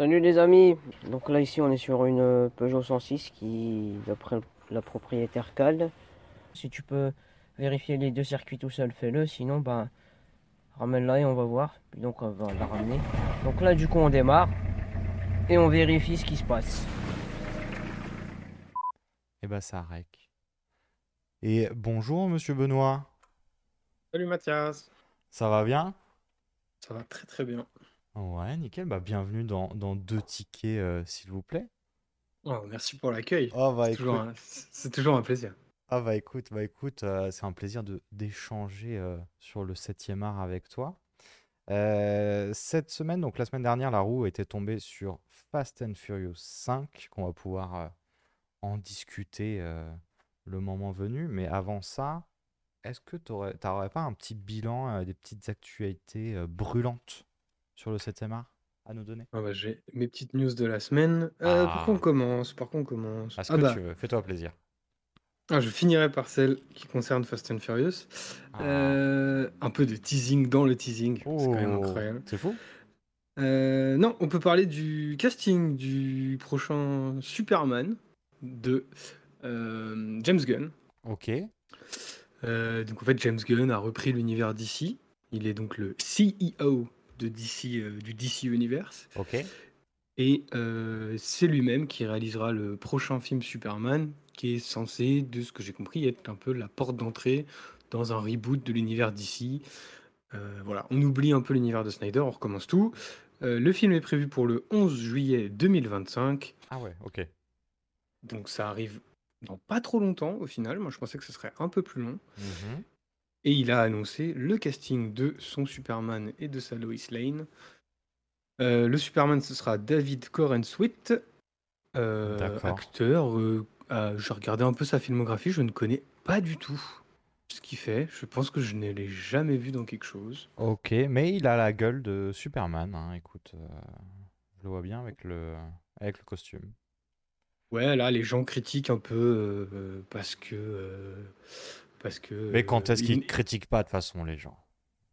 Salut les amis, donc là ici on est sur une euh, Peugeot 106 qui d'après la propriétaire cale. Si tu peux vérifier les deux circuits tout seul, fais-le, sinon bah ramène-la et on va voir. donc on va la ramener. Donc là du coup on démarre et on vérifie ce qui se passe. Et bah ça rec. Et bonjour monsieur Benoît. Salut Mathias. Ça va bien? Ça va très très bien. Ouais, nickel. Bah, bienvenue dans, dans deux tickets, euh, s'il vous plaît. Oh, merci pour l'accueil. Oh, bah, c'est, toujours un, c'est toujours un plaisir. Ah, bah écoute, bah, écoute euh, c'est un plaisir de, d'échanger euh, sur le 7e art avec toi. cette semaine, donc la semaine dernière, la roue était tombée sur Fast and Furious 5, qu'on va pouvoir en discuter le moment venu. Mais avant ça, est-ce que tu n'aurais pas un petit bilan, des petites actualités brûlantes? Sur le 7e art à nous donner ah bah, J'ai mes petites news de la semaine. Euh, Par contre, on commence Par contre, on commence ah, ce ah que bah. tu veux, fais-toi plaisir. Ah, je finirai par celle qui concerne Fast and Furious. Ah. Euh, un peu de teasing dans le teasing. c'est quand même oh, incroyable. C'est fou euh, Non, on peut parler du casting du prochain Superman de James Gunn. Ok. donc en fait, James Gunn a repris l'univers d'ici. Il est donc le CEO de DC, euh, du DC Universe. Ok. Et euh, c'est lui-même qui réalisera le prochain film Superman, qui est censé, de ce que j'ai compris, être un peu la porte d'entrée dans un reboot de l'univers DC. Euh, voilà, on oublie un peu l'univers de Snyder, on recommence tout. le film est prévu pour le 11 juillet 2025. Ah ouais, ok. Donc ça arrive dans pas trop longtemps au final. Moi je pensais que ce serait un peu plus long. Mhm. Et il a annoncé le casting de son Superman et de sa Lois Lane. Euh, le Superman, ce sera David Corenswit, euh, acteur. Euh, J'ai regardé un peu sa filmographie, je ne connais pas du tout ce qu'il fait. Je pense que je ne l'ai jamais vu dans quelque chose. Ok, mais il a la gueule de Superman. Hein, écoute, je le vois bien avec le, avec le costume. Ouais, là, les gens critiquent un peu parce que parce que. Mais quand est-ce qu'ils critiquent pas de façon les gens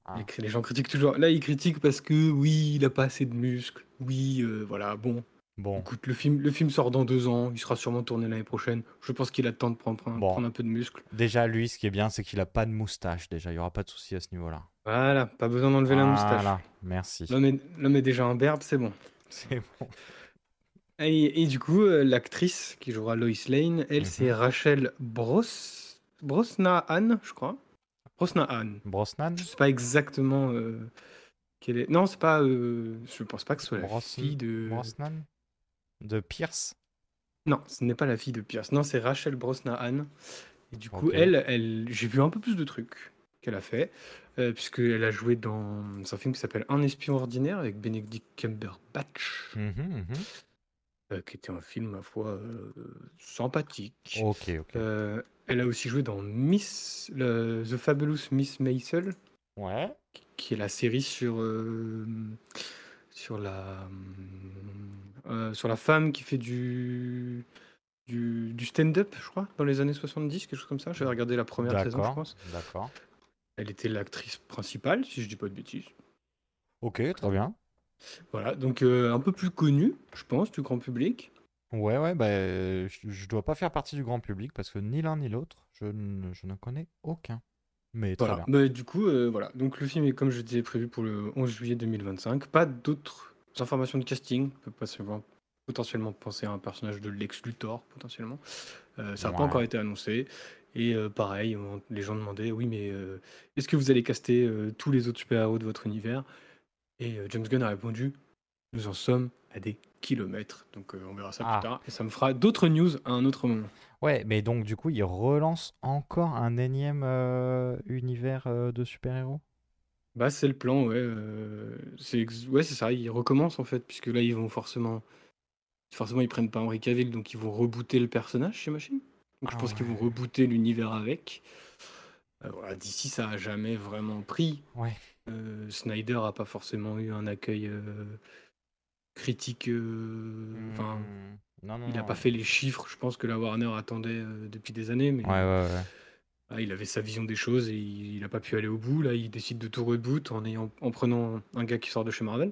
hein les, gens critiquent toujours. Là, ils critiquent parce que oui, il a pas assez de muscles. Oui, euh, voilà, bon. Bon. Écoute, le film, le film sort dans deux ans. Il sera sûrement tourné l'année prochaine. Je pense qu'il a le temps de prendre, prendre, un peu de muscles. Déjà, lui, ce qui est bien, c'est qu'il a pas de moustache. Déjà, il y aura pas de souci à ce niveau-là. Voilà, pas besoin d'enlever la moustache. Voilà, merci. L'homme est, déjà un berbe, c'est bon. C'est bon. Et, du coup, euh, l'actrice qui jouera Lois Lane, elle, c'est mhm. Rachel Bros. Brosnahan, je crois. Brosnahan. Brosnan Je sais pas exactement euh, quelle est. Non, c'est pas. Euh, je pense pas que ce soit la fille de. Brosnan De Pierce Non, ce n'est pas la fille de Pierce. Non, c'est Rachel Brosnahan. Et du coup, elle, elle j'ai vu un peu plus de trucs qu'elle a fait, euh, puisqu'elle a joué dans un film qui s'appelle Un espion ordinaire avec Benedict Cumberbatch. Mmh mmh euh, qui était un film, ma foi, euh, sympathique. Ok, ok. Euh, elle a aussi joué dans Miss, The Fabulous Miss Maisel, Ouais. qui est la série sur, sur la, sur la femme qui fait du, du, du stand-up, je crois, dans les années 70, quelque chose comme ça. J'avais regardé la première saison, je pense. d'accord. Elle était l'actrice principale, si je dis pas de bêtises. Ok, très bien. Voilà, donc euh, un peu plus connu, je pense, du grand public. Ouais, ouais, bah, je, dois pas faire partie du grand public parce que ni l'un ni l'autre, je, ne- je connais aucun. Mais très Voilà, bien. bah, du coup, euh, voilà. Donc le film est, comme je disais, prévu pour le 11 juillet 2025. Pas d'autres informations de casting. On peut pas potentiellement penser à un personnage de Lex Luthor, potentiellement. Euh, ça n'a pas encore été annoncé. Et pareil, les gens demandaient, oui, mais est-ce que vous allez caster tous les autres super-héros de votre univers? Et euh, James Gunn a répondu Nous en sommes à des kilomètres. Donc euh, on verra ça plus ah. tard. Et ça me fera d'autres news à un autre moment. Ouais, mais donc du coup, il relance encore un énième euh, univers de super-héros? Bah, c'est le plan, ouais. c'est ouais, c'est ça. Ils recommencent en fait, puisque là, ils vont forcément. Forcément, ils prennent pas Henry Cavill, donc ils vont rebooter le personnage, j'imagine. Donc je ah pense qu'ils vont rebooter l'univers avec. voilà, D'ici, ça a jamais vraiment pris. Ouais. Euh, Snyder a pas forcément eu un accueil euh, critique. Euh, enfin, mmh. il n'a pas fait les chiffres, je pense que la Warner attendait depuis des années, mais ah, il avait sa vision des choses et il n'a pas pu aller au bout. Là, il décide de tout reboot en, ayant, en prenant un gars qui sort de chez Marvel.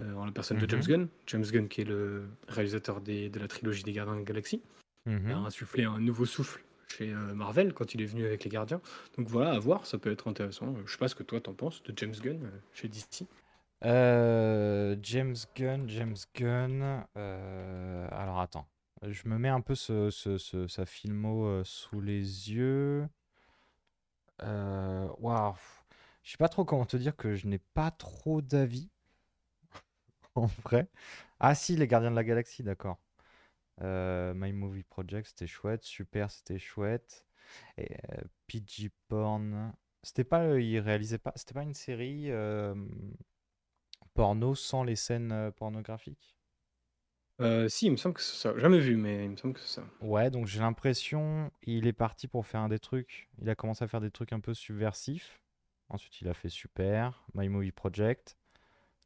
en la personne de James Mhm. Gunn. James Gunn, qui est le réalisateur des- de la trilogie des Gardiens de la Galaxie. Il a Mhm. insufflé un nouveau souffle chez euh, Marvel quand il est venu avec les Gardiens. Donc voilà, à voir, ça peut être intéressant. Je sais pas ce que toi t'en penses de James Gunn euh, chez DC. Euh, James Gunn, James Gunn. euh, alors attends, je me mets un peu ce, ce- ce- sa filmo euh, sous les yeux. Euh, Waouh, je sais pas trop comment te dire que je n'ai pas trop d'avis en vrai. Ah si, les Gardiens de la Galaxie, d'accord. My Movie Project, c'était chouette. Super, c'était chouette. Et PG Porn, c'était pas, pas, pas une série porno sans les scènes euh, pornographiques? Euh, si, il me semble que c'est ça. Jamais vu, mais il me semble que c'est ça. Ouais, donc j'ai l'impression il est parti pour faire un des trucs. Il a commencé à faire des trucs un peu subversifs. Ensuite, il a fait Super, My Movie Project.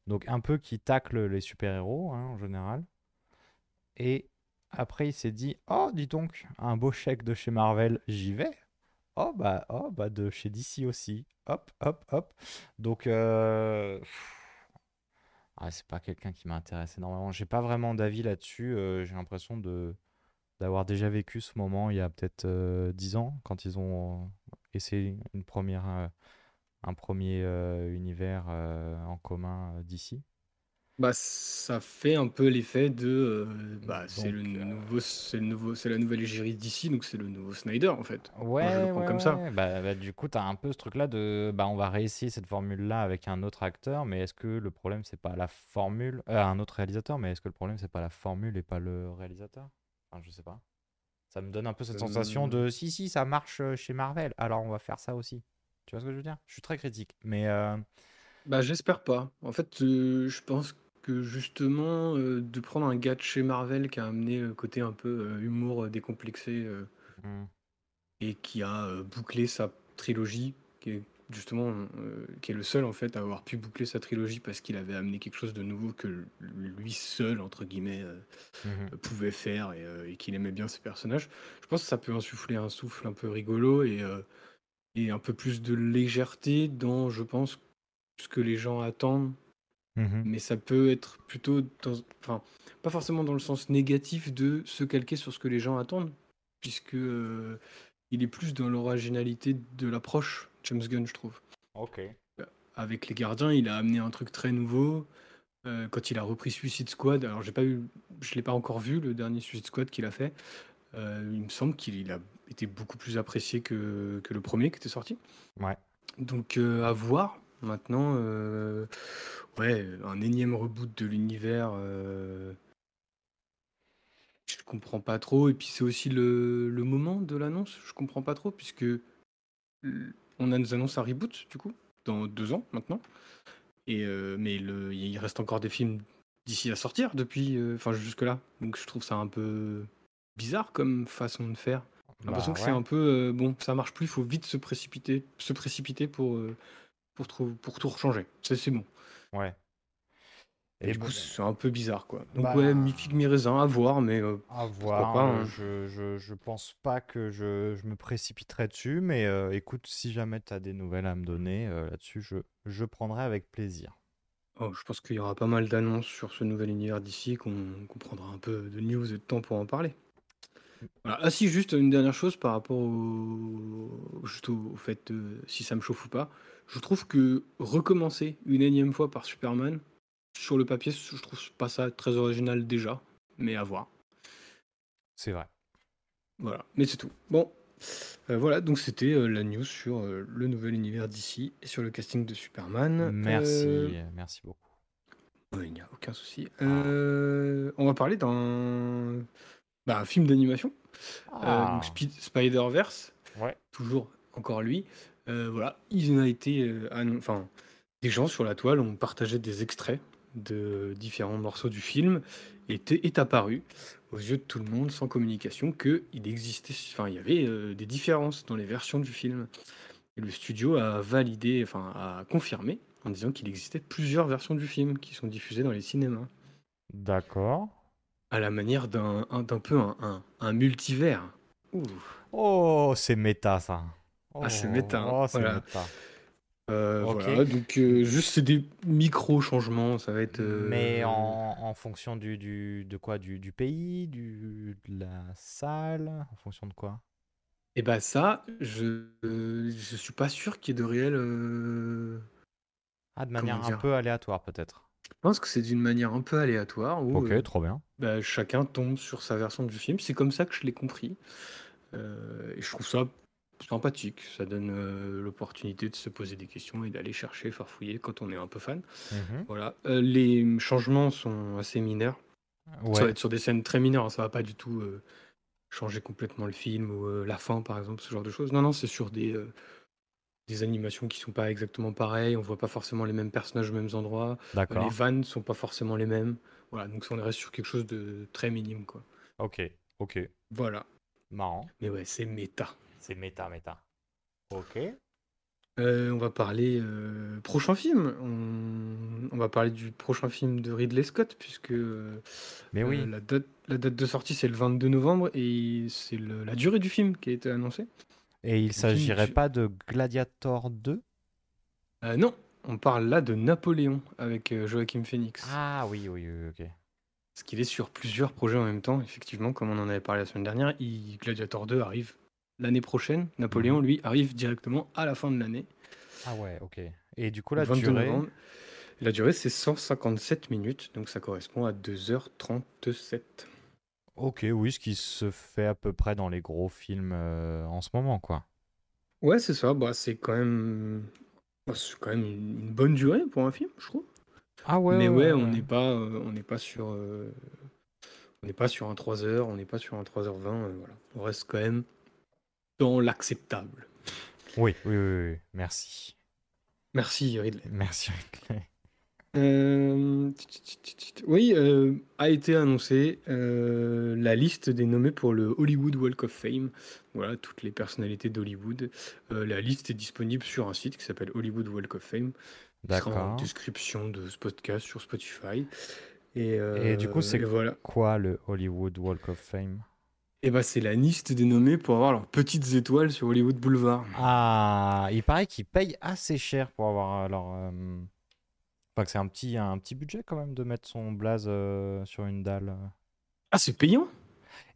Donc un peu qui tacle les super-héros hein, en général. Et après, il s'est dit Oh, dis donc, un beau chèque de chez Marvel, j'y vais. Oh, bah, oh, bah de chez DC aussi. Hop, hop, hop. Donc, euh, pff, ah, c'est pas quelqu'un qui m'intéresse énormément. J'ai pas vraiment d'avis là-dessus. euh, j'ai l'impression de d'avoir déjà vécu ce moment il y a peut-être euh, 10 ans, quand ils ont essayé euh, un premier euh, univers en commun d'ici. Bah, ça fait un peu l'effet de. euh, bah, c'est le Donc, euh, nouveau, c'est le nouveau, c'est la nouvelle égérie d'ici, donc c'est le nouveau Snyder en fait. Moi, je Ouais, le prends ouais, comme ça. ouais. Bah, bah, du coup, tu as un peu ce truc-là de bah, on va réessayer cette formule-là avec un autre acteur, mais est-ce que le problème, c'est pas la formule, euh, un autre réalisateur, mais est-ce que le problème, c'est pas la formule et pas le réalisateur? Enfin, je sais pas. Ça me donne un peu cette sensation Euh, de si, si, ça marche euh, chez Marvel, alors on va faire ça aussi. Tu vois ce que je veux dire? Je suis très critique, mais euh, Bah, j'espère pas. En fait, euh, je pense que justement, euh, de prendre un gars de chez Marvel qui a amené le côté un peu euh, humour euh, décomplexé hmm, et qui a bouclé sa trilogie, qui est justement qui est le seul en fait à avoir pu boucler sa trilogie parce qu'il avait amené quelque chose de nouveau que lui seul entre guillemets mhm. pouvait faire et, et qu'il aimait bien ses personnages. Je pense que ça peut insuffler un souffle un peu rigolo et, et un peu plus de légèreté dans, je pense, ce que les gens attendent. Mhm. Mais ça peut être plutôt dans, enfin, pas forcément dans le sens négatif de se calquer sur ce que les gens attendent, puisque euh, il est plus dans l'originalité de l'approche, James Gunn, je trouve. Ok. Avec les gardiens, il a amené un truc très nouveau. Euh, quand il a repris Suicide Squad, alors j'ai pas eu, je l'ai pas encore vu le dernier Suicide Squad qu'il a fait. Euh, il me semble qu'il il a été beaucoup plus apprécié que, que le premier qui était sorti. Ouais. Donc euh, à voir. Maintenant, euh, ouais, un énième reboot de l'univers. euh, je comprends pas trop. Et puis c'est aussi le, le moment de l'annonce. Je comprends pas trop puisque on a nous annonce un reboot du coup dans deux ans maintenant. Et euh, mais le, il reste encore des films d'ici à sortir depuis, euh, enfin jusque là. Donc je trouve ça un peu bizarre comme façon de faire. J'ai l'impression Bah que c'est ouais. un peu euh, bon, ça marche plus. Il faut vite se précipiter, se précipiter pour euh, pour trou- pour tout changer. Ça c'est bon. Ouais. Et, Et du coup, bon, c'est un peu bizarre, quoi. Donc, Bah- ouais, mi figue, mi raisin, à voir, mais euh, À voir, pas, euh, hein. je, je, je pense pas que je, je me précipiterai dessus, mais euh, écoute, si jamais tu as des nouvelles à me donner euh, là-dessus, je, je prendrai avec plaisir. oh, je pense qu'il y aura pas mal d'annonces sur ce nouvel univers d'ici, qu'on qu'on prendra un peu de news et de temps pour en parler. Voilà. Ah si, juste une dernière chose par rapport au, juste au, au fait de si ça me chauffe ou pas. Je trouve que recommencer une énième fois par Superman, sur le papier, je trouve pas ça très original déjà, mais à voir. C'est vrai. Voilà, mais c'est tout. Bon, Euh, voilà, donc c'était euh, la news sur euh, le nouvel univers d'ici et sur le casting de Superman. Merci, merci beaucoup. il n'y a aucun souci. Euh, on va parler d'un bah, film d'animation, Ah, Spider-Verse, ouais. toujours encore lui. Euh, voilà, il a été, euh, annon- enfin, des gens sur la toile ont partagé des extraits de différents morceaux du film et est, est apparu aux yeux de tout le monde sans communication que il existait, enfin, il y avait euh, des différences dans les versions du film. Et le studio a validé, enfin, a confirmé en disant qu'il existait plusieurs versions du film qui sont diffusées dans les cinémas, D'accord. à la manière d'un un- d'un peu un, un- un multivers. Ouh. Oh, c'est méta ça. Ah, c'est Oh, méta, hein. Oh, c'est Voilà. méta. Euh, voilà, donc euh, juste c'est des micro changements, ça va être. Mais en, en fonction du, du, de quoi? Du, du pays, du, de la salle, en fonction de quoi? Et eh bah ça, je je suis pas sûr qu'il y ait de réel. Ah, de manière un peu aléatoire peut-être. Je pense que c'est d'une manière un peu aléatoire où Ok, trop bien. bah, chacun tombe sur sa version du film. C'est comme ça que je l'ai compris. et je trouve ça sympathique. Ça donne euh, l'opportunité de se poser des questions et d'aller chercher, farfouiller quand on est un peu fan. Mhm. Voilà. Euh, les changements sont assez mineurs. Ça va être sur des scènes très mineures. Hein. Ça va pas du tout euh, changer complètement le film ou la fin, par exemple, ce genre de choses. Non, non, c'est sur des, des animations qui sont pas exactement pareilles. On voit pas forcément les mêmes personnages aux mêmes endroits. les vannes sont pas forcément les mêmes. Voilà, donc on reste sur quelque chose de très minime, quoi. Ok, ok. Voilà. Marrant. Mais ouais, c'est méta. C'est méta, méta. Ok. Euh, on va parler euh, prochain film. On, va parler du prochain film de Ridley Scott puisque Mais oui. Euh, la, date, la date de sortie c'est le 22 novembre et c'est la durée du film qui a été annoncée. Et il s'agirait pas de Gladiator 2 Non, on parle là de Napoléon avec Joachim Phoenix. Ah oui, oui, oui, ok. Parce qu'il est sur plusieurs projets en même temps, effectivement, comme on en avait parlé la semaine dernière. Gladiator 2 arrive l'année prochaine. Napoléon, mhm. lui, arrive directement à la fin de l'année. Ah ouais, ok. Et du coup, la durée La durée, c'est 157 minutes, donc ça correspond à 2h37. Ok, oui, ce qui se fait à peu près dans les gros films euh, en ce moment, quoi. Ouais, c'est ça. Bah, c'est quand même, bah, c'est quand même une bonne durée pour un film, je trouve. Ah ouais. Mais ouais, on n'est pas, euh, on n'est pas sur, euh, on n'est pas sur un 3 h on n'est pas sur un 3h20. voilà. On reste quand même dans l'acceptable. Oui, oui, oui, merci. Merci Ridley. Merci Ridley. Euh, oui, euh, a été annoncé euh, la liste des nommés pour le Hollywood Walk of Fame. Voilà, toutes les personnalités d'Hollywood. la liste est disponible sur un site qui s'appelle Hollywood Walk of Fame. D'accord. en description de ce podcast sur Spotify. Et, et du coup, c'est voilà. quoi le Hollywood Walk of Fame? Eh bah, c'est la liste des nommés pour avoir leurs petites étoiles sur Hollywood Boulevard. Ah, il paraît qu'ils payent assez cher pour avoir leur. Euh... Enfin, que c'est un petit, un petit budget quand même de mettre son blaze euh, sur une dalle. Ah, c'est payant?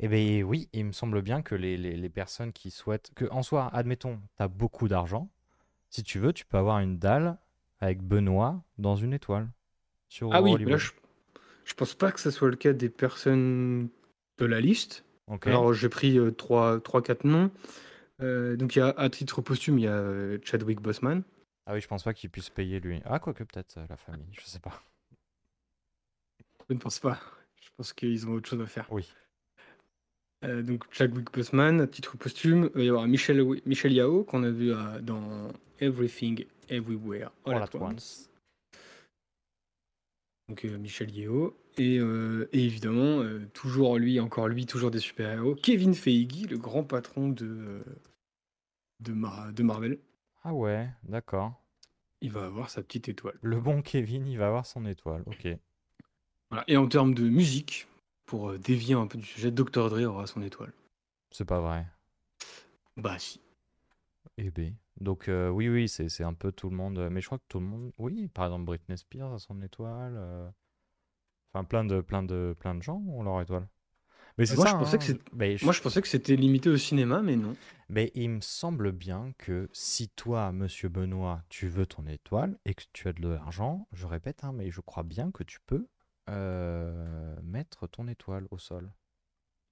Eh bien, oui, il me semble bien que les, les, les personnes qui souhaitent. Que, en soi, admettons, tu as beaucoup d'argent. Si tu veux, tu peux avoir une dalle avec Benoît dans une étoile. Sur ah oui, là, je, je pense pas que ce soit le cas des personnes de la liste. Alors, j'ai pris 3-4 noms. Euh, donc, il y a, à titre posthume, il y a Chadwick Boseman. Ah oui, je pense pas qu'il puisse payer lui. Ah, quoique peut-être la famille, je sais pas. Je ne pense pas. Je pense qu'ils ont autre chose à faire. Oui. Euh, donc Chadwick Boseman, à titre posthume, il va y avoir Michel, Michel Yao, qu'on a vu dans Everything Everywhere All, at, once. Donc Michel Euh, et, évidemment, euh, toujours lui, encore lui, toujours des super-héros. Kevin Feige, le grand patron de, de, de Marvel. Ah ouais, d'accord. Il va avoir sa petite étoile. Le bon Kevin, il va avoir son étoile, ok. Voilà. Et en termes de musique, pour euh, dévier un peu du sujet, Dr. Dre aura son étoile. C'est pas vrai. Bah si. Eh ben. Donc oui, oui, c'est un peu tout le monde. Mais je crois que tout le monde... Oui, par exemple, Britney Spears a son étoile plein de, plein de, plein de gens ont leur étoile. Mais c'est moi, je pensais que hein. moi, je pensais que c'était limité au cinéma, mais non. Mais il me semble bien que si toi, monsieur Benoît, tu veux ton étoile et que tu as de l'argent, je répète, hein, mais je crois bien que tu peux euh, mettre ton étoile au sol.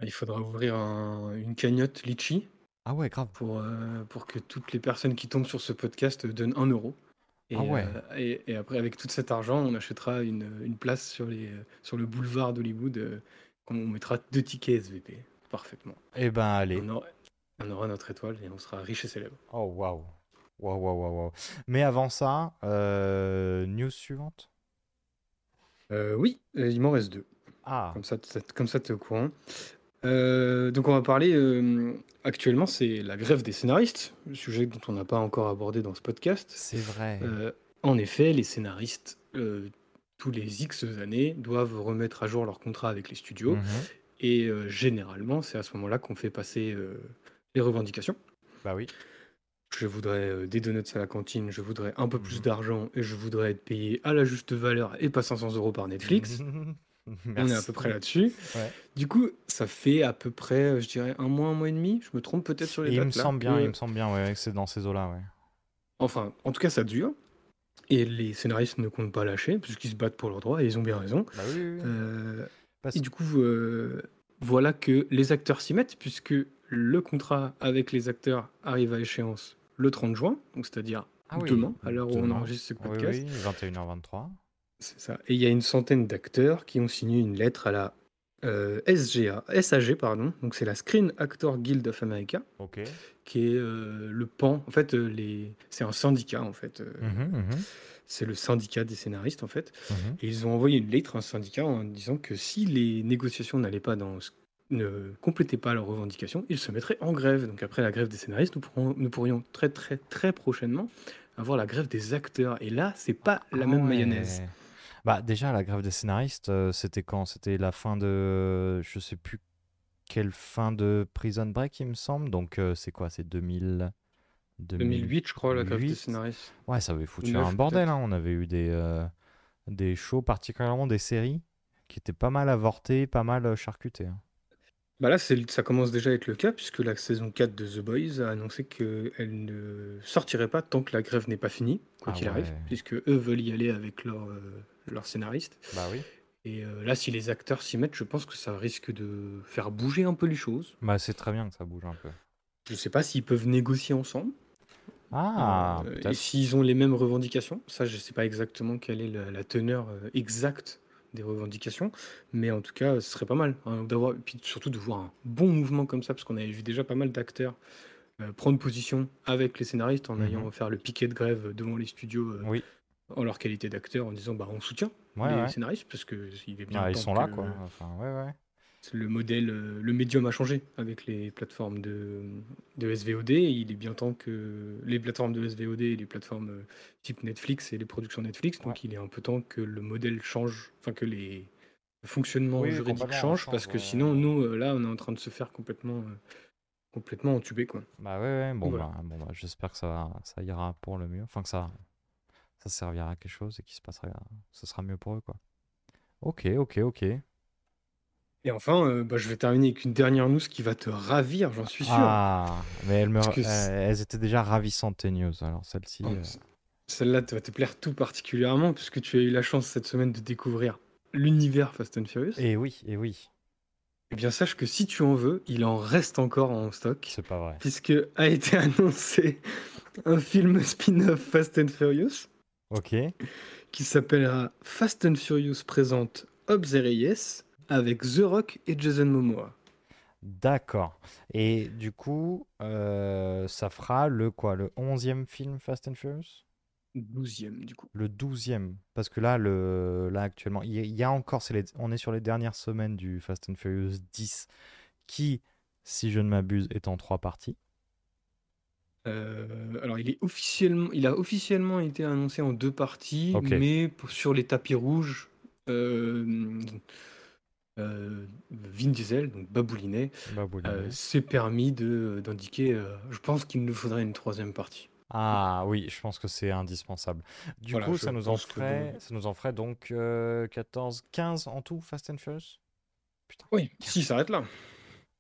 Il faudra ouvrir une cagnotte litchi. Ah ouais, grave. Pour, euh, pour que toutes les personnes qui tombent sur ce podcast donnent un euro. Ah ouais. Euh, et, après, avec tout cet argent, on achètera une, une place sur, les, sur le boulevard d'Hollywood. Euh, on mettra deux tickets SVP. Parfaitement. Eh ben, allez. On aura, notre étoile et on sera riche et célèbre. Oh, waouh. Waouh, waouh, waouh. Mais avant ça, euh, news suivante? Oui, il m'en reste deux. Ah. Comme ça, comme ça tu es au courant. Euh, donc on va parler euh, actuellement, c'est la grève des scénaristes, sujet dont on n'a pas encore abordé dans ce podcast. C'est vrai. Euh, en effet, les scénaristes, tous les X années, doivent remettre à jour leur contrat avec les studios. Mhm. Et généralement, c'est à ce moment-là qu'on fait passer les revendications. Bah oui. je voudrais des donuts à la cantine, je voudrais un peu plus Mhm. d'argent et je voudrais être payé à la juste valeur et pas 500 euros par Netflix. On est à peu près là-dessus. Ouais. Du coup, ça fait à peu près, je dirais, un mois, un mois et demi. Je me trompe peut-être sur les Il dates me là, semble bien, il me semble bien, ouais, que c'est dans ces eaux-là, ouais. Enfin, en tout cas, ça dure. Et les scénaristes ne comptent pas lâcher, puisqu'ils se battent pour leurs droits, et ils ont bien raison. Bah oui, oui, oui. Euh, Parce- et du coup, euh, voilà que les acteurs s'y mettent, puisque le contrat avec les acteurs arrive à échéance le 30 juin, donc c'est-à-dire Ah oui, demain, à l'heure où on demain. enregistre ce Oui, podcast. oui, 21h23. C'est ça. Et il y a une centaine d'acteurs qui ont signé une lettre à la euh, SGA, SAG, pardon. Donc c'est la Screen Actor Guild of America, qui est euh, le pan. En fait, euh, les... c'est un syndicat, en fait. Mhm, mhm, C'est le syndicat des scénaristes, en fait. mhm. Et ils ont envoyé une lettre à un syndicat en disant que si les négociations n'allaient pas dans ne complétaient pas leurs revendications, ils se mettraient en grève. Donc après la grève des scénaristes, nous, pourrons- nous pourrions très très très prochainement avoir la grève des acteurs. Et là, c'est pas la Ah même ouais. mayonnaise. Bah déjà la grève des scénaristes, euh, c'était quand? C'était la fin de, je sais plus quelle fin de Prison Break, il me semble. Donc euh, c'est quoi? C'est 2000, 2008, je crois, la grève des 2008. scénaristes. Ouais, ça avait foutu un bordel. hein. On avait eu des euh, des shows, particulièrement des séries, qui étaient pas mal avortées, pas mal euh, charcutées. hein. Bah là, c'est- ça commence déjà à être le cas, puisque la saison 4 de The Boys a annoncé qu'elle ne sortirait pas tant que la grève n'est pas finie, quoi Ah qu'il arrive, puisque eux veulent y aller avec leur, euh, leur scénariste. Bah oui. Et euh, là, si les acteurs s'y mettent, je pense que ça risque de faire bouger un peu les choses. Bah c'est très bien que ça bouge un peu. Je sais pas s'ils peuvent négocier ensemble. Ah, euh, et s'ils ont les mêmes revendications. Ça, je sais pas exactement quelle est la, la teneur euh, exacte des revendications. Mais en tout cas, ce serait pas mal hein, d'avoir, et puis surtout de voir un bon mouvement comme ça, parce qu'on avait vu déjà pas mal d'acteurs euh, prendre position avec les scénaristes en Mhm. ayant faire le piquet de grève devant les studios euh, Oui. en leur qualité d'acteur, en disant bah on soutient Ouais, les ouais. scénaristes parce que il est bien Ah, ils sont là, quoi. Enfin, ouais, ouais. Le modèle, euh, le médium a changé avec les plateformes de, de SVOD. et il est bien temps que les plateformes de SVOD et les plateformes euh, type Netflix et les productions Netflix, donc Ouais. il est un peu temps que le modèle change, enfin que les le fonctionnement Oui, juridique change, parce que sinon, nous, euh, là, on est en train de se faire complètement, euh, complètement entubé, quoi. Bah ouais, ouais, bon, Voilà. bah, bon bah, j'espère que ça, ça ira pour le mieux. Enfin, que ça, ça servira à quelque chose et qu'il se passera, ce sera mieux pour eux, quoi. Ok, ok, ok. Et enfin, euh, bah, je vais terminer avec une dernière news qui va te ravir, j'en suis sûr. Ah, mais elles, me, euh, elles étaient déjà ravissantes, tes news. Alors, celle-ci. Oh, euh, Celle-là va te plaire tout particulièrement, puisque tu as eu la chance cette semaine de découvrir l'univers Fast and Furious. Et oui, et oui. Eh bien, sache que si tu en veux, il en reste encore en stock, C'est pas vrai. puisque a été annoncé un film spin-off Fast and Furious Ok. qui s'appellera Fast and Furious présente Hobbs et Reyes avec The Rock et Jason Momoa. D'accord. Et du coup, euh, ça fera le quoi? Le 11e film Fast and Furious? 12e du coup. Le 12e. Parce que là, le, là actuellement, il y, a- encore, les- on est sur les dernières semaines du Fast and Furious 10, qui, si je ne m'abuse, est en trois parties. Euh, alors, il, est officiellement, il a officiellement été annoncé en deux parties, mais sur les tapis rouges, euh, euh, Vin Diesel, donc Baboulinet, Bah, vous euh, s'est permis de- d'indiquer, euh, je pense qu'il nous faudrait une troisième partie. Ah oui, je pense que c'est indispensable. Du Voilà, coup, ça nous en que ferait, ça nous en ferait donc euh, 14, 15 en tout, Fast and Furious? Putain. Oui, si, s'arrête là.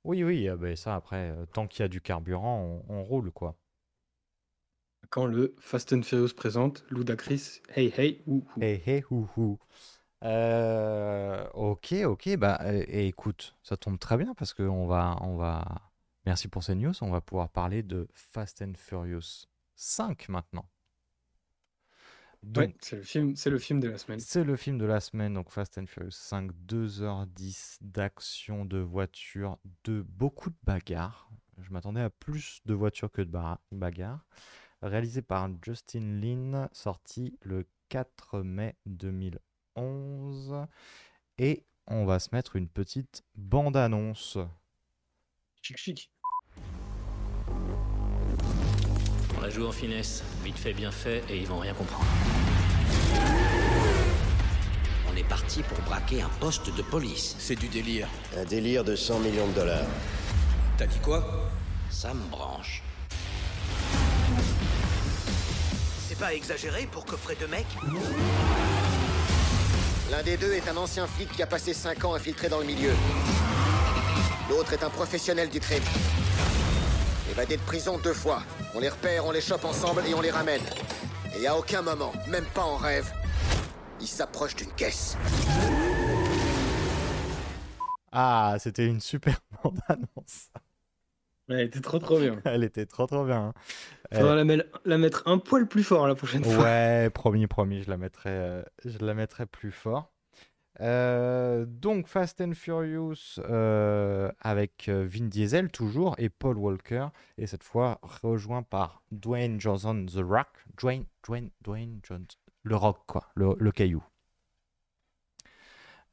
Oui, oui, ah ben ça après, euh, tant qu'il y a du carburant, on, on roule quoi. Quand le Fast and Furious présente Ludacris, Hey Hey, ou Hey, hey, hou. Euh, ok, ok, bah euh, et écoute, ça tombe très bien parce que on va, on va, merci pour ces news, on va pouvoir parler de Fast and Furious 5 maintenant. Donc, Ouais, c'est le film, c'est le film de la semaine. c'est le film de la semaine, donc Fast and Furious 5, 2h10 d'action, de voitures, de beaucoup de bagarres. Je m'attendais à plus de voitures que de bagarres. Réalisé par Justin Lin, sorti le 4 mai 2011. Et on va se mettre une petite bande-annonce. Chic chic. On la joue en finesse, vite fait, bien fait, et ils vont rien comprendre. On est parti pour braquer un poste de police. C'est du délire. Un délire de 100 millions de dollars. T'as dit quoi? Ça me branche. pas exagéré pour coffrer deux mecs? L'un des deux est un ancien flic qui a passé 5 ans infiltré dans le milieu. L'autre est un professionnel du crime. Évadé de prison deux fois. On les repère, on les chope ensemble et on les ramène. Et à aucun moment, même pas en rêve, ils s'approchent d'une caisse. Ah, c'était une super bande-annonce. Elle était trop trop bien. Elle était trop trop bien. hein. Faudra la, mettre un poil plus fort la prochaine fois. Ouais, promis, promis, je la mettrai, euh, je la mettrai plus fort. Euh, donc Fast and Furious euh, avec Vin Diesel toujours et Paul Walker et cette fois rejoint par Dwayne Johnson The Rock, Dwayne, Dwayne, Dwayne Johnson, le Rock quoi, le, le caillou.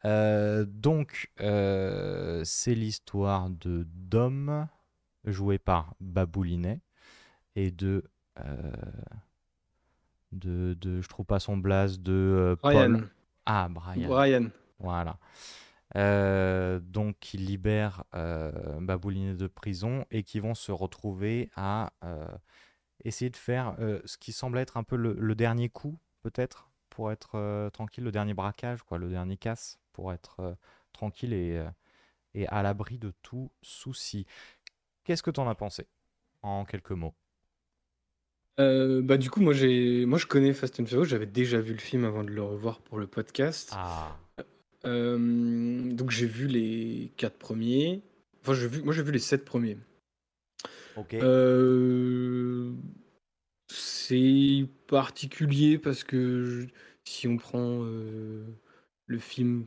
Donc c'est l'histoire de Dom joué par Baboulinet et de euh, de, de je trouve pas son blaze de euh, Paul. Ryan. Ah, Brian. Brian. Voilà. Euh, donc, qui libèrent euh, Baboulinet de prison et qui vont se retrouver à essayer de faire ce qui semble être un peu le, le dernier coup, peut-être, pour être tranquille, le dernier braquage, quoi, le dernier casse, pour être tranquille et, et à l'abri de tout souci. Qu'est-ce que tu en as pensé, en quelques mots? Euh, bah du coup moi j'ai moi je connais Fast and Furious, j'avais déjà vu le film avant de le revoir pour le podcast. Ah, Euh, donc j'ai vu les quatre premiers. Enfin j'ai vu moi j'ai vu les sept premiers. ok. Euh, c'est particulier parce que je- si on prend le film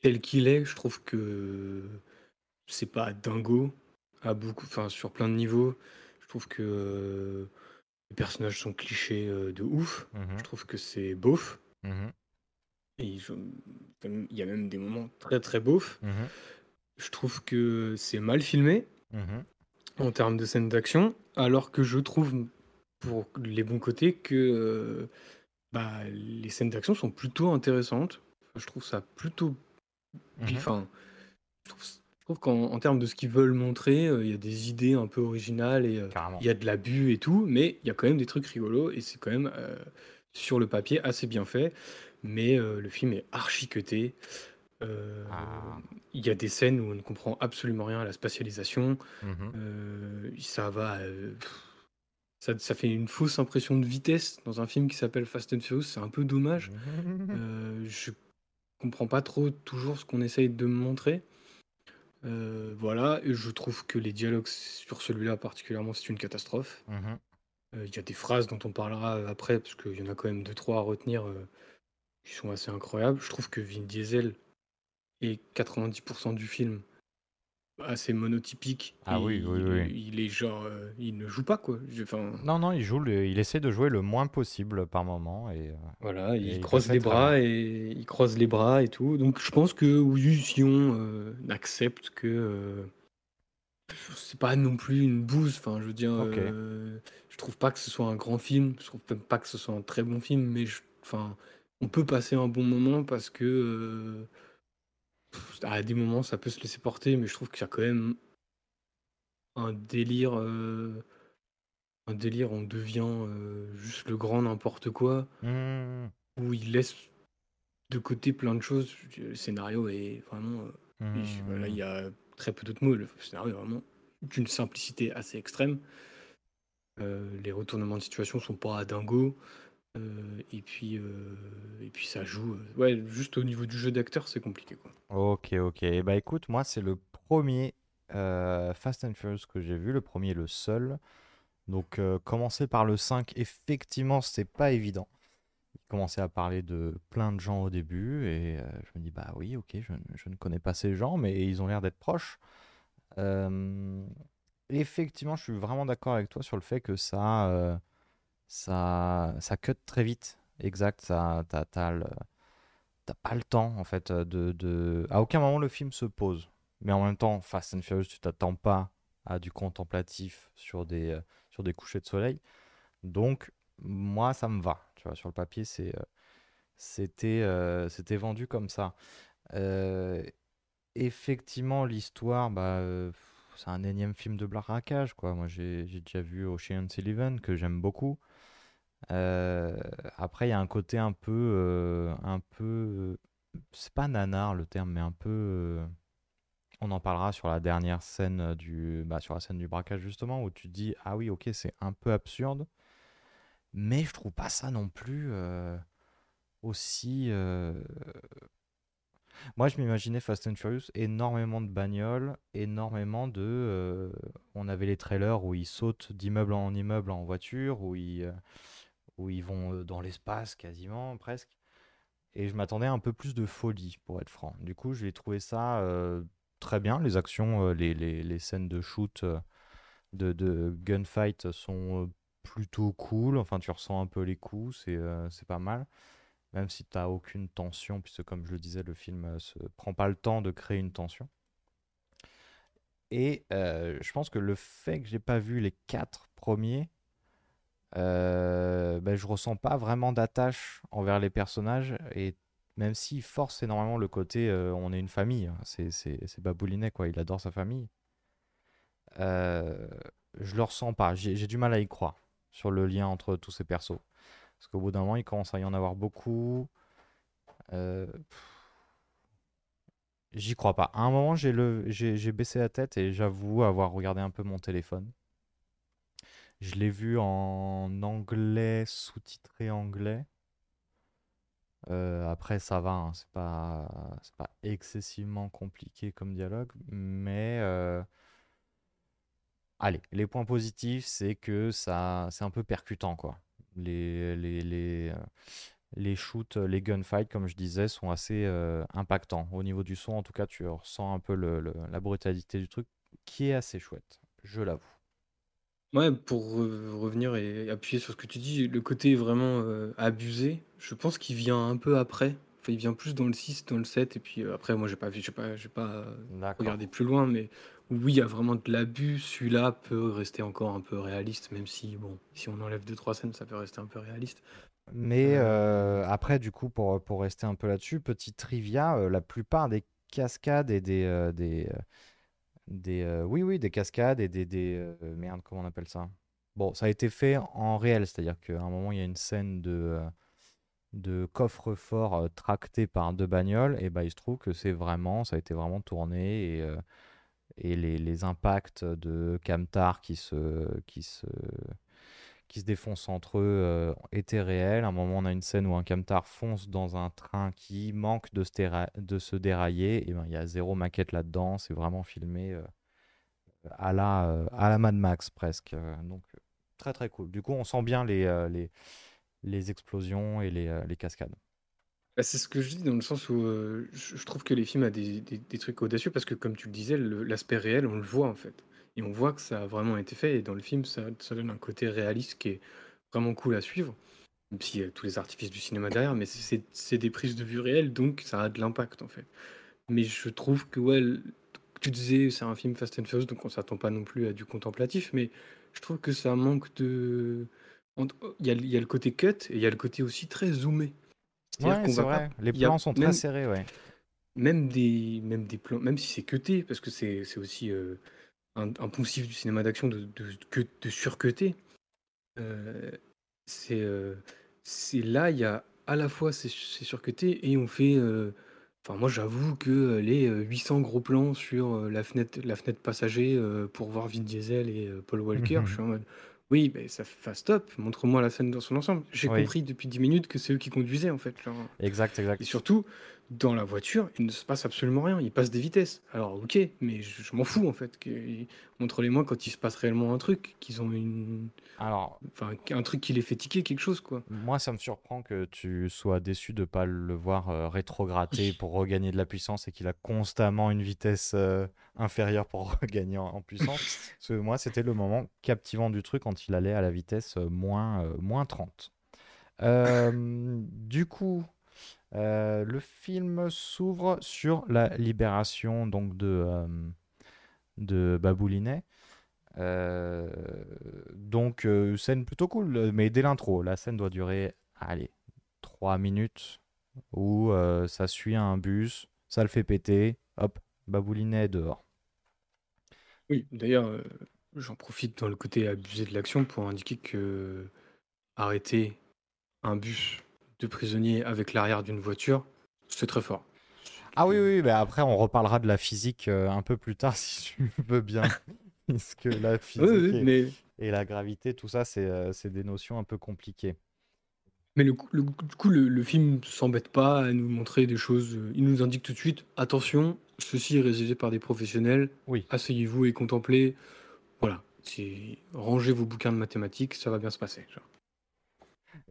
tel qu'il est, je trouve que c'est pas dingo à beaucoup, enfin sur plein de niveaux. Je trouve que euh, les personnages sont clichés euh, de ouf. Mhm, Je trouve que c'est beauf. Et je- il y a même des moments très très beaufs. mhm, Je trouve que c'est mal filmé en termes de scènes d'action, alors que je trouve, pour les bons côtés, que euh, bah, les scènes d'action sont plutôt intéressantes. Je trouve ça plutôt. Enfin, je trouve, je trouve qu'en en termes de ce qu'ils veulent montrer, euh, il y a des idées un peu originales et euh, Carrément. il y a de l'abus et tout, mais il y a quand même des trucs rigolos et c'est quand même euh, sur le papier assez bien fait. Mais le film est archi cuté. Euh, Ah. Il y a des scènes où on ne comprend absolument rien à la spatialisation. Mhm. Ça va. ça, ça fait une fausse impression de vitesse dans un film qui s'appelle Fast and Furious. C'est un peu dommage. Je comprends pas trop toujours ce qu'on essaye de me montrer. Euh, voilà, et je trouve que les dialogues sur celui-là particulièrement, c'est une catastrophe. Mhm. Euh, Il y a des phrases dont on parlera après, parce qu'il y en a quand même deux, trois à retenir euh, qui sont assez incroyables. Je trouve que Vin Diesel est 90% du film assez monotypique. Ah oui, oui, oui. il est genre, euh, il ne joue pas quoi. Enfin, Non, non, il joue, le- il essaie de jouer le moins possible par moment et euh, voilà, Et il il croise les bras et il croise les bras et tout. Donc je pense que oui, si on euh, accepte que euh, c'est pas non plus une bouse. Enfin, je veux dire, Ok. euh, je trouve pas que ce soit un grand film. Je trouve même pas que ce soit un très bon film, mais je- enfin, on peut passer un bon moment parce que euh, pff, à des moments ça peut se laisser porter, mais je trouve qu'il y a quand même un délire. euh, un délire, on devient euh, juste le grand n'importe quoi mhm, où il laisse de côté plein de choses. Le scénario est vraiment. euh, oui, je- voilà, il y a très peu d'autres mots. Le scénario est vraiment d'une simplicité assez extrême. Euh, les retournements de situation sont pas dingo. Euh, et puis, euh, et puis ça joue. euh, ouais, juste au niveau du jeu d'acteur, c'est compliqué. Ok, ok. Eh Bah écoute, moi c'est le premier Fast and Furious que j'ai vu, le premier et le seul. Donc commencer par le 5, effectivement, c'est pas évident. Il commençait à parler de plein de gens au début et je me dis bah oui, ok, je, ne- connais pas ces gens, mais ils ont l'air d'être proches. Effectivement, je suis vraiment d'accord avec toi sur le fait que ça, ça, ça cut très vite. Exact, ça, t'as, pas le temps en fait de, de... À aucun moment le film se pose. Mais en même temps, Fast and Furious, tu t'attends pas à du contemplatif sur des, euh, sur des couchers de soleil. Donc, moi, ça me va. Tu vois, sur le papier, c'est, euh, c'était, euh, c'était vendu comme ça. Euh, effectivement, l'histoire, bah, euh, c'est un énième film de braquage, quoi. Moi, j'ai, j'ai déjà vu Ocean's Eleven, que j'aime beaucoup. Euh, après, il y a un côté un peu, euh, un peu, c'est pas nanar le terme, mais un peu. euh, on en parlera sur la dernière scène du, bah, sur la scène du braquage justement, où tu dis ah oui, ok, c'est un peu absurde, mais je trouve pas ça non plus aussi. Moi, je m'imaginais Fast and Furious énormément de bagnoles, énormément de. On avait les trailers où ils sautent d'immeuble en immeuble en voiture, où ils, où ils vont euh, dans l'espace quasiment, presque. Et je m'attendais à un peu plus de folie, pour être franc. Du coup, j'ai trouvé ça euh, très bien. Les actions, euh, les, les- les scènes de shoot, de, de gunfight sont plutôt cool. Enfin, tu ressens un peu les coups, c'est euh, pas mal. Même si tu n'as aucune tension, puisque comme je le disais, le film se prend pas le temps de créer une tension. Et je pense que le fait que j'ai pas vu les quatre premiers, euh, ben, je ressens pas vraiment d'attache envers les personnages. Et même s'il force énormément le côté euh, on est une famille, hein, c'est c'est- c'est Baboulinet, quoi, il adore sa famille. Euh, je le ressens pas, j'ai du mal à y croire sur le lien entre tous ces persos. Parce qu'au bout d'un moment, il commence à y en avoir beaucoup. Euh, J'y crois pas. À un moment, j'ai le, j'ai baissé la tête et j'avoue avoir regardé un peu mon téléphone. Je l'ai vu en anglais, sous-titré anglais. Euh, après, ça va, hein, c'est pas, pas excessivement compliqué comme dialogue, mais euh, allez, les points positifs, c'est que ça, c'est un peu percutant, quoi. Les, les, les, euh, les shoots, les gunfights, comme je disais, sont assez impactants. Au niveau du son, en tout cas, tu ressens un peu la brutalité du truc, qui est assez chouette, je l'avoue. Ouais, pour re- revenir et appuyer sur ce que tu dis, le côté vraiment euh, abusé, je pense qu'il vient un peu après. Enfin, il vient plus dans le 6, dans le 7, et puis euh, après, moi, j'ai pas vu, j'ai pas, j'ai pas euh, D'accord. regardé plus loin, mais oui, il y a vraiment de l'abus. Celui-là peut rester encore un peu réaliste, même si, bon, si on enlève deux, trois scènes, ça peut rester un peu réaliste. Mais Euh, euh, après, du coup, pour, pour rester un peu là-dessus, petit trivia, euh, la plupart des cascades et des, euh, des, euh, euh, oui, oui, des cascades et des, des euh, merde, comment on appelle ça? Bon, ça a été fait en réel, c'est-à-dire qu'à un moment, il y a une scène de, euh, de coffre-fort tracté par deux bagnoles, et bah, il se trouve que c'est vraiment, ça a été vraiment tourné, et, et les, les impacts de Camtar qui se, qui se, qui se défoncent entre eux euh, étaient réels. À un moment, on a une scène où un camtar fonce dans un train qui manque de se, dérailler. Et ben, il y a zéro maquette là-dedans. C'est vraiment filmé euh, à la, euh, à la Mad Max presque. Euh, donc, très très cool. Du coup, on sent bien les, les, les explosions et les, les cascades. Bah, c'est ce que je dis dans le sens où je trouve que les films ont des, des- des trucs audacieux parce que, comme tu le disais, l'aspect réel, on le voit en fait. Et on voit que ça a vraiment été fait. Et dans le film, ça, ça donne un côté réaliste qui est vraiment cool à suivre. Même s'il y a tous les artifices du cinéma derrière, mais c'est des prises de vue réelles, donc ça a de l'impact en fait. Mais je trouve que, ouais, tu disais, c'est un film Fast and Furious, donc on s'attend pas non plus à du contemplatif, mais je trouve que ça manque de. Il y a, il y a le côté cut et il y a le côté aussi très zoomé. C'est-à-dire Ouais, qu'on c'est va pas. vrai. Les plans sont très serrés, ouais. même des, même des plans, même si c'est cuté, parce que c'est c'est aussi euh, un, un poncif du cinéma d'action de, de, que- de surcuter, euh, c'est euh, c'est là, il y a à la fois c'est c'est surcuté et on fait. euh, Enfin, moi, j'avoue que euh, les euh, 800 gros plans sur la fenêtre, la fenêtre passager pour voir Vin Diesel et Paul Walker, je suis en mode. Oui, mais ça fait stop, montre-moi la scène dans son ensemble. J'ai Oui, compris depuis 10 minutes que c'est eux qui conduisaient, en fait. genre. exact, Et exact. surtout, dans la voiture, il ne se passe absolument rien. Il passe des vitesses. Alors, ok, mais je, je m'en fous en fait. Montrez-les-moi quand il se passe réellement un truc, qu'ils ont une. Alors, Enfin, un truc qui les fait tiquer, quelque chose quoi. Moi, ça me surprend que tu sois déçu de ne pas le voir euh, rétrograder pour regagner de la puissance et qu'il a constamment une vitesse euh, inférieure pour regagner en, en puissance. Parce que moi, c'était le moment captivant du truc quand il allait à la vitesse euh, moins, euh, moins 30. Euh, du coup, euh, le film s'ouvre sur la libération donc de, euh, de Baboulinet. Euh, donc, scène plutôt cool, mais dès l'intro, la scène doit durer, allez, 3 minutes, où ça suit un bus, ça le fait péter, hop, Baboulinet est dehors. Oui, d'ailleurs, j'en profite dans le côté abusé de l'action pour indiquer que arrêter un bus de prisonniers avec l'arrière d'une voiture, c'est très fort. Ah oui, oui, bah après, on reparlera de la physique euh, un peu plus tard, si tu veux bien. Parce que la physique Oui, oui, et, mais, et la gravité, tout ça, c'est euh, c'est des notions un peu compliquées. mais le, coup- le- du coup, le, le film s'embête pas à nous montrer des choses. euh, Il nous indique tout de suite, attention, ceci est réalisé par des professionnels. Oui. Asseyez-vous et contemplez. Voilà, rangez vos bouquins de mathématiques, ça va bien se passer. genre.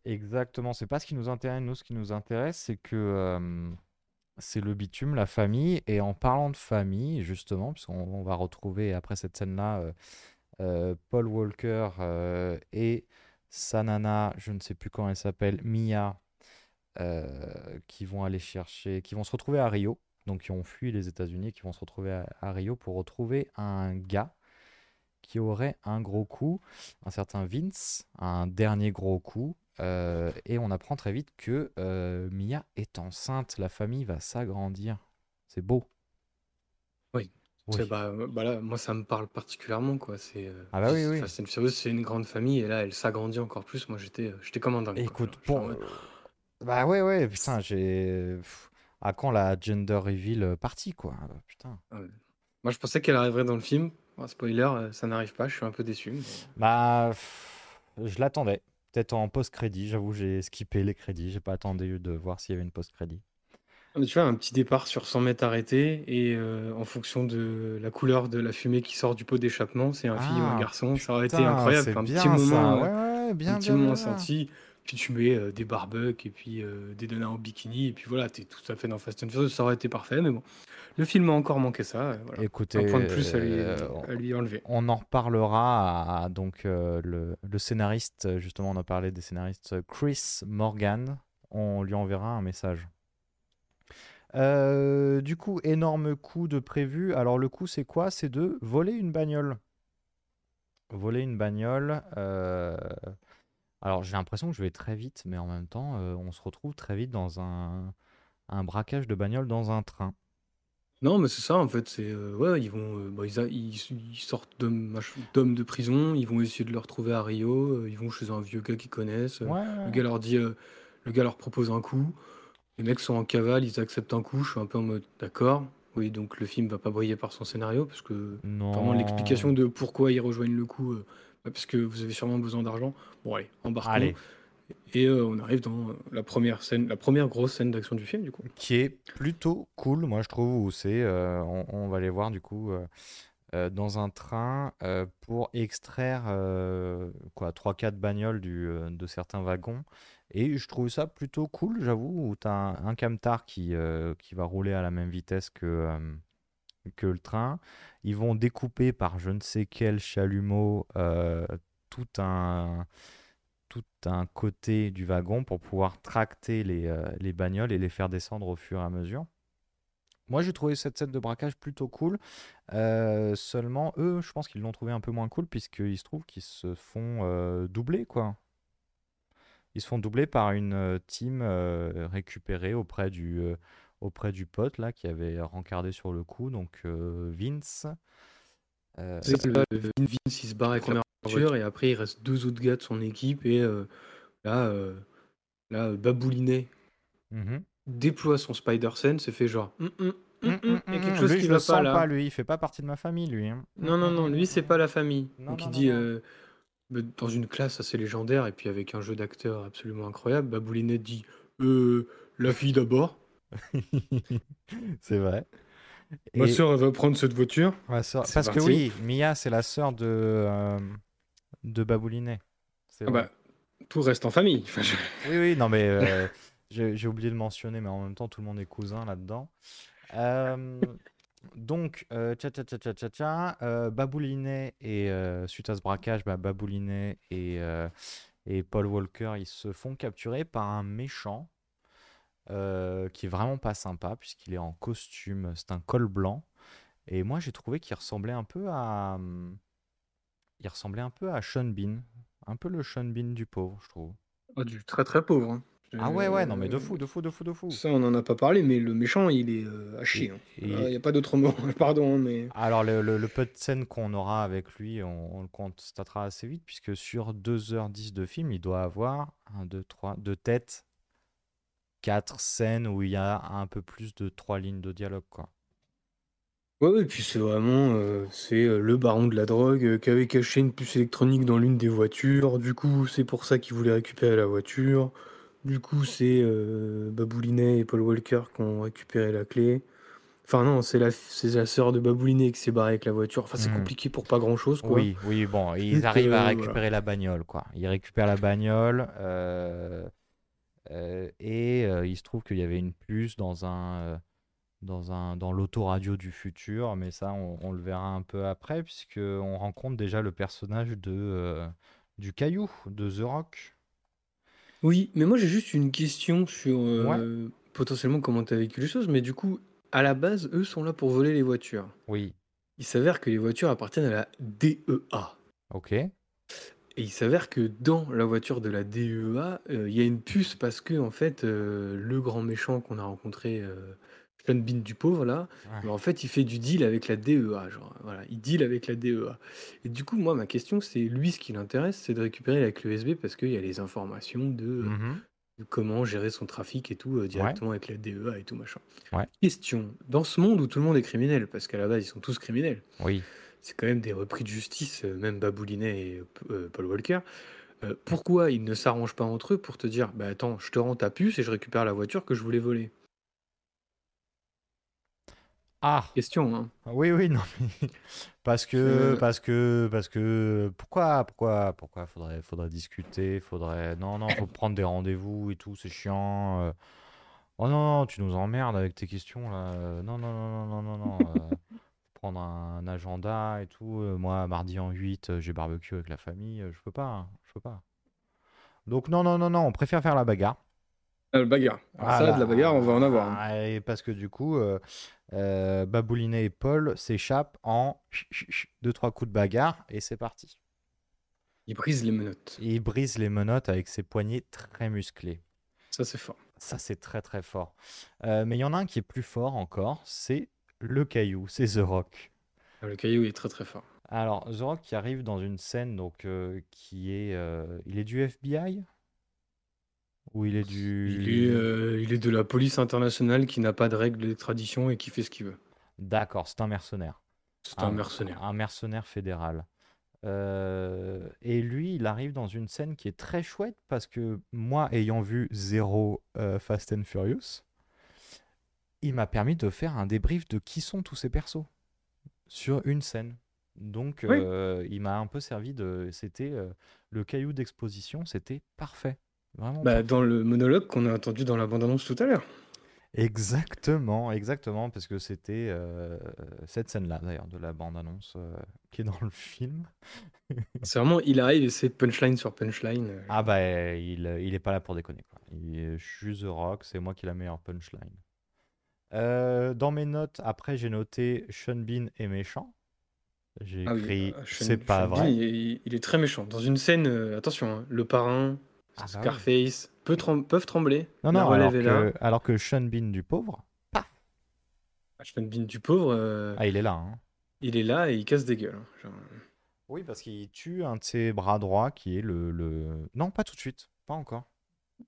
Exactement, c'est pas ce qui nous intéresse. Nous, ce qui nous intéresse, c'est que c'est le bitume, la famille. Et en parlant de famille, justement, puisqu'on on va retrouver après cette scène-là euh, euh, Paul Walker euh, et sa nana, je ne sais plus comment elle s'appelle, Mia, qui vont aller chercher, qui vont se retrouver à Rio. Donc, qui ont fui les États-Unis, qui vont se retrouver à Rio pour retrouver un gars qui aurait un gros coup, un certain Vince, un dernier gros coup. Euh, et on apprend très vite que euh, Mia est enceinte, la famille va s'agrandir. C'est beau. Oui. Oui. Bah, bah là, moi, ça me parle particulièrement. Quoi. C'est, euh, Ah bah oui, oui. Fast and Furious, c'est une grande famille et là, elle s'agrandit encore plus. Moi, j'étais, euh, j'étais comme un dingue. Écoute, bon, bah ouais, ouais, putain, j'ai. À quand la gender reveal euh, partie, quoi? Putain. Moi, je pensais qu'elle arriverait dans le film. Bon, spoiler, euh, ça n'arrive pas. Je suis un peu déçu. mais- Bah, je l'attendais. Peut-être en post-crédit, j'avoue, j'ai skippé les crédits, j'ai pas attendu de voir s'il y avait une post-crédit. Ah, Tu vois, un petit départ sur 100 mètres arrêté et euh, en fonction de la couleur de la fumée qui sort du pot d'échappement, c'est un fille ou un Ah, garçon. Ça aurait été incroyable. Un bien petit moment, ça. Ouais, ouais, bien, un petit bien, moment bien, bien. senti. Puis tu mets euh, des barbecues et puis euh, des nanas en bikini et puis voilà, t'es tout à fait dans Fast and Furious. Ça aurait été parfait, mais bon, le film a encore manqué ça. euh, voilà. Écoutez, Un point de plus à lui, à lui enlever. On en reparlera à, donc le, le scénariste, justement on a parlé des scénaristes Chris Morgan, on lui enverra un message. Euh, du coup, énorme coup de prévu. Alors le coup c'est quoi? C'est de voler une bagnole. Voler une bagnole. euh, Alors j'ai l'impression que je vais très vite, mais en même temps euh, on se retrouve très vite dans un, un braquage de bagnole dans un train. Non, mais c'est ça en fait. C'est euh, ouais, ils vont, euh, bah, ils, a- ils- ils sortent d'hommes mach- d'hommes de prison. Ils vont essayer de le retrouver à Rio. euh, ils vont chez un vieux gars qu'ils connaissent. euh, Ouais, Le ouais. gars leur dit, euh, le gars leur propose un coup. Les mecs sont en cavale, ils acceptent un coup. Je suis un peu en mode d'accord. Oui, donc le film va pas briller par son scénario parce que vraiment Non. l'explication de pourquoi ils rejoignent le coup, parce que vous avez sûrement besoin d'argent. Bon allez, embarquons. Allez. Et euh, on arrive dans la première scène, la première grosse scène d'action du film du coup. qui est plutôt cool, moi je trouve, où c'est, euh, on, on va les voir du coup euh, dans un train pour extraire quoi 3-4 bagnoles du, de certains wagons. Et je trouve ça plutôt cool, j'avoue, où tu as un, un camtar qui, qui va rouler à la même vitesse que, que le train. Ils vont découper par je ne sais quel chalumeau euh, tout un tout un côté du wagon pour pouvoir tracter les, euh, les bagnoles et les faire descendre au fur et à mesure. Moi, j'ai trouvé cette scène de braquage plutôt cool. Euh, seulement, eux, je pense qu'ils l'ont trouvé un peu moins cool, puisqu'il se trouve qu'ils se font doubler, quoi. Ils se font doubler par une team récupérée auprès du, auprès du pote, là, qui avait rencardé sur le coup, donc euh, Vince. Euh, C'est Vince il se barre avec la voiture et après il reste deux autres gars de son équipe et euh, là, euh, là Baboulinet mhm. déploie son Spider Sense et fait genre Mm, il y a quelque chose Lui, qui je va le pas sens là. pas, lui. Il fait pas partie de ma famille, lui. hein. Non, non, non, lui c'est pas la famille. Non, Donc non, il non, dit non. dans une classe assez légendaire et puis avec un jeu d'acteur absolument incroyable, Baboulinet dit euh, la fille d'abord. c'est vrai. Ma sœur elle va prendre cette voiture. Ouais, parce que oui, Mia, c'est la sœur de, euh, de Baboulinet. C'est Ah bah, tout reste en famille. Enfin, je- Oui, oui, non, mais euh, j'ai oublié de mentionner, mais en même temps, tout le monde est cousin là-dedans. Euh, donc, tcha tcha tcha tcha tcha Baboulinet et suite à ce braquage, bah, Baboulinet et, et Paul Walker, ils se font capturer par un méchant euh, qui est vraiment pas sympa puisqu'il est en costume, c'est un col blanc. Et moi, j'ai trouvé qu'il ressemblait un peu à, hum, il ressemblait un peu à Sean Bean, un peu le Sean Bean du pauvre, je trouve. Oh, du très très pauvre. hein. Ah ouais, ouais, non, mais de Euh, fou, de fou, de fou, de fou. Ça, on n'en a pas parlé, mais le méchant, il est euh, à chier. hein. Et- Il n'y a pas d'autre mot. Pardon, hein, mais. Alors, le, le- le peu de scènes qu'on aura avec lui, on, on le constatera assez vite, puisque sur 2h10 de film, il doit avoir 1, 2, 3, deux têtes, 4 scènes où il y a un peu plus de 3 lignes de dialogue, quoi. Ouais, ouais, puis c'est vraiment euh, c'est euh, le baron de la drogue euh, qui avait caché une puce électronique dans l'une des voitures. Du coup, c'est pour ça qu'il voulait récupérer la voiture. Du coup, c'est euh, Baboulinet et Paul Walker qui ont récupéré la clé. Enfin, non, c'est la, c'est la sœur de Baboulinet qui s'est barrée avec la voiture. Enfin, c'est Mhm. compliqué pour pas grand-chose, quoi. Oui, oui, bon, ils arrivent à récupérer voilà. la bagnole, quoi. Ils récupèrent la bagnole, et euh, il se trouve qu'il y avait une puce dans un, euh, dans un, dans l'autoradio du futur, mais ça, on, on le verra un peu après, puisque on rencontre déjà le personnage de, euh, du caillou, de The Rock. Oui, mais moi j'ai juste une question sur euh, potentiellement comment tu as vécu les choses. Mais du coup, à la base, eux sont là pour voler les voitures. Oui, Il s'avère que les voitures appartiennent à la DEA. ok. Et il s'avère que dans la voiture de la DEA, euh, il y a une puce parce que en fait, euh, le grand méchant qu'on a rencontré, euh, Sean Bean du pauvre là, Ouais. bah, en fait, il fait du deal avec la DEA. Genre, voilà, il deal avec la DEA. Et du coup, moi, ma question, c'est lui, ce qui l'intéresse, c'est de récupérer la clé USB parce qu'il y a les informations de, euh, Mhm. de comment gérer son trafic et tout directement avec la DEA et tout machin. Ouais. Question dans ce monde où tout le monde est criminel, parce qu'à la base, ils sont tous criminels Oui. C'est quand même des repris de justice, euh, même Baboulinet et euh, Paul Walker. Euh, pourquoi ils ne s'arrangent pas entre eux pour te dire bah attends, je te rends ta puce et je récupère la voiture que je voulais voler? Ah, Question, hein. oui, oui, non, mais parce que, parce que, parce que, pourquoi, pourquoi, pourquoi faudrait, faudrait discuter, faudrait, non, non, faut prendre des rendez-vous et tout, c'est chiant. Oh non, non, tu nous emmerdes avec tes questions là. Non, non, non, non, non, non, non. prendre un agenda et tout. euh, Moi, mardi en 8, euh, j'ai barbecue avec la famille. euh, Je peux pas, hein, je peux pas. Donc non, non, non, non, on préfère faire la bagarre. Le bagarre. Alors ça, de la bagarre, on va en avoir. hein. Et parce que du coup, euh, euh, Baboulinet et Paul s'échappent en deux trois coups de bagarre et c'est parti. Ils brisent les menottes. Il brise les menottes avec ses poignets très musclés. Ça, c'est fort. Ça, c'est très très fort. Euh, mais il y en a un qui est plus fort encore, c'est le caillou, c'est The Rock. Ah, Le caillou est très très fort. Alors, The Rock qui arrive dans une scène donc, euh, qui est... euh, il est du FBI Ou il est du... Il est, euh, il est de la police internationale qui n'a pas de règles d'extradition et qui fait ce qu'il veut. D'accord, c'est un mercenaire. C'est un mercenaire. Un mercenaire fédéral. Et lui, il arrive dans une scène qui est très chouette parce que moi, ayant vu zéro Fast and Furious, il m'a permis de faire un débrief de qui sont tous ces persos sur une scène. Donc, Oui. euh, il m'a un peu servi de. C'était euh, le caillou d'exposition, c'était parfait. Vraiment Bah, dans le monologue qu'on a entendu dans la bande-annonce tout à l'heure. Exactement, exactement, parce que c'était euh, cette scène-là, d'ailleurs, de la bande-annonce qui est dans le film. C'est vraiment, il arrive et c'est punchline sur punchline. Ah bah, il, il est pas là pour déconner, quoi. Il est- je suis The Rock, c'est moi qui ai la meilleure punchline. Euh, dans mes notes, après, j'ai noté Sean Bean est méchant. J'ai Ah écrit euh, Sean- c'est pas Sean Bean, vrai. Il, il est très méchant. Dans une scène, euh, attention, hein, le parrain, Ah bah oui. Scarface, trem- peuvent trembler. Non, non, alors que, alors que Sean Bean du pauvre, Sean Bean du pauvre, euh, ah, il est là. hein. il est là et il casse des gueules. hein. Genre, Oui, parce qu'il tue un de ses bras droits qui est le, le... Non, pas tout de suite, pas encore.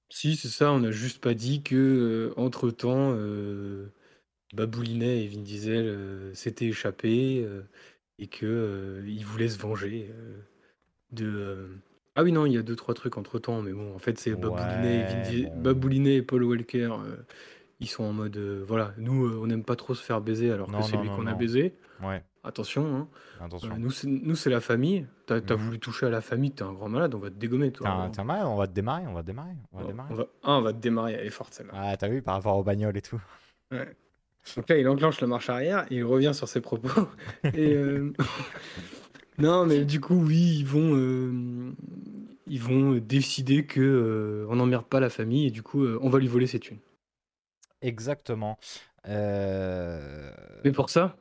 Si, c'est ça, on n'a juste pas dit que euh, entre-temps, euh, Baboulinet et Vin Diesel euh, s'étaient échappés euh, et que euh, ils voulaient se venger de. Ah oui, non, il y a deux, trois trucs entre-temps, mais bon, en fait, c'est Baboulinet, et Vin Ouais, Di- bon. Baboulinet et Paul Walker. ils sont en mode. voilà, nous, on n'aime pas trop se faire baiser alors Non, que c'est non, lui non, qu'on a non. baisé. Ouais, Attention, hein. attention. Nous, c'est- nous, c'est la famille. T'as Mhm. voulu toucher à la famille, t'es un grand malade, on va te dégommer, toi. T'es un- un malade, on va te démarrer, on va te démarrer, on va On- démarrer. on va... Ah, on va te démarrer, elle est forte celle-là. Ah, t'as vu par rapport aux bagnoles et tout. Ouais. Donc là, il enclenche la marche arrière et il revient sur ses propos. et euh, non, mais du coup, oui, ils vont, euh, ils vont décider que euh, on n'emmerde pas la famille et du coup, euh, on va lui voler ses thunes. Exactement. Mais pour ça,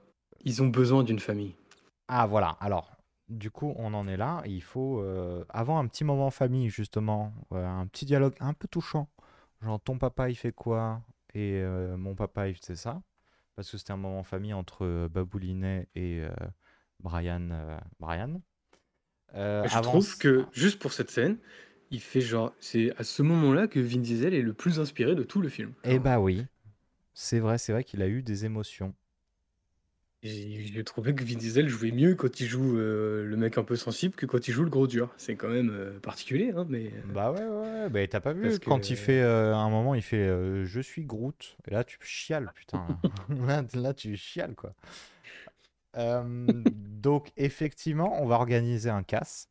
ils ont besoin d'une famille. Ah voilà, alors du coup on en est là, il faut euh, avant un petit moment famille justement, euh, un petit dialogue un peu touchant genre ton papa il fait quoi? Et euh, mon papa il fait ça. Parce que c'était un moment en famille entre euh, Baboulinet et euh, Brian. euh, Brian. Je avant trouve que, juste pour cette scène, il fait genre. C'est à ce moment-là que Vin Diesel est le plus inspiré de tout le film. Eh bah oui, c'est vrai, c'est vrai qu'il a eu des émotions. J'ai trouvé que Vin Diesel jouait mieux quand il joue euh, le mec un peu sensible que quand il joue le gros dur. C'est quand même euh, particulier, hein, mais. euh, Bah ouais, ouais, bah t'as pas vu Parce quand que- il fait euh, à un moment, il fait Je suis Groot. Et là, tu chiales, putain. Là, là, tu chiales, quoi. Donc, effectivement, on va organiser un casse.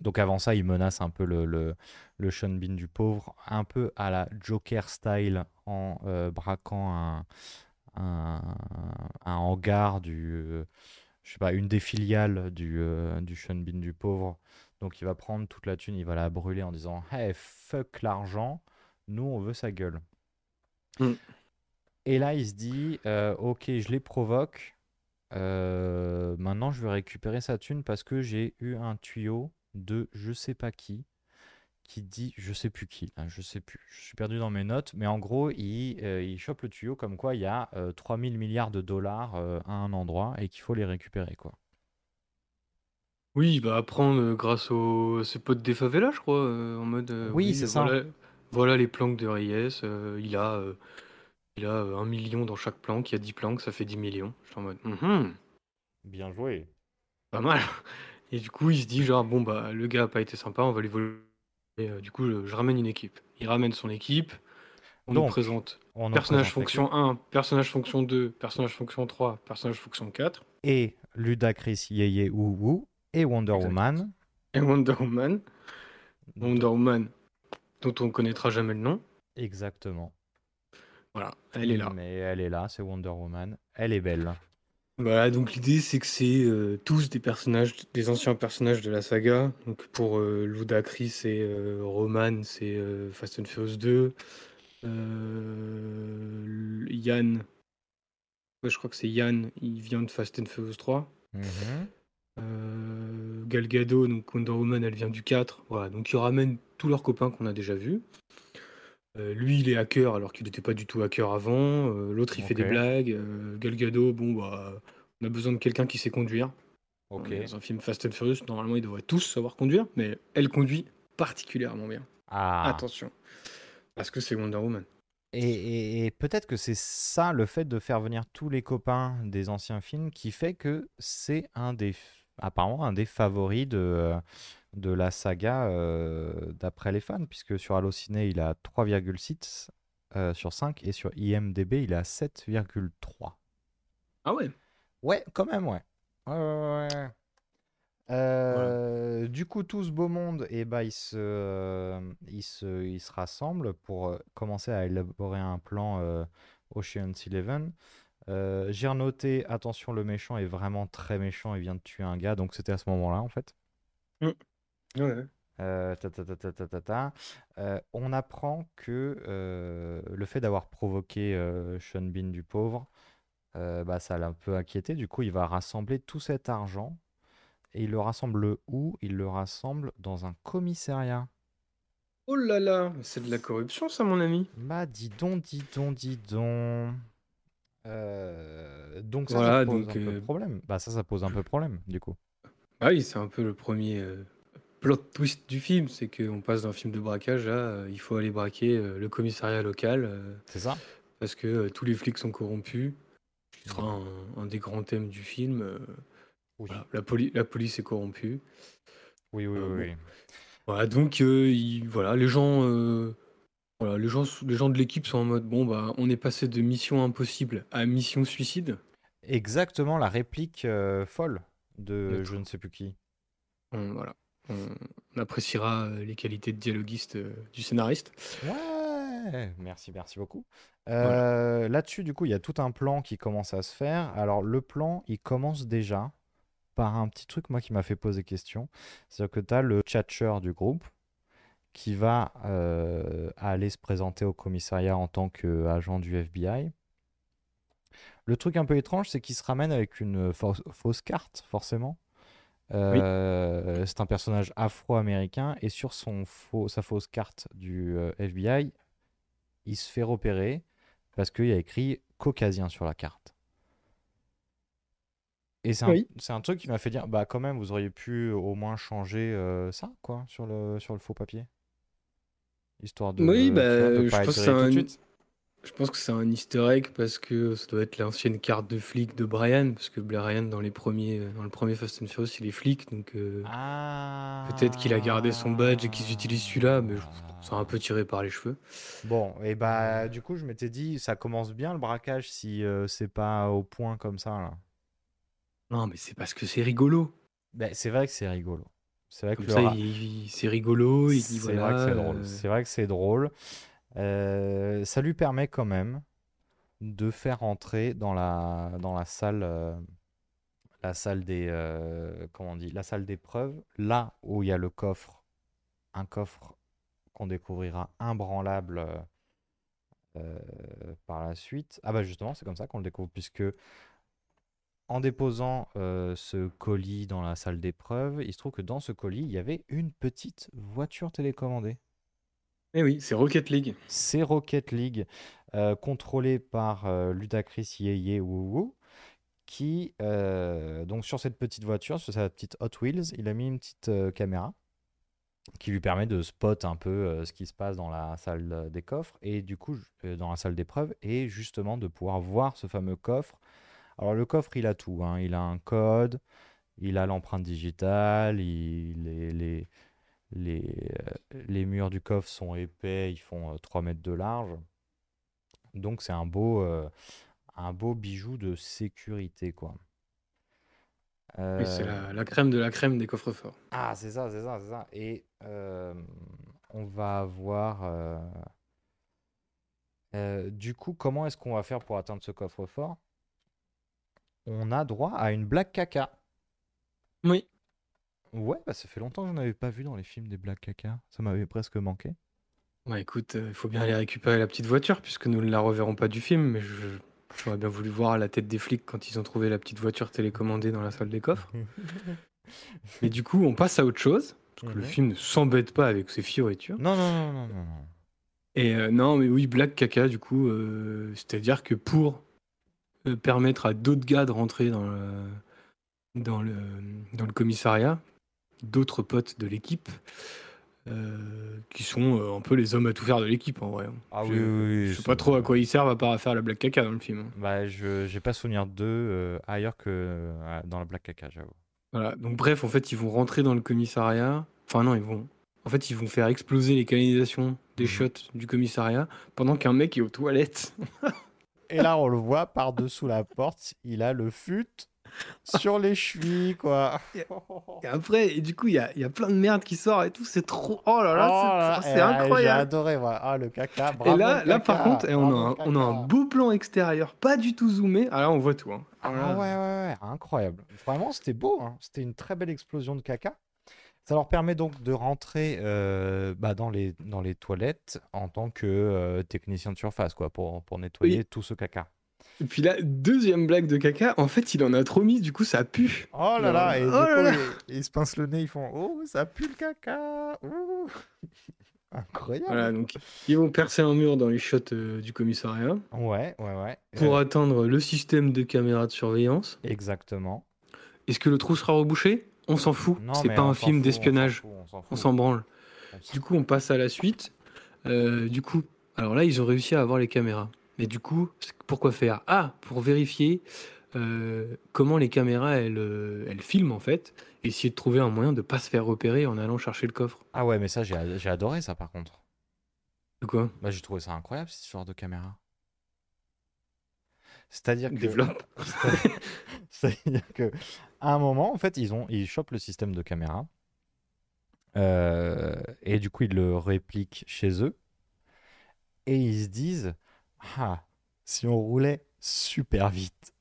Donc, avant ça, il menace un peu le, le, le Sean Bean du pauvre, un peu à la Joker style, en braquant un, un, un hangar du. euh, je sais pas, une des filiales du, euh, du Sean Bean du pauvre. Donc il va prendre toute la thune, il va la brûler en disant Hey, fuck l'argent, nous on veut sa gueule. Mm. Et là il se dit euh, Ok, je les provoque, euh, maintenant je vais récupérer sa thune parce que j'ai eu un tuyau de je sais pas qui qui dit je sais plus qui, là, je sais plus, je suis perdu dans mes notes, mais en gros il, euh, il chope le tuyau comme quoi il y a euh, 3000 milliards de dollars euh, à un endroit et qu'il faut les récupérer quoi. Oui, il va apprendre euh, grâce aux ses potes des favelas, je crois, euh, en mode. euh, Oui, c'est ça. voilà, Voilà les planques de Reyes. euh, il a, euh, il a euh, un million dans chaque planque. Il y a 10 planques, ça fait 10 millions. Je suis en mode. Bien joué. pas mal. Et du coup, il se dit genre bon bah le gars a pas été sympa, on va lui voler. Et euh, du coup, je, je ramène une équipe. Il ramène son équipe. On Donc, nous présente On en personnage présente fonction 1, personnage fonction 2, personnage fonction 3, personnage fonction 4 et Ludacris Yeye Woo et Wonder Exact. Woman. et Wonder Woman. Wonder Woman dont on connaîtra jamais le nom. Exactement. Voilà, elle est là. Mais elle est là, c'est Wonder Woman. Elle est belle. Voilà, donc l'idée c'est que c'est euh, tous des personnages, des anciens personnages de la saga. Donc pour euh, Ludacris et euh, Roman, c'est euh, Fast and Furious 2. Euh, Yann, ouais, je crois que c'est Yann, il vient de Fast and Furious 3. Mhm. Gal Gadot, donc Wonder Woman, elle vient du 4. Voilà, donc ils ramènent tous leurs copains qu'on a déjà vus. Euh, lui, il est hacker alors qu'il n'était pas du tout hacker avant. Euh, L'autre, il fait des blagues. Euh, Gal Gadot, bon, bah, on a besoin de quelqu'un qui sait conduire. Ok. On est Dans un film Fast and Furious, normalement, ils devraient tous savoir conduire, mais elle conduit particulièrement bien. Ah. Attention, parce que c'est Wonder Woman. Et, et- et peut-être que c'est ça, le fait de faire venir tous les copains des anciens films, qui fait que c'est un des, apparemment, un des favoris de, euh, de la saga euh, d'après les fans, puisque sur Allociné, il a 3,6 euh, sur 5 et sur IMDB, il à 7,3. Ah ouais? Ouais, quand même, ouais. Ouais, ouais, ouais. Euh, Du coup, tout ce beau monde, eh ben, il se, il se, il se rassemble pour commencer à élaborer un plan Ocean's Eleven. Euh, J'ai renoté, attention, le méchant est vraiment très méchant, il vient de tuer un gars, donc c'était à ce moment-là, en fait. Ouais. Euh, ta, ta, ta. Euh, on apprend que euh, le fait d'avoir provoqué euh, Sean Bean du pauvre, euh, bah, ça l'a un peu inquiété. Du coup, il va rassembler tout cet argent. Et il le rassemble où? Il le rassemble dans un commissariat. Oh là là, c'est de la corruption, ça, mon ami. Bah, dis donc, dis donc, dis donc. Donc ça, Voilà, ça pose donc, un peu problème. Bah, ça, ça pose un peu problème, du coup. Ah oui, c'est un peu le premier euh, plot twist du film, c'est qu'on passe d'un film de braquage à euh, il faut aller braquer euh, le commissariat local euh, C'est ça? parce que euh, tous les flics sont corrompus. Ce sera un, un des grands thèmes du film. euh, Oui. voilà, la, poli- la police est corrompue. Oui, oui, Euh, oui, bon. oui. Voilà, donc euh, il- voilà, les gens, euh, voilà, les gens, les gens de l'équipe sont en mode bon bah on est passé de mission impossible à mission suicide. Exactement la réplique euh, folle de je ne sais plus qui. On, voilà, on, on appréciera euh, les qualités de dialoguiste euh, du scénariste. Ouais, merci, merci beaucoup. Euh, Là-dessus, du coup, il y a tout un plan qui commence à se faire. Alors, le plan, il commence déjà par un petit truc, moi, qui m'a fait poser question. C'est-à-dire que tu as le tchatcher du groupe qui va euh, aller se présenter au commissariat en tant qu'agent du FBI. Le truc un peu étrange, c'est qu'il se ramène avec une fausse, fausse carte, forcément. Euh, C'est un personnage afro-américain et sur son faux, sa fausse carte du euh, FBI, il se fait repérer parce qu'il y a écrit caucasien sur la carte. Et c'est un, Oui. c'est un truc qui m'a fait dire, bah quand même, vous auriez pu au moins changer euh, ça, quoi, sur le, sur le faux papier. Histoire de, Oui, vois, de bah, je pense que c'est un-. Je pense que c'est un easter egg parce que ça doit être l'ancienne carte de flic de Brian, parce que Brian dans les premiers, dans le premier Fast and Furious, il est flic, donc euh, Ah. peut-être qu'il a gardé son badge et qu'ils utilisent celui-là, mais je- c'est un peu tiré par les cheveux. Bon, et bah du coup, je m'étais dit, ça commence bien le braquage si euh, c'est pas au point comme ça, là. Non, mais c'est parce que c'est rigolo. Bah, c'est vrai que c'est rigolo. C'est vrai que rigolo. Dit C'est voilà. vrai que c'est drôle. euh, C'est vrai que c'est drôle. Euh, ça lui permet quand même de faire entrer dans la, dans la salle, euh, la salle des, euh, comment on dit, la salle d'épreuve, là où il y a le coffre, un coffre qu'on découvrira imbranlable par la suite. Ah bah justement, c'est comme ça qu'on le découvre, puisque en déposant ce colis dans la salle d'épreuve, il se trouve que dans ce colis, il y avait une petite voiture télécommandée. Eh oui, c'est Rocket League. C'est Rocket League, euh, contrôlé par euh, Ludacris Yeye Woo qui, euh, donc sur cette petite voiture, sur sa petite Hot Wheels, il a mis une petite euh, caméra qui lui permet de spot un peu ce qui se passe dans la salle des coffres et du coup, dans la salle d'épreuve, et justement de pouvoir voir ce fameux coffre. Alors le coffre, il a tout, hein. Il a un code, il a l'empreinte digitale, il, les, les, les, euh, les murs du coffre sont épais, ils font euh, 3 mètres de large. Donc c'est un beau, euh, un beau bijou de sécurité, quoi. C'est Euh, la, la crème de la crème des coffres forts. ah, c'est ça, c'est ça, c'est ça. Et euh, on va avoir. euh, euh, du coup, comment est-ce qu'on va faire pour atteindre ce coffre-fort? On a droit à une blague caca. Oui. Ouais, bah ça fait longtemps que j'en avais pas vu dans les films des blagues caca. Ça m'avait presque manqué. Ouais, écoute, euh, il faut bien aller récupérer la petite voiture puisque nous ne la reverrons pas du film, mais je- j'aurais bien voulu voir la tête des flics quand ils ont trouvé la petite voiture télécommandée dans la salle des coffres. Mais du coup, on passe à autre chose parce que le Mhm. film ne s'embête pas avec ses fioritures. Non, non, non, non, non, non. Et euh, non, mais oui, Black Caca, du coup, euh, c'est-à-dire que pour euh, permettre à d'autres gars de rentrer dans le, dans le, dans le commissariat, d'autres potes de l'équipe, euh, qui sont euh, un peu les hommes à tout faire de l'équipe en vrai. Ah je, oui, oui, oui, je sais pas trop à quoi ils servent à part à faire la Black Caca dans le film. hein. Bah, je j'ai pas souvenir d'eux euh, ailleurs que euh, dans la blague caca, j'avoue. Voilà, donc bref, en fait, ils vont rentrer dans le commissariat. Enfin, non, ils vont. En fait, ils vont faire exploser les canalisations des Mhm. shots du commissariat pendant qu'un mec est aux toilettes. Et là, on le voit par-dessous la porte, il a le fut sur les chevilles, quoi. Et après, et du coup, il y a, y a plein de merde qui sort et tout. C'est trop. Oh là là, Oh c'est- c'est et là, J'ai incroyable. adoré, voilà. Ah, le caca, Et là, là par contre, et on, a un, on a un beau plan extérieur, pas du tout zoomé. Ah là, on voit tout. hein. Ah ouais, ouais, ouais, incroyable. Vraiment, c'était beau. hein. C'était une très belle explosion de caca. Ça leur permet donc de rentrer euh, bah, dans, les, dans les toilettes en tant que euh, technicien de surface, quoi, pour, pour nettoyer Oui. tout ce caca. Et puis là, deuxième blague de caca, en fait, il en a trop mis, du coup, ça pue. Oh là là, et Oh là coup, là. Ils, ils se pincent le nez, ils font Oh, ça pue le caca. ouh. Incroyable. Voilà, donc ils vont percer un mur dans les shots euh, du commissariat Ouais, ouais, ouais. pour Euh, atteindre le système de caméra de surveillance. Exactement. Est-ce que le trou sera rebouché? On s'en fout. C'est pas un film d'espionnage. On s'en branle. Du coup, on passe à la suite. Euh, du coup, alors là, ils ont réussi à avoir les caméras. Mais du coup, pourquoi faire? Ah, pour vérifier euh, comment les caméras, elles, euh, elles filment en fait. Et essayer de trouver un moyen de pas se faire repérer en allant chercher le coffre. Ah ouais, mais ça, j'ai adoré ça par contre. De quoi? Bah, j'ai trouvé ça incroyable, cette genre de caméra. C'est-à-dire que. Développe. C'est-à-dire que à un moment, en fait, ils ont ils chopent le système de caméra. Euh, et du coup, ils le répliquent chez eux. Et ils se disent Ah, si on roulait super vite,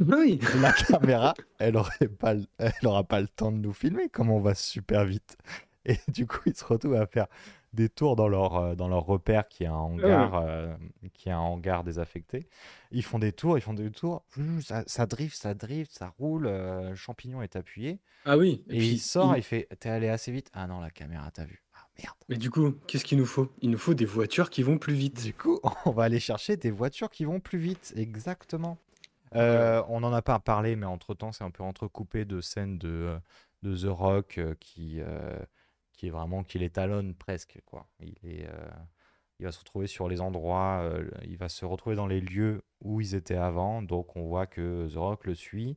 Oui. la caméra, elle aurait pas, le- elle aura pas le temps de nous filmer comme on va super vite. Et du coup, ils se retrouvent à faire des tours dans leur, euh, dans leur repère qui est un hangar, euh, qui est un hangar désaffecté. Ils font des tours, ils font des tours. Ça, ça drift, ça drift, ça roule. euh, le champignon est appuyé. Ah oui. Et, il sort, il fait T'es allé assez vite Ah non, la caméra t'a vu. Merde. Mais du coup, qu'est-ce qu'il nous faut? Il nous faut des voitures qui vont plus vite. Du coup, on va aller chercher des voitures qui vont plus vite. Exactement. Euh, on n'en a pas parlé, mais entre-temps, c'est un peu entrecoupé de scènes de, euh, de The Rock euh, qui, euh, qui est vraiment, qui les talonne presque, quoi. Il est, euh, il va se retrouver sur les endroits, euh, il va se retrouver dans les lieux où ils étaient avant, donc on voit que The Rock le suit.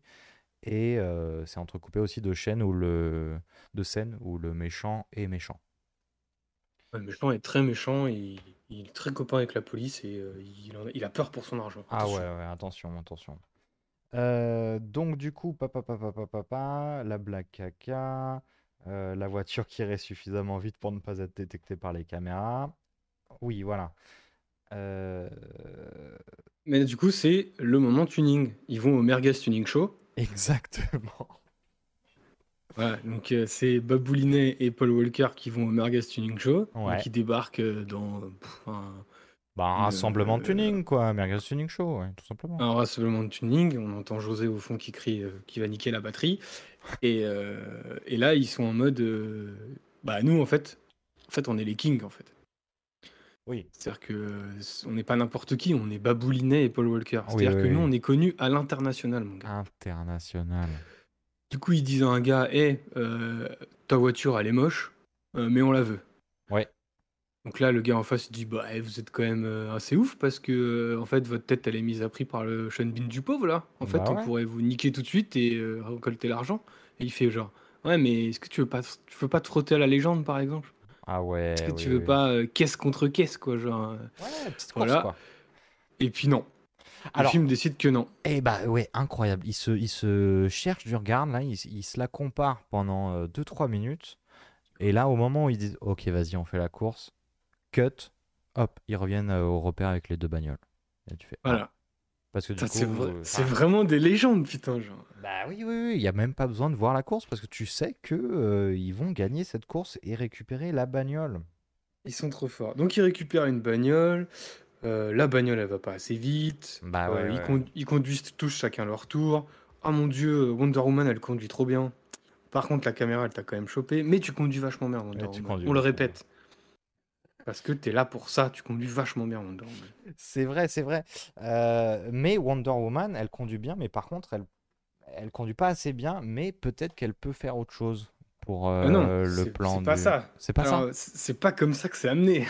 Et euh, c'est entrecoupé aussi de chaînes où le, de scènes où le méchant est méchant. Le méchant est très méchant, et il est très copain avec la police et euh, il, en a, il a peur pour son argent. Ah ouais, Attention. ouais, attention, attention. Euh, donc du coup, papa, papa, papa, papa, la blague caca, euh, la voiture qui irait suffisamment vite pour ne pas être détectée par les caméras. Oui, voilà. Euh, Mais du coup, c'est le moment tuning. Ils vont au Merguez Tuning Show. Exactement. Voilà, donc euh, c'est Bob Boulinet et Paul Walker qui vont au Merguez Tuning Show, et qui débarquent euh, dans euh, pff, un, Bah, un rassemblement de tuning, quoi. Merguez Tuning Show, ouais, tout simplement. un rassemblement de tuning. On entend José au fond qui crie euh, qui va niquer la batterie. Et, euh, et là, ils sont en mode. euh, bah, nous, en fait, en fait, on est les kings, en fait. Oui. C'est-à-dire que euh, on n'est pas n'importe qui, on est Baboulinet et Paul Walker. C'est-à-dire oui, que nous, on est connus à l'international, mon gars. International. Du coup, ils disent à un gars, hé, ta voiture, elle est moche, euh, mais on la veut. Ouais. Donc là, le gars en face il dit, bah, vous êtes quand même euh, assez ouf parce que, euh, en fait, votre tête, elle est mise à prix par le Sean Bean du pauvre, là. En fait, Bah on ouais. pourrait vous niquer tout de suite et euh, récolter l'argent. Et il fait genre, ouais, mais est-ce que tu veux pas, tu veux pas te frotter à la légende, par exemple? Ah ouais. Est-ce que oui, tu veux oui. pas euh, caisse contre caisse, quoi, genre. euh. Ouais, petite course, Voilà. quoi. Et puis non. Le Alors, film décide que non. Eh bah ouais, incroyable. Il se, il se cherche du regard, là, il, il se la compare pendant 2-3 minutes. Et là, au moment où ils disent Ok, vas-y, on fait la course, cut, hop, ils reviennent euh, au repère avec les deux bagnoles. Et tu fais Ah. Voilà. Parce que du Ça, coup, c'est vrai- euh, enfin, vraiment des légendes, putain, genre. Bah oui, oui, oui, il n'y a même pas besoin de voir la course parce que tu sais que euh, ils vont gagner cette course et récupérer la bagnole. Ils sont trop forts. Donc ils récupèrent une bagnole. Euh, la bagnole, elle va pas assez vite. Bah Euh, ouais, ils, conduisent tous chacun leur tour. Ah mon dieu, Wonder Woman, elle conduit trop bien. Par contre, la caméra, elle t'a quand même chopé. Mais tu conduis vachement bien, Wonder Woman. conduis On le répète. Parce que t'es là pour ça, tu conduis vachement bien, Wonder Woman. C'est vrai, c'est vrai. Euh, mais Wonder Woman, elle conduit bien, mais par contre, elle, elle conduit pas assez bien, mais peut-être qu'elle peut faire autre chose pour euh, non, le plan c'est pas ça. C'est pas Alors, ça? c'est pas comme ça que c'est amené.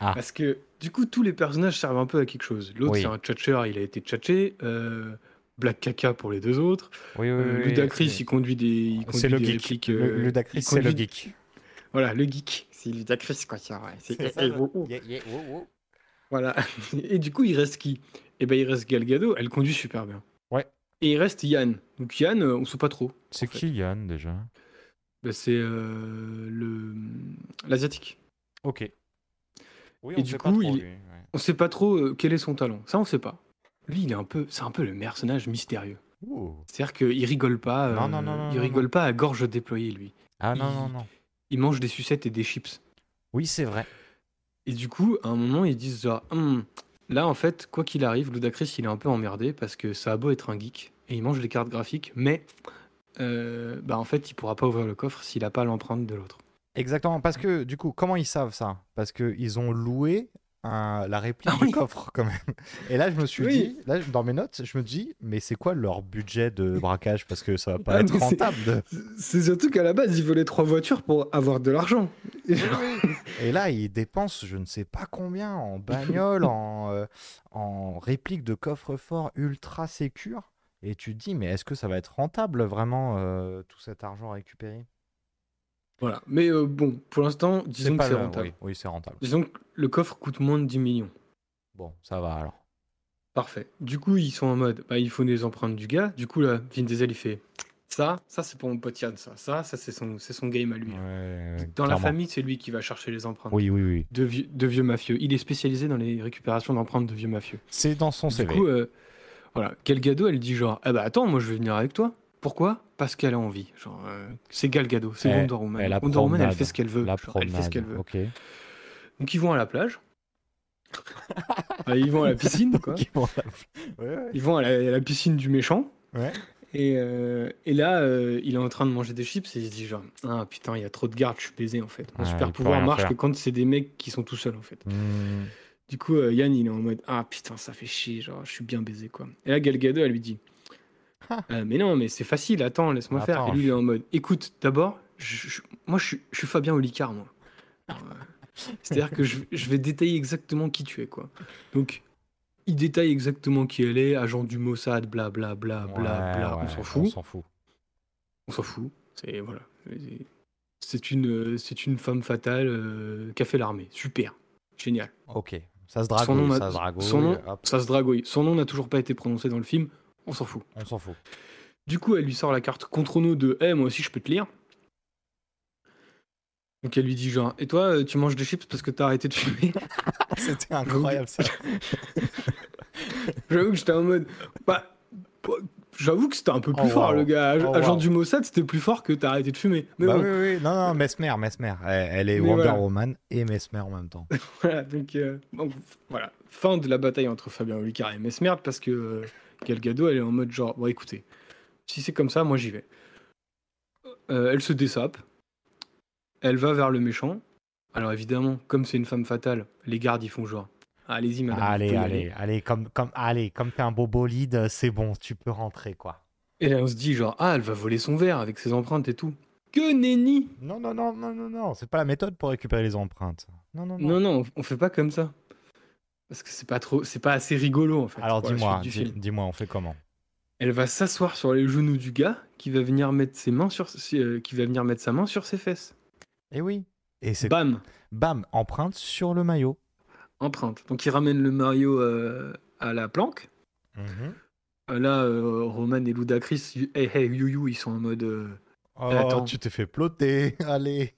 Ah. Parce que du coup, tous les personnages servent un peu à quelque chose. L'autre, Oui. c'est un tchatcheur, il a été tchatché. Euh, Black Caca pour les deux autres. Oui, oui, Euh, Ludacris, il conduit des, il C'est conduit le des geek. répliques. Le- euh, Ludacris, c'est le geek. Voilà, le geek. C'est Ludacris, quoi. c'est. Voilà. Et du coup, il reste qui? Eh ben, il reste Gal Gadot. Elle conduit super bien. Ouais. Et il reste Yann. Donc Yann, euh, on sait pas trop. C'est fait. qui Yann déjà? Ben, c'est euh, le l'asiatique. Ok. Oui, Et on du sait coup, trop, il- lui, ouais. On sait pas trop euh, quel est son talent. Ça, on sait pas. Lui, il est un peu, c'est un peu le personnage mystérieux. C'est-à-dire qu'il rigole pas. Non, euh, non, non, non, il rigole pas à gorge déployée, lui. Ah non, Il- non, non. Il mange des sucettes et des chips. Oui, c'est vrai. Et du coup, à un moment, ils disent genre, Hum, là, en fait, quoi qu'il arrive, Ludacris, il est un peu emmerdé parce que ça a beau être un geek et il mange des cartes graphiques, mais euh, bah, en fait, il pourra pas ouvrir le coffre s'il a pas l'empreinte de l'autre. Exactement, parce que du coup, comment ils savent ça? Parce qu'ils ont loué un- la réplique Ah du coffre quand même. Et là, je me suis Oui. dit, là, dans mes notes, je me dis, mais c'est quoi leur budget de braquage? Parce que ça va pas Ah, être rentable. C'est surtout qu'à la base, ils voulaient trois voitures pour avoir de l'argent. Et là, ils dépensent je ne sais pas combien en bagnole, en, euh, en réplique de coffre-fort ultra sécure. Et tu te dis, mais est-ce que ça va être rentable vraiment euh, tout cet argent récupéré? Voilà. Mais euh, bon, pour l'instant, disons que c'est le- rentable. Oui, oui, c'est rentable. Disons que le coffre coûte moins de 10 millions. Bon, ça va alors. Parfait. Du coup, ils sont en mode, bah, il faut des empreintes du gars. Du coup, là, Vin Diesel, il fait ça, ça c'est pour mon pote Yann, ça, ça, ça c'est son, son game à lui. Ouais, Dans la famille, c'est lui qui va chercher les empreintes Oui, oui, oui. de, vieux, de vieux mafieux. Il est spécialisé dans les récupérations d'empreintes de vieux mafieux. C'est dans son Du CV. coup, euh, voilà, Gal Gadot, elle dit genre, ah bah attends, moi je vais venir avec toi. Pourquoi? Parce qu'elle a envie. Genre, euh, c'est Gal Gadot, c'est Eh, Wonder Woman. eh, la Wonder Woman, elle fait ce qu'elle veut. La Genre, elle fait ce qu'elle veut. Donc ils vont à la plage. Ah, ils vont à la piscine, quoi. Qui vont la- Ouais, ouais. Ils vont à la, à la piscine du méchant. Ouais. Et, euh, et là, euh, il est en train de manger des chips et il se dit genre ah putain il y a trop de gardes, je suis baisé en fait. Mon Ouais, super pouvoir marche faire. que quand c'est des mecs qui sont tout seuls en fait. Hmm. Du coup, euh, Yann, il est en mode Ah putain, ça fait chier, genre, je suis bien baisé, quoi. Et là, Gal Gadot, elle lui dit Euh, Mais non, mais c'est facile, attends, laisse-moi faire. Attends, Et lui, il est en mode Écoute, d'abord, je- je- moi, je, suis- je suis Fabien Olicard, moi. Euh, C'est-à-dire que je, vais détailler exactement qui tu es, quoi. Donc, il détaille exactement qui elle est, agent du Mossad, bla bla bla bla Ouais, bla. ouais, on s'en On fout. s'en fout. On s'en fout. C'est voilà. C'est une, c'est une femme fatale euh, qui a fait l'armée. Super. Génial. Ok. Ça se Son dragouille, nom, ça n'a- se dragouille. son nom- ça se dragouille. Son nom n'a toujours pas été prononcé dans le film. On s'en fout. on s'en fout. Du coup, elle lui sort la carte contre nous de Eh, moi aussi, je peux te lire. Donc elle lui dit genre Et toi, euh, tu manges des chips parce que t'as arrêté de fumer? C'était incroyable ça. J'avoue que j'étais en mode. Bah, bah, J'avoue que c'était un peu plus Oh, fort, wow. le gars. Oh, Agent wow. du Mossad, c'était plus fort que t'as arrêté de fumer. Mais bah bon, oui, oui, non, non, Mesmer, Mesmer. Elle, elle est Mais Wonder voilà. Woman et Mesmer en même temps. voilà. Donc, euh, donc, voilà. Fin de la bataille entre Fabien Olicard et Mesmerd parce que euh, Gal Gadot, elle est en mode genre Bon, écoutez, si c'est comme ça, moi j'y vais. Euh, elle se dessape. Elle va vers le méchant. Alors évidemment, comme c'est une femme fatale, les gardes ils font genre Allez-y, madame. allez, allez, allez, comme, comme, allez, comme t'es un beau bolide, c'est bon, tu peux rentrer, quoi. Et là, on se dit genre Ah, elle va voler son verre avec ses empreintes et tout. Que nenni Non, non, non, non, non, non, c'est pas la méthode pour récupérer les empreintes. Non, non, non. Non, non, on- fait pas comme ça. Parce que c'est pas trop, c'est pas assez rigolo en fait. Alors dis-moi, dis-moi, on fait comment Elle va s'asseoir sur les genoux du gars qui va venir mettre ses mains sur, euh, qui va venir mettre sa main sur ses fesses. Eh oui. Et c'est Bam, bam, empreinte sur le maillot. Empreinte. Donc il ramène le Mario euh, à la planque. Mhm. Euh, Là, euh, Roman et Ludacris, hey, hey, you, you, ils sont en mode. euh, Oh, attends. tu t'es fait ploter, allez.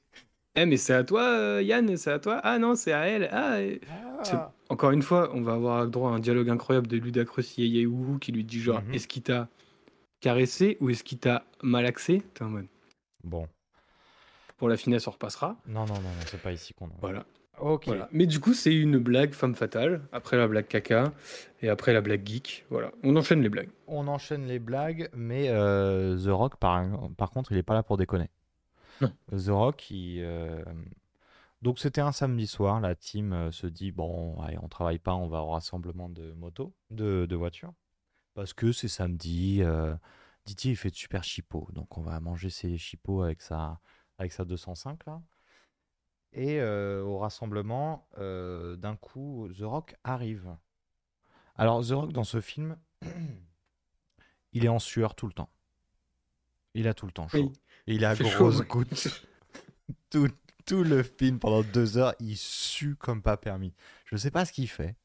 Eh, mais c'est à toi, Yann, c'est à toi. Ah non, c'est à elle. Ah, et- C'est- Encore une fois, on va avoir droit à un dialogue incroyable de Ludacris Yé Ouhou qui lui dit genre Mhm. est-ce qu'il t'a caressé ou est-ce qu'il t'a malaxé? T'es en mode Bon, pour la finesse on repassera. non, non, non, non, c'est pas ici qu'on Voilà. Ok. voilà. Mais du coup c'est une blague femme fatale, après la blague caca et après la blague geek. Voilà, on enchaîne les blagues. On enchaîne les blagues, mais euh, The Rock, par, par contre, il est pas là pour déconner. Non. The Rock, il, euh, donc c'était un samedi soir, la team euh, se dit bon, allez, on travaille pas, on va au rassemblement de motos, de, de voitures, parce que c'est samedi. Euh, Didier il fait de super chipots, donc on va manger ses chipots avec sa, avec sa 205 là. Et euh, au rassemblement, euh, d'un coup, The Rock arrive. Alors, The Rock, dans ce film, il est en sueur tout le temps. Il a tout le temps chaud. Oui. Il a chaud, grosses ouais. gouttes. tout, tout le film, pendant deux heures, il sue comme pas permis. Je sais pas ce qu'il fait.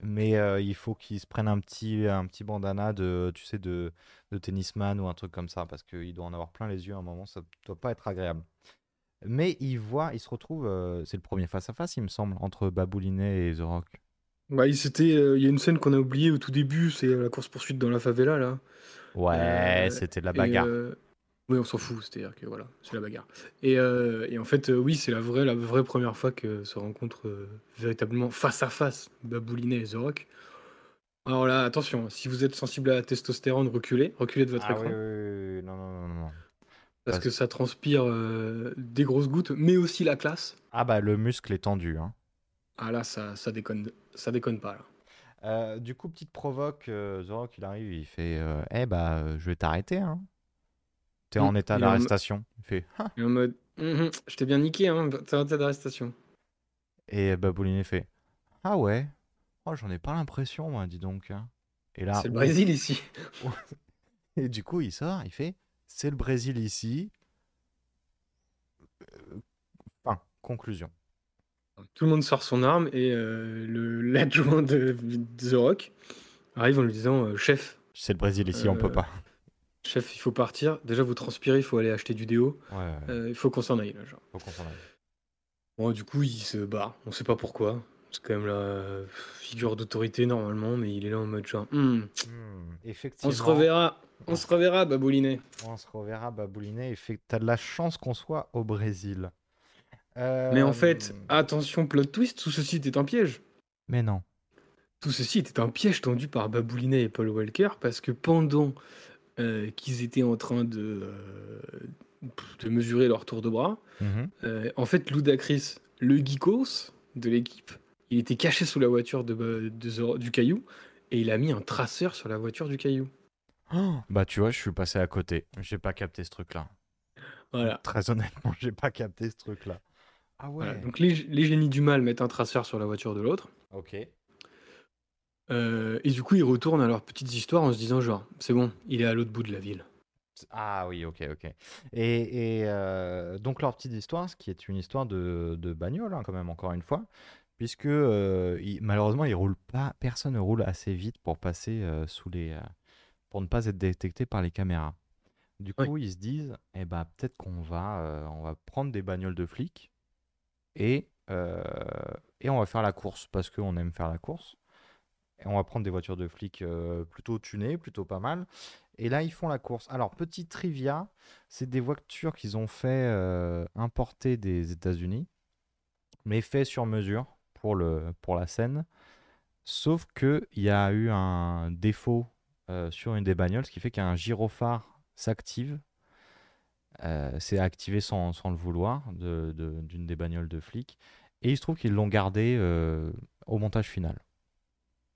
Mais euh, il faut qu'il se prenne un petit, un petit bandana de, tu sais, de, de tennisman ou un truc comme ça, parce qu'il doit en avoir plein les yeux à un moment, ça doit pas être agréable. Mais il voit, il se retrouve, euh, c'est le premier face-à-face, il me semble, entre Baboulinet et The Rock. Bah il s'était, euh, y a une scène qu'on a oubliée au tout début, c'est euh, la course poursuite dans la favela là. Ouais, c'était de la bagarre. Oui, on s'en fout, c'est-à-dire que voilà, c'est la bagarre. Et, et en fait, oui, c'est la vraie, la vraie première fois que se rencontrent véritablement face à face Baboulinet et The Rock. Alors là, attention, si vous êtes sensible à la testostérone, reculez, reculez de votre Ah écran, oui, oui, oui, non, non, non, non. Parce parce- que ça transpire euh, des grosses gouttes, mais aussi la classe. Ah bah le muscle est tendu. Hein. Ah là, ça, ça déconne, ça déconne pas là. Euh, du coup, petite provoque, euh, The Rock, il arrive, il fait euh, Eh bah, je vais t'arrêter. Hein. T'es en Mm, état d'arrestation. Il fait Ah. Et en mode, Mhm, je t'ai bien niqué, hein, t'es en état d'arrestation. Et Baboulinet fait Ah ouais? Oh, j'en ai pas l'impression, moi, dis donc. hein. Et là, C'est le. Brésil ici. Et du coup, il sort, il fait C'est le Brésil ici. Euh, Fin, conclusion. Tout le monde sort son arme et euh, l'adjoint de, de The Rock arrive en lui disant euh, Chef, C'est le Brésil ici, on peut pas. chef, il faut partir. Déjà, vous transpirez, il faut aller acheter du déo. Ouais, ouais, il faut qu'on s'en aille. Là, genre. faut qu'on s'en aille. Bon, du coup, il se barre. On sait pas pourquoi. C'est quand même la euh, figure d'autorité normalement, mais il est là en mode genre Hmm, Hmm, On effectivement. se reverra. On se reverra, Baboulinet. On se reverra, fait... T'as de la chance qu'on soit au Brésil. Mais en fait, Euh, attention, plot twist, tout ceci était un piège. Mais non. Tout ceci était un piège tendu par Baboulinet et Paul Walker parce que pendant euh, qu'ils étaient en train de, euh, de mesurer leur tour de bras. Mhm. Euh, en fait, Ludacris, le geekos de l'équipe, il était caché sous la voiture de, de Zoro- du caillou et il a mis un traceur sur la voiture du caillou. Oh, bah tu vois, je suis passé à côté. J'ai pas capté ce truc-là. Voilà. Très honnêtement, j'ai pas capté ce truc-là. Ah ouais. Voilà. Donc les, les génies du mal mettent un traceur sur la voiture de l'autre. Ok. Euh, et du coup, ils retournent à leurs petites histoires en se disant genre, c'est bon, il est à l'autre bout de la ville. Ah oui, ok, ok. Et, et, euh, donc leur petite histoire, ce qui est une histoire de, de bagnole hein, quand même, encore une fois, puisque euh, il- malheureusement, ils roulent pas, personne ne roule assez vite pour passer euh, sous les, euh, pour ne pas être détecté par les caméras. Du Oui. coup, ils se disent, eh ben peut-être qu'on va, on va prendre des bagnoles de flics et et on va faire la course parce qu'on aime faire la course. Et on va prendre des voitures de flics plutôt tunées, plutôt pas mal. Et là, ils font la course. Alors, petit trivia, c'est des voitures qu'ils ont fait importer des États-Unis, mais fait sur mesure pour, le, pour la scène. Sauf qu'il y a eu un défaut euh, sur une des bagnoles, ce qui fait qu'un gyrophare s'active. Euh, c'est activé sans, sans le vouloir de- de- d'une des bagnoles de flics. Et il se trouve qu'ils l'ont gardé euh, au montage final.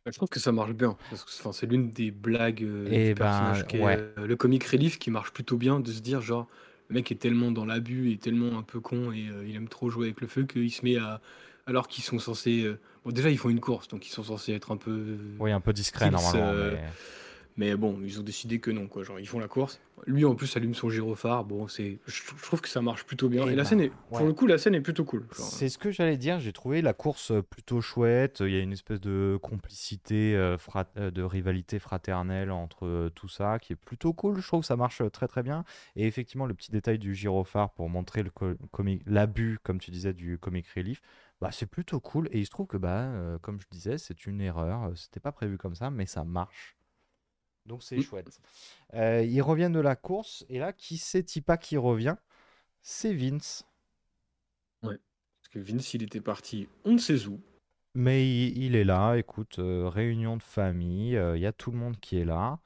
Je trouve que ça marche bien. Parce que enfin, c'est l'une des blagues euh, Eh du ben, personnage qui est ouais. le comic relief qui marche plutôt bien de se dire genre le mec est tellement dans l'abus et tellement un peu con et il aime trop jouer avec le feu qu'il se met à alors qu'ils sont censés euh, bon déjà ils font une course donc ils sont censés être un peu euh, Oui, un peu discret normalement. euh, mais- mais bon ils ont décidé que non quoi genre ils font la course lui en plus allume son gyrophare bon c'est je, je trouve que ça marche plutôt bien Eh et la ben, scène est pour ouais. le coup la scène est plutôt cool genre. C'est ce que j'allais dire. J'ai trouvé la course euh, plutôt chouette. Il y a une espèce de complicité, euh, frat- euh, de rivalité fraternelle entre euh, tout ça qui est plutôt cool. Je trouve que ça marche euh, très très bien. Et effectivement, le petit détail du gyrophare pour montrer le co- comic- l'abus, comme tu disais, du comic relief, bah, c'est plutôt cool. Et il se trouve que, bah, euh, comme je disais, c'est une erreur. Euh, C'était pas prévu comme ça, mais ça marche. Donc c'est Mm. chouette. Euh, ils reviennent de la course. Et là, qui c'est pas qui revient C'est Vince. parce que Vince il était parti on ne sait où Mais il, il est là, écoute, euh, réunion de famille, il y a tout le monde qui est là.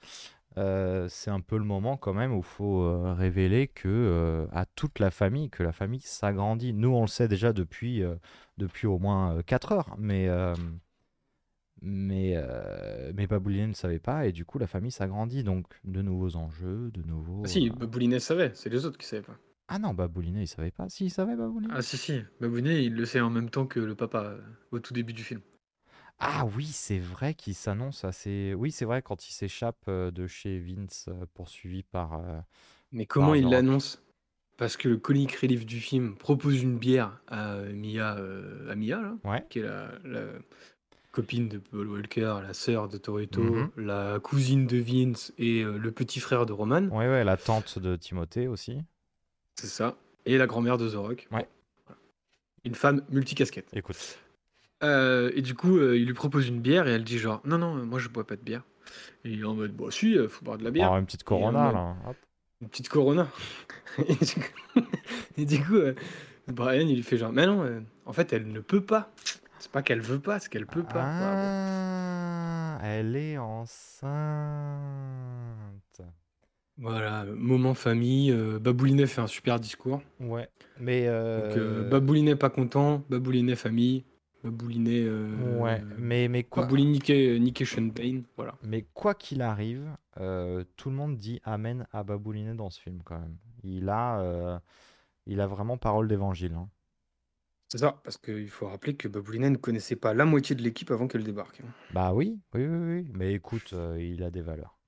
Euh, c'est un peu le moment quand même où il faut euh, révéler que euh, à toute la famille, que la famille s'agrandit. Nous, on le sait déjà depuis, depuis au moins 4 heures, mais, mais, mais Baboulinet ne savait pas, et du coup, la famille s'agrandit. Donc, de nouveaux enjeux, de nouveaux... ah si Baboulinet savait c'est les autres qui savaient pas Ah non, Baboulinet, il savait pas. Si, il savait, Baboulinet. Ah si si, Babounet il le sait en même temps que le papa au tout début du film. Ah oui, c'est vrai qu'il s'annonce assez. Oui, c'est vrai quand il s'échappe euh, de chez Vince, euh, poursuivi par. euh, Mais comment il l'annonce? Parce que le comic relief du film propose une bière à Mia, euh, à Mia là, Ouais. qui est la, la copine de Paul Walker, la sœur de Toretto, Mhm. la cousine de Vince et euh, le petit frère de Roman. Ouais, ouais, la tante de Timothée aussi. C'est ça. Et la grand-mère de Zorok. Ouais. Une femme multicasquette. Écoute. Euh, et du coup, euh, il lui propose une bière et elle dit genre non non, moi je bois pas de bière. Et il est en mode bah si, euh, faut boire de la bière. Alors, une petite Corona, mode- là. Hop. Une petite Corona. et du coup, et du coup, euh, Brian, il lui fait genre, mais non, en fait, elle ne peut pas. C'est pas qu'elle veut pas, c'est qu'elle peut pas. Ah, elle est enceinte. Voilà, moment famille. euh, Baboulinet fait un super discours. Ouais. Mais. Donc, euh, Baboulinet pas content, Baboulinet famille, Baboulinet. euh, Ouais, mais, mais quoi. Baboulinet niqué, niqué Sean Payne. Voilà. Mais quoi qu'il arrive, euh, tout le monde dit Amen à Baboulinet dans ce film quand même. Il a, euh, il a vraiment parole d'évangile. hein. C'est ça, parce qu'il faut rappeler que Baboulinet ne connaissait pas la moitié de l'équipe avant qu'elle débarque. hein. Bah oui, oui, oui, oui. Mais écoute, euh, il a des valeurs.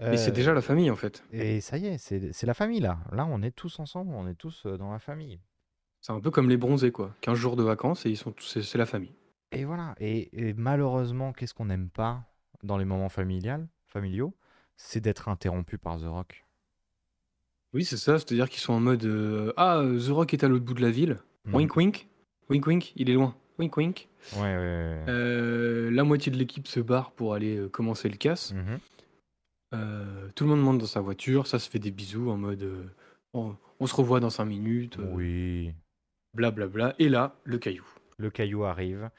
Et c'est Euh, déjà la famille en fait. Et ça y est, c'est c'est la famille là. Là, on est tous ensemble, on est tous euh, dans la famille. C'est un peu comme les bronzés quoi. 15 jours de vacances et ils sont tous, c'est la famille. Et voilà. Et, et malheureusement, qu'est-ce qu'on n'aime pas dans les moments familiaux C'est d'être interrompu par The Rock. Oui, c'est ça, c'est-à-dire qu'ils sont en mode euh, Ah, euh, The Rock est à l'autre bout de la ville. Mhm. Wink wink. Wink wink, il est loin. Wink wink. Ouais, ouais, ouais. Euh, la moitié de l'équipe se barre pour aller euh, commencer le casse. Mhm. Euh, tout le monde monte dans sa voiture, ça se fait des bisous en mode on, on se revoit dans 5 minutes, Oui. Blablabla. Et là, le caillou. Le caillou arrive.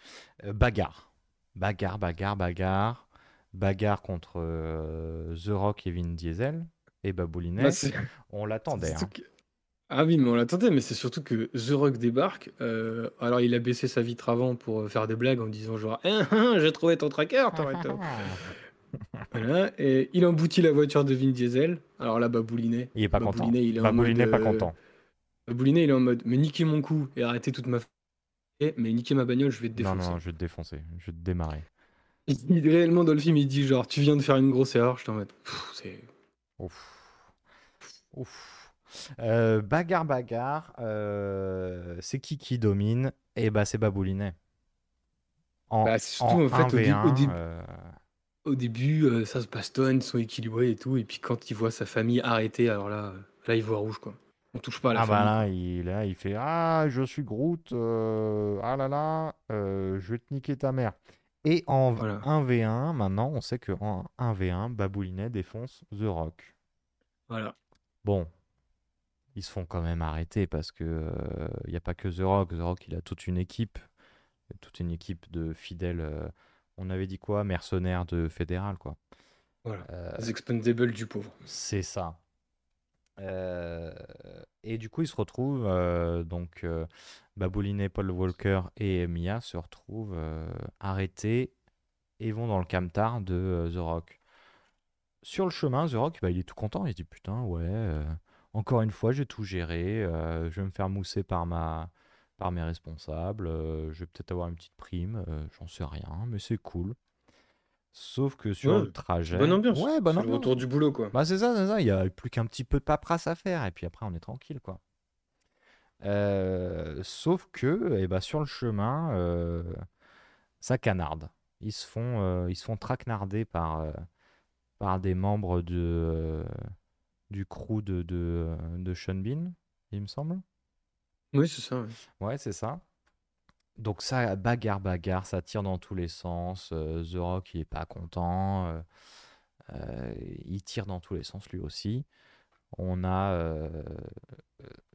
Euh, bagarre. Bagarre, bagarre, bagarre. bagarre contre euh, The Rock et Vin Diesel et Baboulinet. Bah, on l'attendait. hein. que- Ah oui, mais on l'attendait, mais c'est surtout que The Rock débarque. euh, alors, il a baissé sa vitre avant pour faire des blagues en disant genre Eh, hein, J'ai trouvé ton tracker, Toretto. Voilà, et il emboutit la voiture de Vin Diesel. Alors là, Baboulinet. Il est pas content. Baboulinet, il est en Baboulinet mode, pas content. Baboulinet, il est en mode Mais niquez mon coup et arrêtez toute ma. Mais niquez ma bagnole, je vais te Non, défoncer. non, je vais te défoncer. Je vais te démarrer. Il, réellement, dans le film, il dit genre Tu viens de faire une grosse erreur. Je t'en mode C'est. Ouf. Ouf. Euh, bagarre, bagarre. euh, c'est qui qui domine? Eh bah, c'est Baboulinet. En, Bah, surtout, en en fait, au dé- au 1v1, dé- euh, Au début, euh, ça se bastonne, ils sont équilibrés et tout. Et puis quand il voit sa famille arrêtée, alors là, là il voit rouge quoi. On touche pas à la Ah bah là il, là, il fait Ah, je suis Groot, euh, ah là là, euh, je vais te niquer ta mère. Et en Voilà. 1v1, maintenant, on sait qu'en 1v1, Baboulinet défonce The Rock. Voilà. Bon, ils se font quand même arrêter parce que il n'y a pas que The Rock. The Rock, il a toute une équipe, toute une équipe de fidèles. euh, on avait dit quoi? Mercenaires de fédéral, quoi. Voilà. Euh, Les expendables du pauvre. c'est ça. Euh, et du coup, ils se retrouvent, euh, donc euh, Baboulinet, Paul Walker et Mia se retrouvent euh, arrêtés et vont dans le camtar de The Rock. Sur le chemin, The Rock, bah, il est tout content. Il se dit Putain, ouais, encore une fois, j'ai tout géré. je vais me faire mousser par, ma, par mes responsables. je vais peut-être avoir une petite prime. J'en sais rien, mais c'est cool. Sauf que sur Ouais, le trajet. Bonne ambiance. Ouais, bonne C'est le ambiance. retour du boulot quoi. Bah c'est ça, c'est ça. Il y a plus qu'un petit peu de paperasse à faire et puis après on est tranquille quoi. Euh, sauf que, eh ben, sur le chemin, euh, ça canarde. Ils se font, euh, ils se font traquenarder par, euh, par des membres de, du crew de, de, de Sean Bean, il me semble. Oui, c'est ça. ouais. Ouais, c'est ça. Donc ça, bagarre, bagarre, ça tire dans tous les sens. euh, The Rock, il est pas content. euh, euh, il tire dans tous les sens lui aussi. On a euh,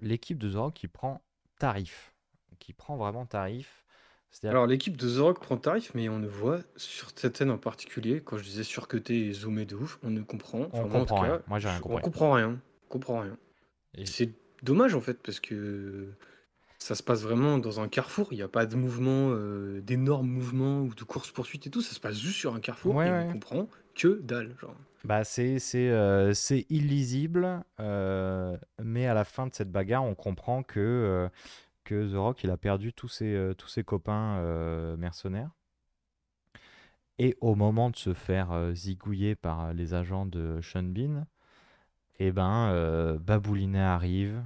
l'équipe de The Rock qui prend tarif. Qui prend vraiment tarif. Alors l'équipe de The Rock prend tarif, mais on ne voit sur cette scène en particulier, quand je disais surcuté et zoomé de ouf, on ne comprend. On enfin, moi, en tout comprend cas, rien. Moi, j'ai rien on compris. comprend rien. On comprend rien. Et- C'est dommage en fait parce que ça se passe vraiment dans un carrefour. Il n'y a pas de mouvement, euh, d'énormes mouvements ou de course poursuite et tout. Ça se passe juste sur un carrefour Ouais, et ouais. on comprend que dalle. Genre. Bah c'est c'est euh, illisible, euh, mais à la fin de cette bagarre, on comprend que euh, que The Rock il a perdu tous ses tous ses copains mercenaires. Et au moment de se faire zigouiller par les agents de Sean Bean, eh ben Baboulinet arrive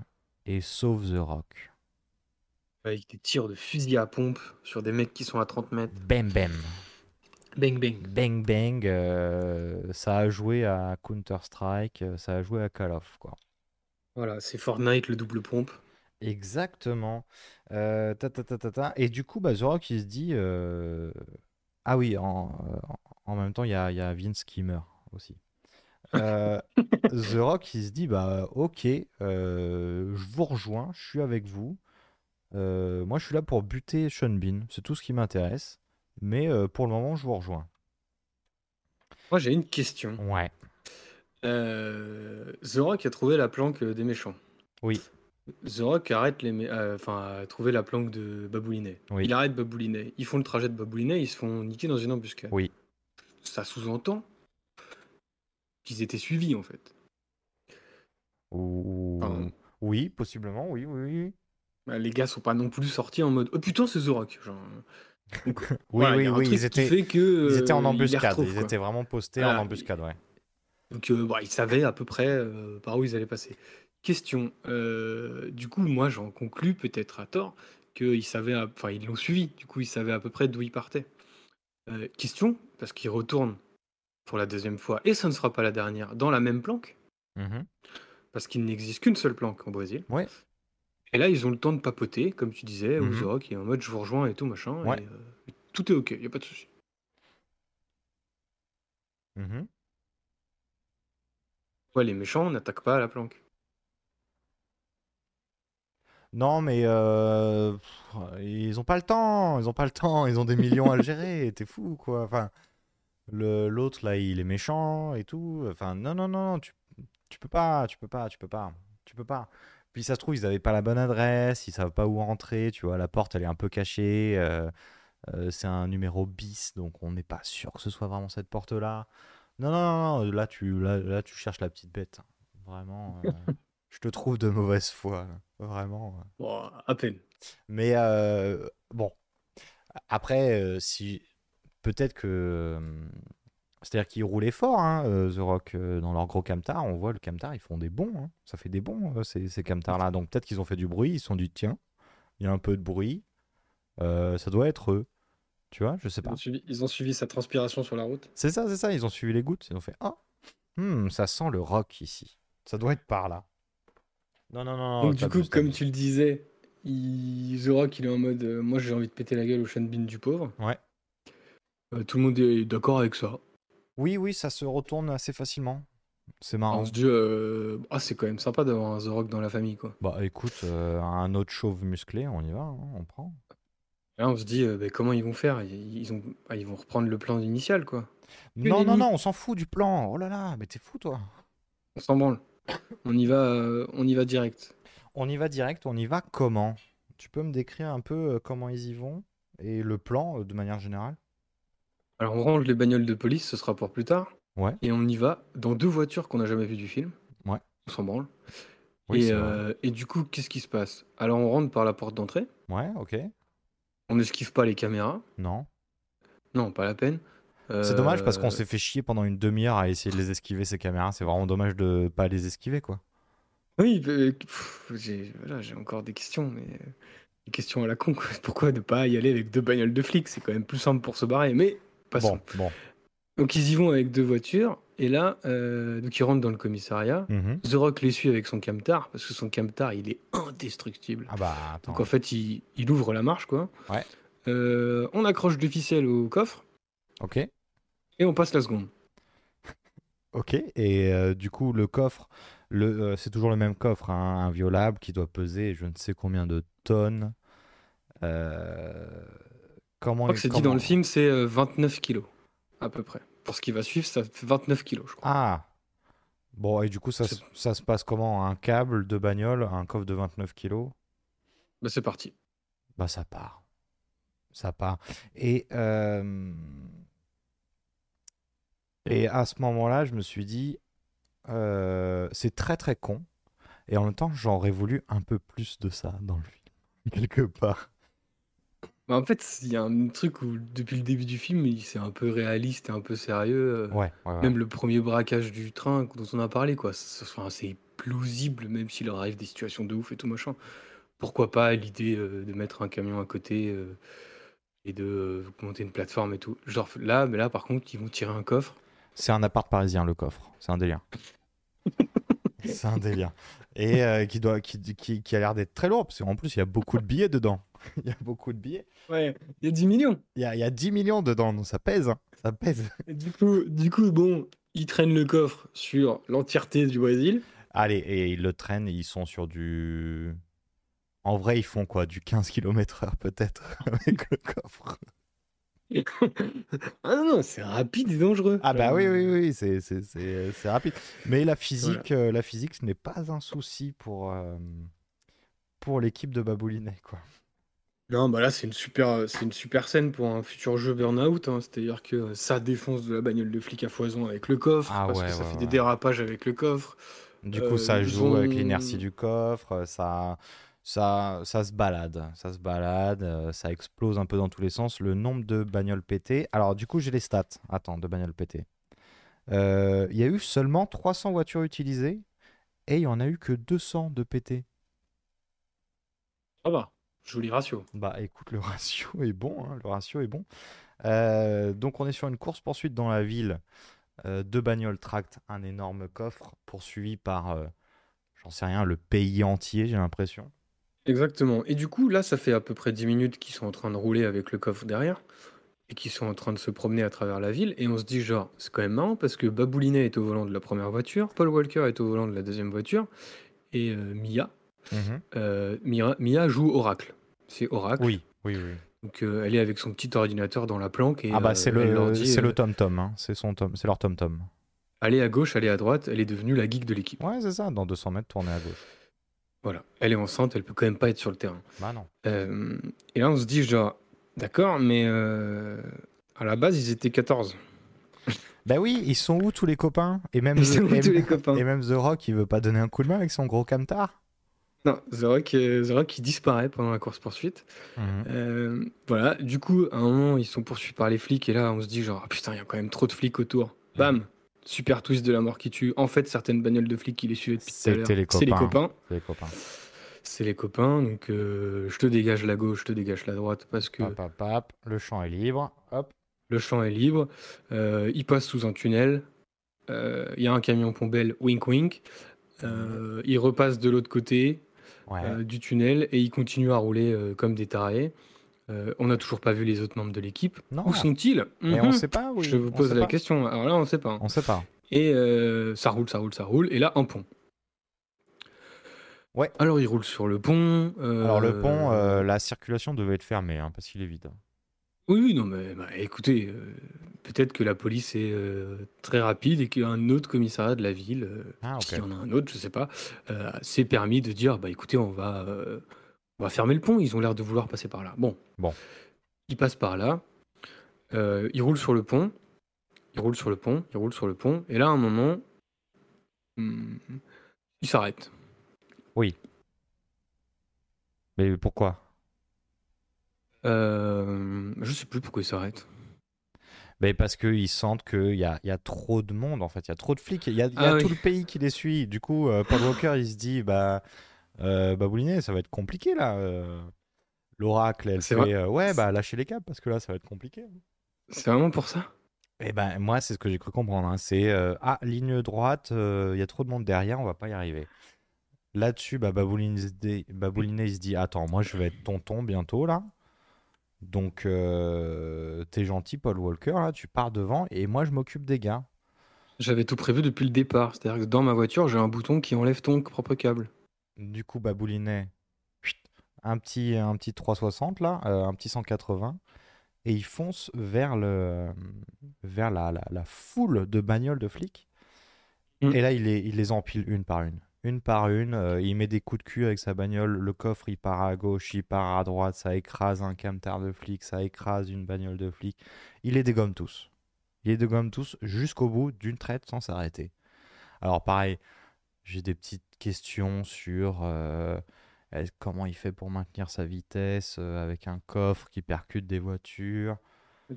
et sauve The Rock. Avec des tirs de fusil à pompe sur des mecs qui sont à 30 mètres. Bam bam, Bang bang. bang bang. euh, ça a joué à Counter Strike, euh, ça a joué à Call of quoi. Voilà, c'est Fortnite le double pompe. Exactement. Euh, ta, ta, ta, ta, ta. Et du coup, bah, The Rock, il se dit... euh, Ah oui, en, en même temps, il y a, il y a Vince qui meurt aussi. Euh, The Rock, il se dit, bah ok, euh, je vous rejoins, je suis avec vous. Euh, moi, je suis là pour buter Sean Bean, c'est tout ce qui m'intéresse. Mais euh, pour le moment, je vous rejoins. Moi j'ai une question. Ouais. Euh, The Rock a trouvé la planque des méchants. Oui. The Rock arrête les, euh, enfin, a trouvé la planque de Baboulinet. Oui. Il arrête Baboulinet. Ils font le trajet de Baboulinet, ils se font niquer dans une embuscade. Oui. Ça sous-entend qu'ils étaient suivis en fait. Enfin, Oui, possiblement, oui, oui, oui. Bah, les gars sont pas non plus sortis en mode oh putain c'est The Rock. Genre, donc, Oui, voilà, oui, oui, ils étaient, fait que, ils étaient en euh, embuscade. retrouve, Ils étaient vraiment postés Voilà, en embuscade, ouais. Donc, euh, bah, ils savaient à peu près euh, par où ils allaient passer. Question. euh, du coup, moi, j'en conclus, peut-être à tort, qu'ils savaient, enfin, ils l'ont suivi. Du coup, ils savaient à peu près d'où ils partaient. Euh, question, parce qu'ils retournent pour la deuxième fois, et ce ne sera pas la dernière, dans la même planque, Mhm. parce qu'il n'existe qu'une seule planque au Brésil. Ouais. Et là, ils ont le temps de papoter, comme tu disais, Mhm. The Rock est en mode je vous rejoins et tout, machin. Ouais. et, euh, tout est ok, il n'y a pas de souci. Mhm. Ouais, les méchants n'attaquent pas à la planque. Non, mais euh, pff, ils ont pas le temps. Ils ont pas le temps. Ils ont des millions à le gérer. T'es fou, quoi. Enfin, Le, l'autre, là, il est méchant et tout. Enfin, non, non, non, non, tu, tu peux pas, tu peux pas, tu peux pas, tu peux pas. Puis ça se trouve, ils avaient pas la bonne adresse, ils savent pas où rentrer, tu vois, la porte, elle est un peu cachée. euh, euh, c'est un numéro bis, donc on n'est pas sûr que ce soit vraiment cette porte-là. Non, non, non, non, là, tu, là, là, tu cherches la petite bête. Vraiment, euh, je te trouve de mauvaise foi, là. vraiment. Bon, à peine. Mais bon, après, si peut-être que. C'est-à-dire qu'ils roulaient fort, hein, euh, The Rock, euh, dans leur gros camtar. On voit le camtar, ils font des bons. hein. Ça fait des bons, euh, ces, ces camtars-là. Donc peut-être qu'ils ont fait du bruit, ils se sont dit, tiens, il y a un peu de bruit. euh, ça doit être eux. Tu vois, je sais Ils pas. ont, suivi, ils ont suivi sa transpiration sur la route. C'est ça, c'est ça. Ils ont suivi les gouttes. Ils ont fait, ah, hmm, ça sent le rock ici. Ça doit être par là. Non, non, non. Donc, du coup, comme tu le disais, il... The Rock, il est en mode euh, Moi, j'ai envie de péter la gueule au Sean Bean du pauvre. Ouais. Euh, tout le monde est d'accord avec ça. Oui, oui, ça se retourne assez facilement. C'est marrant. On se dit euh, Ah, c'est quand même sympa d'avoir un The Rock dans la famille, quoi. Bah écoute, euh, un autre chauve musclé, on y va, hein, on prend. Là, on se dit euh, bah, Comment ils vont faire? Ils, ils ont... ah, ils vont reprendre le plan initial, quoi. Non, Une non, non, on s'en fout du plan. Oh là là, mais t'es fou toi. On s'en branle. On y va, euh, on y va direct. On y va direct, on y va comment? Tu peux me décrire un peu comment ils y vont et le plan de manière générale? Alors, on range les bagnoles de police, ce sera pour plus tard. Ouais. Et on y va dans deux voitures qu'on n'a jamais vues du film. Ouais. On s'en branle. Oui, et, euh, et du coup, qu'est-ce qui se passe? Alors, on rentre par la porte d'entrée. Ouais, ok. On n'esquive pas les caméras. Non. Non, pas la peine. C'est dommage parce Euh, qu'on s'est fait chier pendant une demi-heure à essayer de les esquiver ces caméras. C'est vraiment dommage de pas les esquiver quoi. Oui, euh, j'ai voilà, encore des questions, mais euh, des questions à la con. quoi. Pourquoi ne pas y aller avec deux bagnoles de flics? C'est quand même plus simple pour se barrer. Mais passons. Bon, bon. Donc ils y vont avec deux voitures. Et là, euh, donc ils rentrent dans le commissariat. Mhm. The Rock les suit avec son camtar parce que son camtar il est indestructible. Ah bah attends. Donc en fait, il, il ouvre la marche quoi. Ouais. Euh, on accroche deux ficelles au coffre Ok. et on passe la seconde. Ok. Et euh, du coup, le coffre, le, c'est toujours le même coffre, hein, inviolable, qui doit peser je ne sais combien de tonnes. Euh, Comment Je crois que c'est dit dans le film, c'est euh, 29 kilos à peu près. Pour ce qui va suivre, ça fait 29 kilos, je crois. Ah. Bon, et du coup, ça, se- ça se passe comment? Un câble de bagnole, un coffre de 29 kilos? Bah, c'est parti. Bah, ça part. Ça part. Et, euh, et à ce moment-là, je me suis dit, euh, c'est très très con. Et en même temps, j'aurais voulu un peu plus de ça dans le film, quelque part. Bah, en fait, il y a un truc où, depuis le début du film, il- c'est un peu réaliste et un peu sérieux. euh, Ouais, ouais, ouais. Même le premier braquage du train dont on a parlé, quoi. C'est enfin, c'est plausible, même s'il leur arrive des situations de ouf et tout machin. Pourquoi pas l'idée euh, de mettre un camion à côté euh, et de euh, monter une plateforme et tout. Genre là, mais là, par contre, ils vont tirer un coffre. C'est un appart parisien, le coffre. C'est un délire. c'est un délire. Et euh, qui, doit, qui, qui, qui a l'air d'être très lourd, parce qu'en plus, il y a beaucoup de billets dedans. il y a beaucoup de billets. Ouais, il y a 10 millions. Il y a, il y a 10 millions dedans, donc ça pèse. hein. Ça pèse. Et du coup, du coup, bon, ils traînent le coffre sur l'entièreté du Brésil. Allez, et ils le traînent, ils sont sur du... En vrai, ils font quoi? Du 15 km heure peut-être avec le coffre. ah non, non, c'est rapide et dangereux. Ah bah oui, oui, oui, c'est, c'est, c'est, c'est rapide. Mais la physique, euh, la physique, ce n'est pas un souci pour, euh, pour l'équipe de Baboulinet, quoi. Non, bah là, c'est une super, c'est une super scène pour un futur jeu Burnout. hein. C'est-à-dire que ça défonce de la bagnole de flic à foison avec le coffre, Ah parce ouais, que ça ouais, fait ouais. des dérapages avec le coffre. Du Euh, coup, ça ils joue avec l'inertie du coffre, ça, ça, ça se balade, ça se balade, euh, ça explose un peu dans tous les sens. Le nombre de bagnoles pétées. Alors, du coup, j'ai les stats. Attends, de bagnoles pétées. Euh, Il y a eu seulement 300 voitures utilisées et il y en a eu que 200 de pétées. Ça va, joli ratio. Bah, écoute, le ratio est bon, hein, le ratio est bon. Euh, donc, on est sur une course poursuite dans la ville. Euh, deux bagnoles tractent un énorme coffre poursuivi par, euh, j'en sais rien, le pays entier, j'ai l'impression. Exactement. Et du coup, là, ça fait à peu près 10 minutes qu'ils sont en train de rouler avec le coffre derrière et qu'ils sont en train de se promener à travers la ville. Et on se dit, genre, c'est quand même marrant parce que Baboulinet est au volant de la première voiture, Paul Walker est au volant de la deuxième voiture et euh, Mia, Mhm. euh, Mia, Mia joue Oracle. C'est Oracle. Oui, oui, oui. Donc euh, elle est avec son petit ordinateur dans la planque et Ah bah euh, c'est leur le c'est euh, le tom tom, hein. c'est son tom, c'est leur tom tom. allez à gauche, allez à droite. Elle est devenue la geek de l'équipe. Ouais c'est ça, dans 200 mètres tourner à gauche. Voilà. Elle est enceinte, elle peut quand même pas être sur le terrain. Bah non. Euh, et là on se dit genre d'accord, mais euh, à la base ils étaient 14. Bah oui, ils sont où tous les copains? Et même Ils sont où et, tous les copains? et même The Rock, il veut pas donner un coup de main avec son gros camtar? Non, The Rock, euh, The Rock il disparaît pendant la course poursuite. Mhm. Euh, voilà, du coup, à un moment, ils sont poursuivis par les flics, et là, on se dit, genre, ah putain, il y a quand même trop de flics autour. Bam Super twist de la mort qui tue. En fait, certaines bagnoles de flics qui les suivaient depuis tout à l'heure, C'était les c'est les copains. C'est les copains. C'est les copains, donc euh, je te dégage la gauche, je te dégage la droite, parce que Hop, hop, hop. Le champ est libre. Hop. le champ est libre. Euh, ils passent sous un tunnel. Il y a un camion pombelle, wink wink. Ils repassent de l'autre côté. Ouais. euh, du tunnel et ils continuent à rouler euh, comme des tarés. Euh, on n'a toujours pas vu les autres membres de l'équipe. Où sont-ils? Mais Mhm. on sait pas. Oui. Je vous pose la pas. question. Alors là, on ne sait pas. On sait pas. Et euh, ça roule, ça roule, ça roule. Et là, un pont. Ouais. Alors, ils roulent sur le pont. euh, Alors le pont, la circulation devait être fermée hein, parce qu'il est vide. Oui, oui, non, mais bah, écoutez, peut-être que la police est euh, très rapide et qu'un autre commissariat de la ville, euh, Ah s'il y en a un autre, je sais pas, euh, s'est permis de dire bah écoutez, on va, on va fermer le pont. Ils ont l'air de vouloir passer par là. Bon. Bon. Ils passent par là. ils roulent sur le pont. Ils roulent sur le pont. Ils roulent sur le pont. Et là, à un moment, hmm, ils s'arrêtent. Mais pourquoi? Euh, je sais plus pourquoi ils s'arrêtent. Mais parce qu'ils sentent qu'il y a, y a trop de monde en fait, il y a trop de flics, il y a, il y a Ah tout oui. le pays qui les suit. Du coup, euh, Paul Walker il se dit bah, euh, bah Boulinet, ça va être compliqué là. euh. L'oracle elle fait vrai. ouais bah lâchez les câbles parce que là ça va être compliqué. C'est vraiment pour ça? Et ben moi c'est ce que j'ai cru comprendre, hein. c'est ah ligne droite, il y a trop de monde derrière, on va pas y arriver. Là-dessus, bah, Baboulinet, Baboulinet, il se dit attends moi je vais être tonton bientôt là. Donc euh, t'es gentil Paul Walker là, tu pars devant et moi je m'occupe des gars. J'avais tout prévu depuis le départ. C'est-à-dire que dans ma voiture, j'ai un bouton qui enlève ton propre câble. Du coup, Baboulinet, un petit, un petit 360 là, euh, un petit 180, et il fonce vers, le, vers la, la, la foule de bagnoles de flics. Mm. Et là, il les, il les empile une par une. Une par une, euh, il met des coups de cul avec sa bagnole, le coffre il part à gauche, il part à droite, ça écrase un camtar de flics, ça écrase une bagnole de flics. Il les dégomme tous. Il les dégomme tous jusqu'au bout d'une traite sans s'arrêter. Alors pareil, j'ai des petites questions sur euh, comment il fait pour maintenir sa vitesse euh, avec un coffre qui percute des voitures?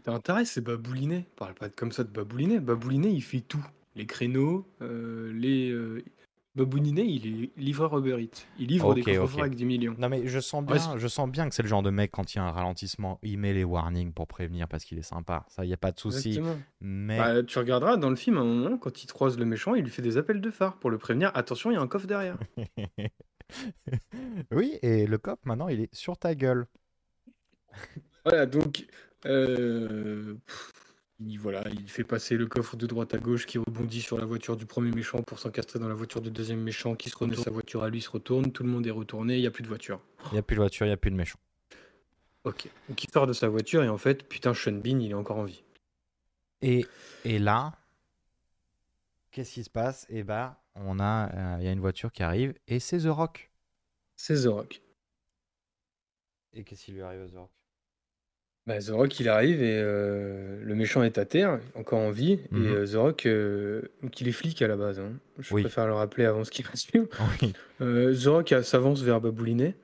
T'as intérêt, c'est Baboulinet. Parle pas comme ça de Baboulinet. Baboulinet, il fait tout. Les créneaux, les. Baboulinet, il est livreur Uber Eats. Il livre des coffres avec des millions. Non mais je sens Ouais, bien, je sens bien que c'est le genre de mec quand il y a un ralentissement, il met les warnings pour prévenir parce qu'il est sympa. Ça, il y a pas de souci. Mais Bah, tu regarderas dans le film, à un moment, quand il croise le méchant, il lui fait des appels de phare pour le prévenir. Attention, il y a un coffre derrière. oui, et le cop maintenant, il est sur ta gueule. Voilà, donc. euh, pff, il, voilà, il fait passer le coffre de droite à gauche qui rebondit sur la voiture du premier méchant pour s'encastrer dans la voiture du deuxième méchant qui se retourne. Sa voiture à lui se retourne. Tout le monde est retourné. Il n'y a plus de voiture. Il y a plus de voiture, il y a plus de méchant. Ok. Donc il sort de sa voiture et en fait, putain, Sean Bean, il est encore en vie. Et, et là, qu'est-ce qui se passe? Eh ben, on a, euh, il y a une voiture qui arrive et c'est The Rock. C'est The Rock. Et qu'est-ce qui lui arrive à The Rock? Bah, The Rock, il arrive et euh, le méchant est à terre, encore en vie. Mhm. Et euh, The Rock, euh, donc il est flic à la base. hein. Je Oui. préfère le rappeler avant ce qui va suivre. Oui. Euh, The Rock euh, s'avance vers Baboulinet.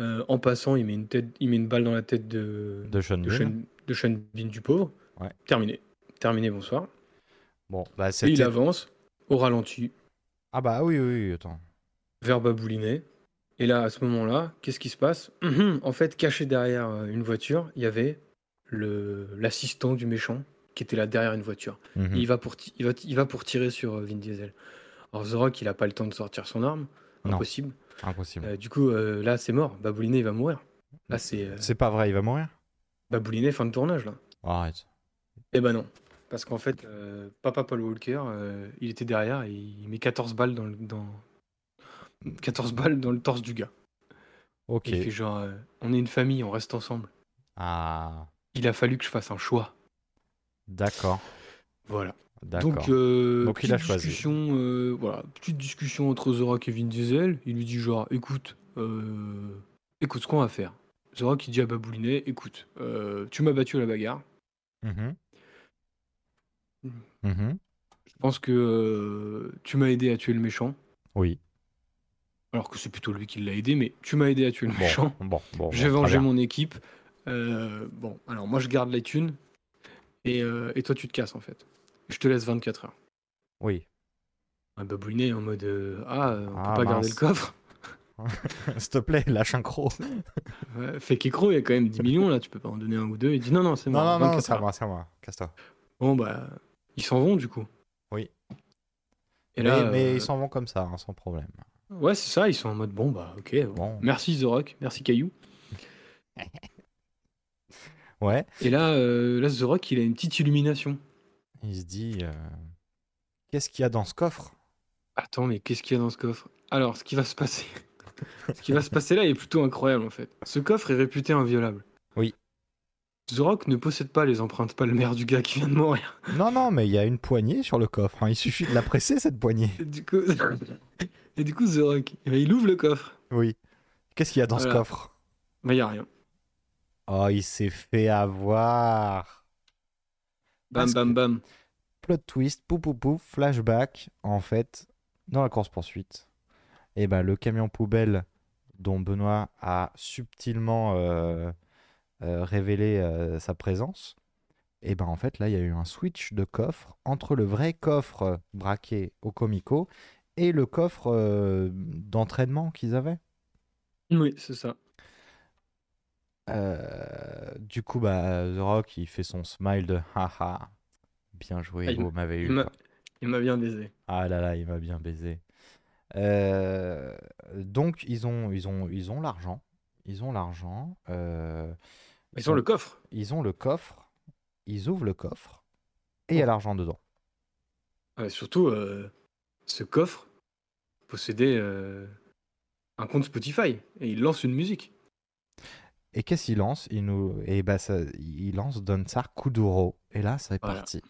Euh, en passant, il met, une tête, il met une balle dans la tête de, De Sean de, Bean. Sean, de Sean Bean du pauvre. Ouais. Terminé. Terminé, bonsoir. Bon, bah Et il c'était. avance au ralenti Ah bah oui, oui, oui, attends. vers Baboulinet. Et là, à ce moment-là, qu'est-ce qui se passe? Mhm. En fait, caché derrière euh, une voiture, il y avait le l'assistant du méchant qui était là derrière une voiture. Et il, va pour il, va, il va pour tirer sur euh, Vin Diesel. Alors The Rock, il a pas le temps de sortir son arme. Non. Impossible. Impossible. Euh, du coup, euh, là, c'est mort. Baboulinet, il va mourir. Là, c'est euh, C'est pas vrai, il va mourir? Baboulinet, fin de tournage, là. Arrête. Eh ben non. Parce qu'en fait, Papa Paul Walker, il était derrière et il met 14 balles dans le, dans... 14 balles dans le torse du gars. Ok. Et il fait genre, euh, on est une famille, on reste ensemble. Ah, Il a fallu que je fasse un choix. d'accord. Voilà. Donc, euh, Donc, il a choisi. Discussion, euh, voilà, petite discussion entre Rock et Vin Diesel. Il lui dit genre, écoute, euh, écoute ce qu'on va faire. Rock il dit à Baboulinet, écoute, tu m'as battu à la bagarre. Mhm. Mm. Mhm. Je pense que tu m'as aidé à tuer le méchant. Oui. Alors que c'est plutôt lui qui l'a aidé, mais tu m'as aidé à tuer le Bon, méchant. bon, bon. J'ai vengé mon équipe. Euh, bon, alors moi je garde les thunes. Et, euh, et toi tu te casses en fait. Je te laisse 24 heures. Oui. Un baboulinet en mode euh, Ah, on Ah, peut pas garder mince. le coffre. S'il te plaît, lâche un croc. Ouais, fait qu'écro, il y a quand même 10 millions là, tu peux pas en donner un ou deux. Il dit non, non, c'est Non, moi. non, non, 24 c'est à moi, c'est à moi. Casse-toi. Bon, bah, ils s'en vont du coup. Oui. Et mais là, mais euh, ils s'en vont comme ça, hein, sans problème. Ouais, c'est ça, ils sont en mode bon, bah, ok. bon. Merci The Rock, merci Caillou. Ouais. Et là, euh, là, The Rock, il a une petite illumination. Il se dit euh, Qu'est-ce qu'il y a dans ce coffre? Attends, mais qu'est-ce qu'il y a dans ce coffre? Alors, ce qui va se passer. ce qui va se passer là est plutôt incroyable en fait. Ce coffre est réputé inviolable. Oui. The Rock ne possède pas les empreintes palmaires du gars qui vient de mourir. Non, non, mais il y a une poignée sur le coffre. hein. Il suffit de la presser, cette poignée. Et du coup, et du coup The Rock, eh ben, il ouvre le coffre. Oui. Qu'est-ce qu'il y a dans ce coffre? Bah, il n'y a rien. Oh, il s'est fait avoir. Bam, Parce bam, bam. Plot twist, pouf, pouf, pouf, flashback. En fait, dans la course-poursuite, et ben, le camion poubelle dont Benoît a subtilement euh, euh, révélé euh, sa présence, et ben en fait, là, il y a eu un switch de coffre entre le vrai coffre braqué au Comico et le coffre euh, d'entraînement qu'ils avaient. Oui, c'est ça. Euh, du coup, bah, The Rock, il fait son smile de haha. Bien joué, Ah, vous m'avez eu. Il m'a- quoi. il m'a bien baisé. Ah là là, il m'a bien baisé. Euh, donc, ils ont, ils ont, ils ont l'argent. Ils ont l'argent. euh, Ils ont le coffre. ils ont le coffre. Ils ouvrent le coffre. Et il y a l'argent dedans. Ouais, surtout, euh, ce coffre possédait euh, un compte Spotify et il lance une musique. Et qu'est-ce qu'il lance? Il nous... Et bah, ça, il lance Donsar Kuduro. Et là, c'est Voilà. parti.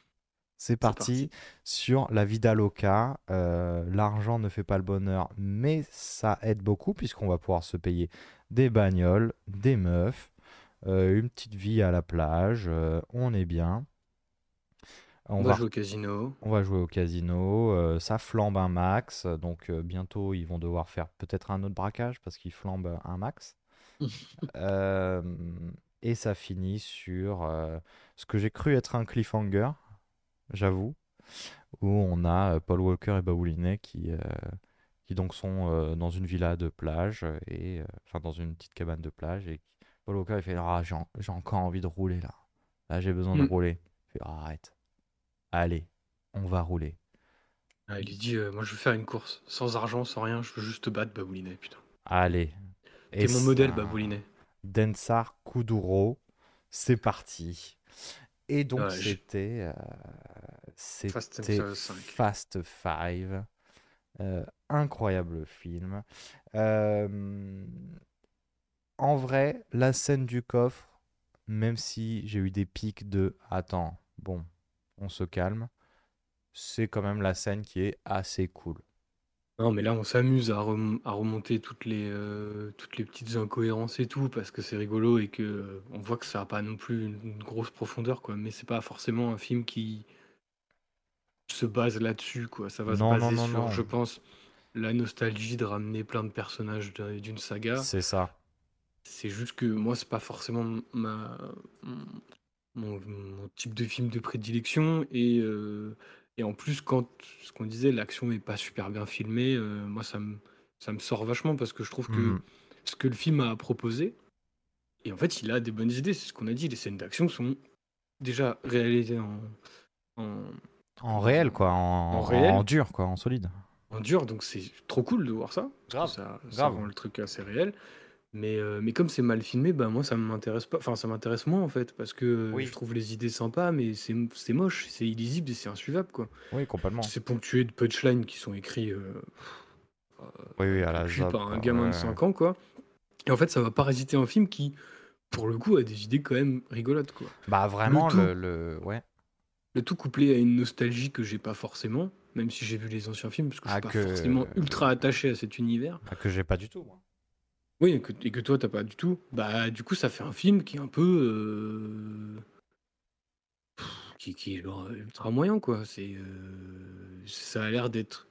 C'est parti, parti. sur la vida loca. Euh, L'argent ne fait pas le bonheur, mais ça aide beaucoup puisqu'on va pouvoir se payer des bagnoles, des meufs, une petite vie à la plage. euh, on est bien. On, On va va, jouer au casino. on va jouer au casino. euh, ça flambe un max. Donc euh, bientôt, ils vont devoir faire peut-être un autre braquage parce qu'ils flambent un max. Euh, et ça finit sur euh, ce que j'ai cru être un cliffhanger, j'avoue, où on a euh, Paul Walker et Baboulinet qui, euh, qui donc sont euh, dans une villa de plage, et euh, enfin dans une petite cabane de plage, et Walker il fait ah, j'ai en- j'ai encore envie de rouler là, là j'ai besoin de Mm. rouler. Il fait Ah, arrête, allez, on va rouler. Ah, il lui dit euh, Moi, je veux faire une course. Sans argent, sans rien, je veux juste te battre, Baboulinet. Putain. Allez. T'es mon modèle, Baboulinet. Densar Kuduro, c'est parti. Et donc Ouais, c'était euh, c'était Furious 5. Fast Five, Euh, incroyable film. Euh, en vrai, la scène du coffre, même si j'ai eu des pics de attends, bon, on se calme, c'est quand même la scène qui est assez cool. Non, mais là, on s'amuse à, rem- à remonter toutes les, euh, toutes les petites incohérences et tout, parce que c'est rigolo et que euh, on voit que ça n'a pas non plus une, une grosse profondeur, quoi. Mais c'est pas forcément un film qui se base là-dessus, quoi. Ça va Non, se baser non, non, sur, je pense, la nostalgie de ramener plein de personnages d'une saga. C'est ça. C'est juste que moi, c'est pas forcément ma, mon, mon type de film de prédilection. Et, euh, et en plus, quand ce qu'on disait, l'action n'est pas super bien filmée, euh, moi, ça me, ça me sort vachement parce que je trouve que Mhm. ce que le film a à proposer, et en fait, il a des bonnes idées. C'est ce qu'on a dit. Les scènes d'action sont déjà réalisées en, en, En réel, quoi, en, En réel. en dur, quoi, en solide. en dur, donc c'est trop cool de voir ça. que Grave, ça, ça grave. rend le truc assez réel. Mais, euh, mais comme c'est mal filmé, bah moi ça m'intéresse pas. Enfin, ça m'intéresse moins en fait, parce que euh, Oui. je trouve les idées sympas, mais c'est c'est moche, c'est illisible et c'est insuivable quoi. Oui, complètement. C'est ponctué de punchlines qui sont écrits euh, Oui, oui, à la par un gamin ouais, de 5 ans quoi. Et en fait, ça va parasiter un film qui pour le coup, a des idées quand même rigolotes, quoi. Bah vraiment, tout- le, le- ouais. Le tout couplé à une nostalgie que j'ai pas forcément, même si j'ai vu les anciens films, parce que je Ah, suis pas que- forcément ultra attaché à cet univers. Bah, que j'ai pas du tout. moi. Oui, et que, et que toi, t'as pas du tout. Bah, du coup, ça fait un film qui est un peu. euh, pff, qui, qui est genre ultra moyen, quoi. C'est, euh, ça a l'air d'être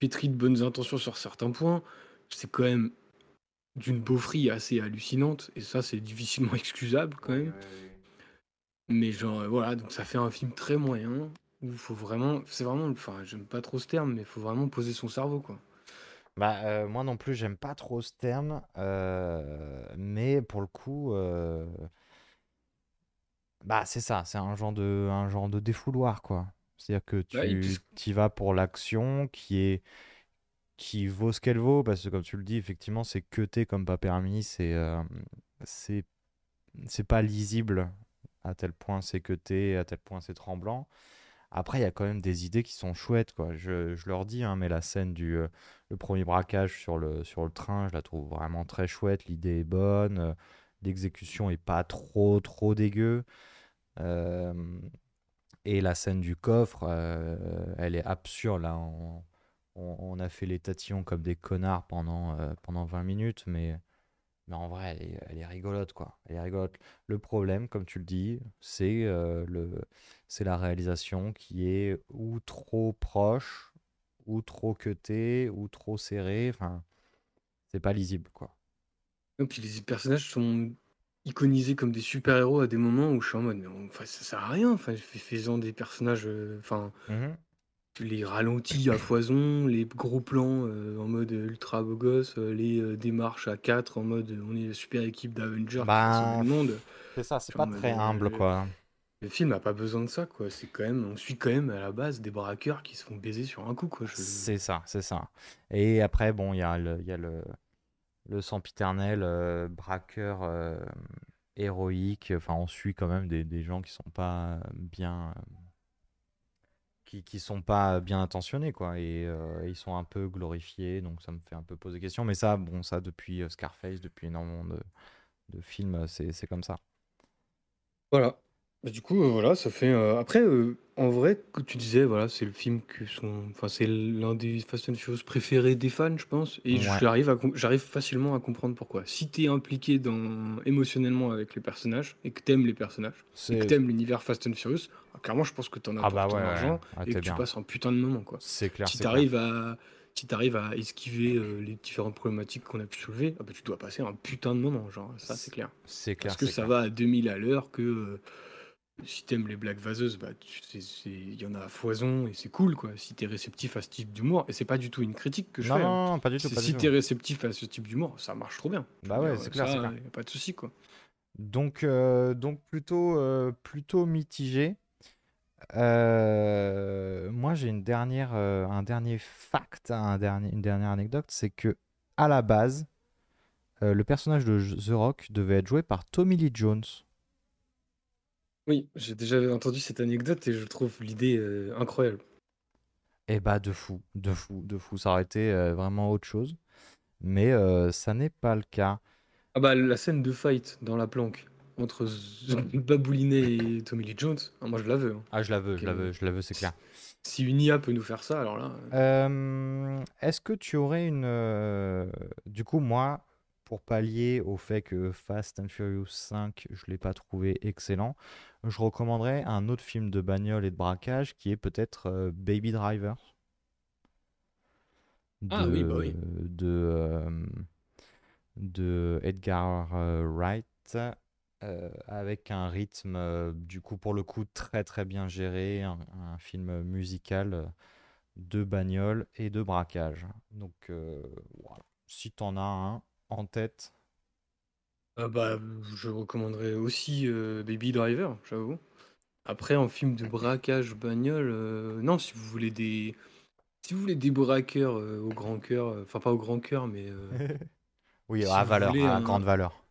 pétri de bonnes intentions sur certains points. C'est quand même d'une beaufrie assez hallucinante, et ça, c'est difficilement excusable quand même. Mais genre, euh, voilà, donc ça fait un film très moyen où il faut vraiment. C'est vraiment. Enfin, j'aime pas trop ce terme, mais il faut vraiment poser son cerveau, quoi. Bah, euh, moi non plus, j'aime pas trop ce terme, euh, mais pour le coup, euh, bah c'est ça, c'est un genre de, un genre de défouloir, quoi. C'est-à-dire que et tu y vas pour l'action qui est, qui vaut ce qu'elle vaut, parce que comme tu le dis, effectivement, c'est cuté comme pas permis, c'est, euh, c'est, c'est pas lisible à tel point c'est cuté, à tel point c'est tremblant. Après, il y a quand même des idées qui sont chouettes, quoi. Je, leur dis, hein, mais la scène du euh, premier braquage sur le, train, je la trouve vraiment très chouette. L'idée est bonne. euh, L'exécution est pas trop, trop dégueu. Et la scène du coffre, euh, elle est absurde, là. On, a fait les tatillons comme des connards pendant, pendant 20 minutes, mais, mais en vrai, elle est, elle est rigolote, quoi. Elle est rigolote. Le problème, comme tu le dis, c'est euh, le, c'est la réalisation qui est ou trop proche, ou trop cutée, ou trop serrée. Enfin, c'est pas lisible, quoi. Et puis les personnages sont iconisés comme des super-héros à des moments où je suis en mode, mais on- enfin, ça sert à rien. Enfin, fais- faisant des personnages, euh, enfin, Mhm. Les ralentis à foison, les gros plans euh, en mode ultra beau gosse, euh, les euh, démarches à 4 en mode on est la super équipe d'Avengers Bah, le monde. C'est ça, c'est pas très le- humble, le- quoi. Le film n'a pas besoin de ça, quoi. C'est quand même, on suit quand même à la base des braqueurs qui se font baiser sur un coup, quoi. Je- C'est ça, c'est ça. Et après, bon, il y a le, il y a le, le sempiternel braqueur héroïque. Enfin, on suit quand même des, des gens qui sont pas bien, qui, qui sont pas bien intentionnés, quoi. Et euh, ils sont un peu glorifiés, donc ça me fait un peu poser question. Mais ça, bon, ça depuis euh, Scarface, depuis énormément de, de films, euh, c'est comme ça. Voilà. Bah, du coup, euh, voilà, ça fait. euh, Après, en vrai, que tu disais, voilà, c'est le film que son. Enfin, c'est l'un des Fast and Furious préférés des fans, je pense. Et Ouais. j'arrive com- j'arrive facilement à comprendre pourquoi. Si t'es impliqué dans... émotionnellement avec les personnages et que t'aimes les personnages et que t'aimes l'univers Fast and Furious, clairement, je pense que t'en as ah bah ton ouais, argent ouais, et que tu passes un putain de moment, quoi. C'est clair, Si clair. t'arrives à. Si t'arrives à esquiver euh, les différentes problématiques qu'on a pu soulever, ah bah, tu dois passer un putain de moment, genre, ça c'est clair. C'est clair, Parce que ça clair. va à 2000 à l'heure, que euh, si t'aimes les blagues vaseuses, bah, tu- il y en a à foison et c'est cool, quoi. Si t'es réceptif à ce type d'humour, et c'est pas du tout une critique que je Non, fais. hein. non, non, pas du tout, pas si t'es réceptif à ce type d'humour, ça marche trop bien. Bah ouais, c'est clair, ça, clair. y a pas de souci, quoi. Donc, euh, donc plutôt, euh, plutôt mitigé. Euh, moi, j'ai une dernière, euh, un dernier fact, un dernier, une dernière anecdote, c'est que à la base, euh, le personnage de The Rock devait être joué par Tommy Lee Jones. Oui, j'ai déjà entendu cette anecdote et je trouve l'idée incroyable. Et bah de fou, de fou, de fou. Ça aurait été vraiment autre chose, mais ça n'est pas le cas. Ah bah la scène de fight dans la planque entre Baboulinet et Tommy Lee Jones, ah, moi je la veux. hein. Ah, je la veux, je la veux, je la veux, c'est clair. Si une IA peut nous faire ça, alors là. euh, Euh, est-ce que tu aurais une... euh, Du coup, moi, pour pallier au fait que Fast and Furious 5, je l'ai pas trouvé excellent, je recommanderais un autre film de bagnole et de braquage qui est peut-être Baby Driver. Ah oui, bah oui. De, de Edgar Wright, euh, avec un rythme, euh, du coup, pour le coup, très très bien géré, un, un film musical euh, de bagnole et de braquage. Donc, voilà. Si t'en as un en tête, Ah bah, je recommanderais aussi Baby Driver, j'avoue. Après, en film de braquage bagnole, non, si vous voulez des, si vous voulez des braqueurs au grand cœur, enfin pas au grand cœur, mais oui, Si à valeur, voulez à un- grande valeur.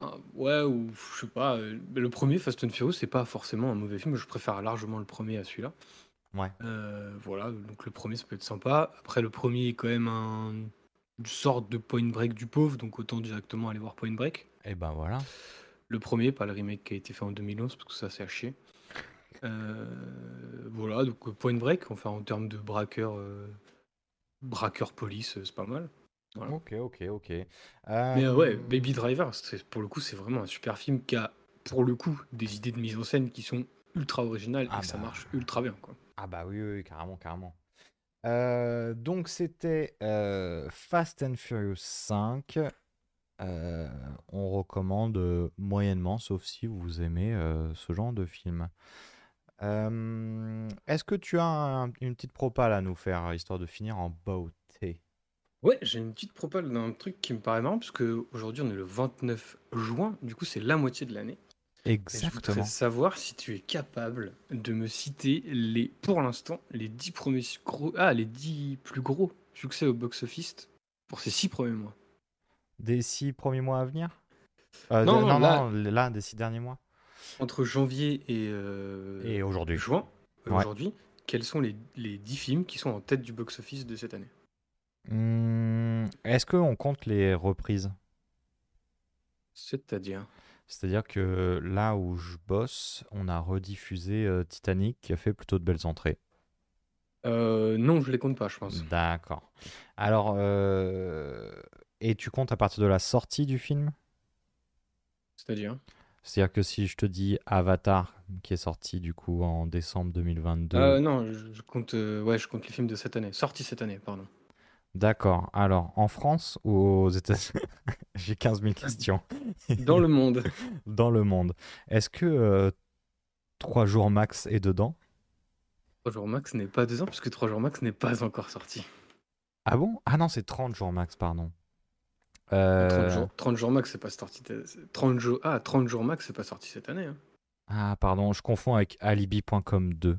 Ah, ouais, ou je sais pas, euh, le premier Fast and Furious, c'est pas forcément un mauvais film, je préfère largement le premier à celui-là. Ouais. Euh, voilà, donc le premier, ça peut être sympa. Après, le premier est quand même un, une sorte de Point Break du pauvre, donc autant directement aller voir Point Break. Et ben voilà. Le premier, pas le remake qui a été fait en 2011, parce que ça, c'est à chier. Euh, voilà, donc euh, Point Break, enfin en termes de braqueur, euh, braqueur police, c'est pas mal. Voilà. Ok, ok, ok. Mais euh, ouais, Euh, Baby Driver, pour le coup, c'est vraiment un super film qui a, pour le coup, des idées de mise en scène qui sont ultra originales Ah et ça bah. marche ultra bien, quoi. Ah bah oui, oui, oui, carrément, carrément. Euh, donc c'était euh, Fast and Furious 5. Euh, on recommande moyennement, sauf si vous aimez ce genre de film. Est-ce que tu as un- une petite propale à nous faire, histoire de finir en beauté? Ouais, j'ai une petite propale d'un truc qui me paraît marrant, parce qu'aujourd'hui, on est le 29 juin, du coup, c'est la moitié de l'année. Et je voudrais Exactement. savoir si tu es capable de me citer les, pour l'instant, les 10 premiers gros, ah, les 10 plus gros succès au box-office pour ces 6 premiers mois. Des six premiers mois à venir? Euh, Non, de- non, non, là- non, là, des six derniers mois. Entre janvier et, euh, Et aujourd'hui. juin, euh, Ouais. aujourd'hui, quels sont les, les 10 films qui sont en tête du box-office de cette année? Hmm, Est-ce qu'on compte les reprises? C'est-à-dire? C'est-à-dire que là où je bosse, on a rediffusé euh, Titanic qui a fait plutôt de belles entrées. Euh, Non, je les compte pas, je pense. D'accord. Alors, euh, et tu comptes à partir de la sortie du film? C'est-à-dire? C'est-à-dire que si je te dis Avatar, qui est sorti du coup en décembre 2022. Euh, Non, je, compte, ouais, je compte les films de cette année. Sortis cette année, pardon. D'accord. Alors, en France ou aux États-Unis? J'ai 15 000 questions. Dans le monde. Dans le monde. Est-ce que euh, 3 jours max est dedans? 3 jours max n'est pas 2 ans, puisque 3 jours max n'est pas encore sorti. Ah bon? Ah non, c'est 30 jours max, pardon. 30 Euh, jours, 30 jours max, c'est pas sorti. c'est- 30 jours, ah, 30 jours max, c'est pas sorti cette année. hein. Ah, pardon, je confonds avec alibi.com 2.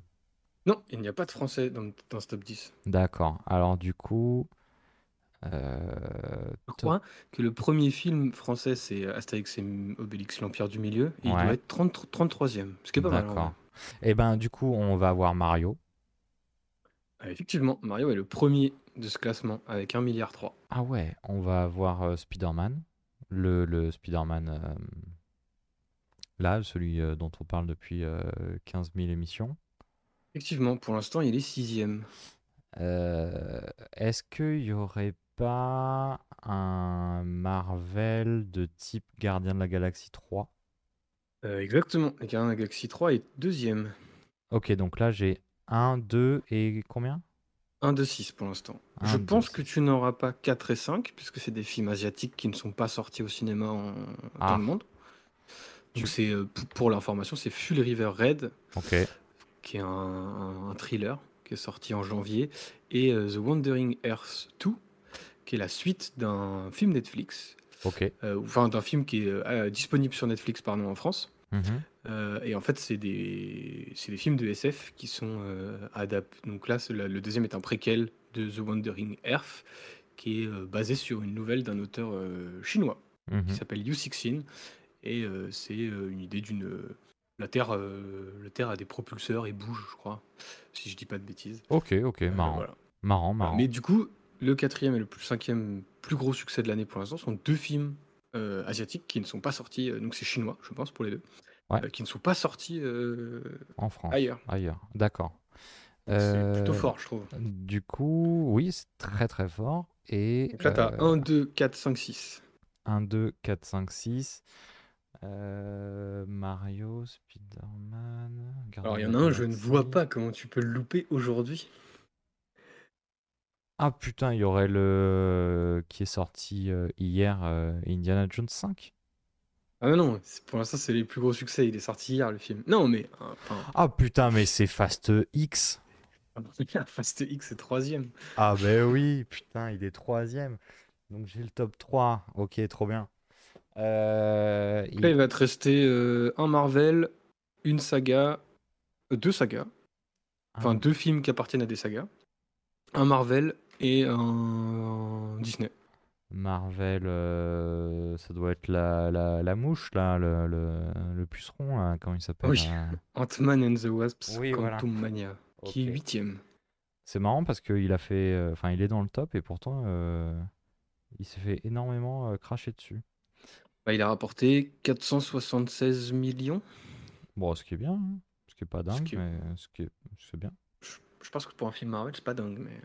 Non, il n'y a pas de français dans, dans ce top 10. D'accord. Alors, du coup. Euh, Je crois que le premier film français, c'est Astérix et Obélix, l'Empire du Milieu. Et il doit être 30 33e. Ce qui est pas mal. en D'accord. vrai. Eh ben, du coup, on va voir Mario. Ah, effectivement, Mario est le premier de ce classement avec 1,3 milliard. Ah ouais, on va voir euh, Spider-Man. Le, le Spider-Man. euh, là, celui euh, dont on parle depuis euh, 15 000 émissions. Effectivement, pour l'instant, il est sixième. Euh, Est-ce qu'il y aurait pas un Marvel de type Gardien de la Galaxie 3? Euh, exactement. Et Guardians of the Galaxy 3 est deuxième. Ok, donc là, j'ai 1, 2 et combien? 1 de 6 pour l'instant. Je de pense six. que tu n'auras pas 4 et 5, puisque c'est des films asiatiques qui ne sont pas sortis au cinéma en- Ah. dans le monde. Donc c'est euh, pour l'information, c'est Full River Red, qui est un, un- un thriller qui est sorti en janvier, et euh, The Wandering Earth 2, qui est la suite d'un film Netflix, Ok. euh, enfin d'un film qui est euh, disponible sur Netflix pardon, en France. Mhm. Euh, et en fait, c'est des, films de SF qui sont euh, adaptés. Donc là, la- le deuxième est un préquel de The Wandering Earth, qui est euh, basé sur une nouvelle d'un auteur chinois Mhm. qui s'appelle Yu Cixin. Et c'est une idée d'une. la Terre, la Terre a des propulseurs et bouge, je crois, si je dis pas de bêtises. Ok, ok, marrant. voilà. Marrant, marrant. Mais du coup, le quatrième et le plus- cinquième plus gros succès de l'année pour l'instant sont deux films euh, asiatiques qui ne sont pas sortis, euh, donc c'est chinois, je pense, pour les deux, Ouais. euh, qui ne sont pas sortis euh, En France. ailleurs. Ailleurs. D'accord. C'est plutôt Euh, fort, je trouve. Du coup, oui, c'est très très fort. Et Donc là, tu as euh, 1, 2, 4, 5, 6. 1, 2, 4, 5, 6. Euh, Mario, Spider-Man. Alors, il y en a un, je ne vois pas comment tu peux le louper aujourd'hui. Ah putain, il y aurait le qui est sorti euh, hier, euh, Indiana Jones 5. Ah mais non, pour l'instant, c'est les plus gros succès. Il est sorti hier, le film. Non, mais. Enfin, Ah putain, mais c'est Fast X. Fast X est troisième. Ah ben oui, putain, il est troisième. Donc j'ai le top 3. Ok, trop bien. Euh, il- Là, il va te rester euh, un Marvel, une saga, euh, deux sagas, enfin un- deux films qui appartiennent à des sagas, un Marvel et un Disney. Marvel, euh, ça doit être la, la, la mouche, là, le, le, le puceron, là, comment il s'appelle Oui. là Ant-Man and the Wasps, Oui, voilà. Quantum Mania, qui est huitième. C'est marrant parce qu'il a fait, euh, enfin, il est dans le top et pourtant, euh, il s'est fait énormément cracher dessus. Bah, il a rapporté 476 millions. Bon, ce qui est bien, hein. ce qui est pas Ce dingue, qui mais ce qui est, c'est bien. Je, je pense que pour un film Marvel, c'est pas dingue, mais.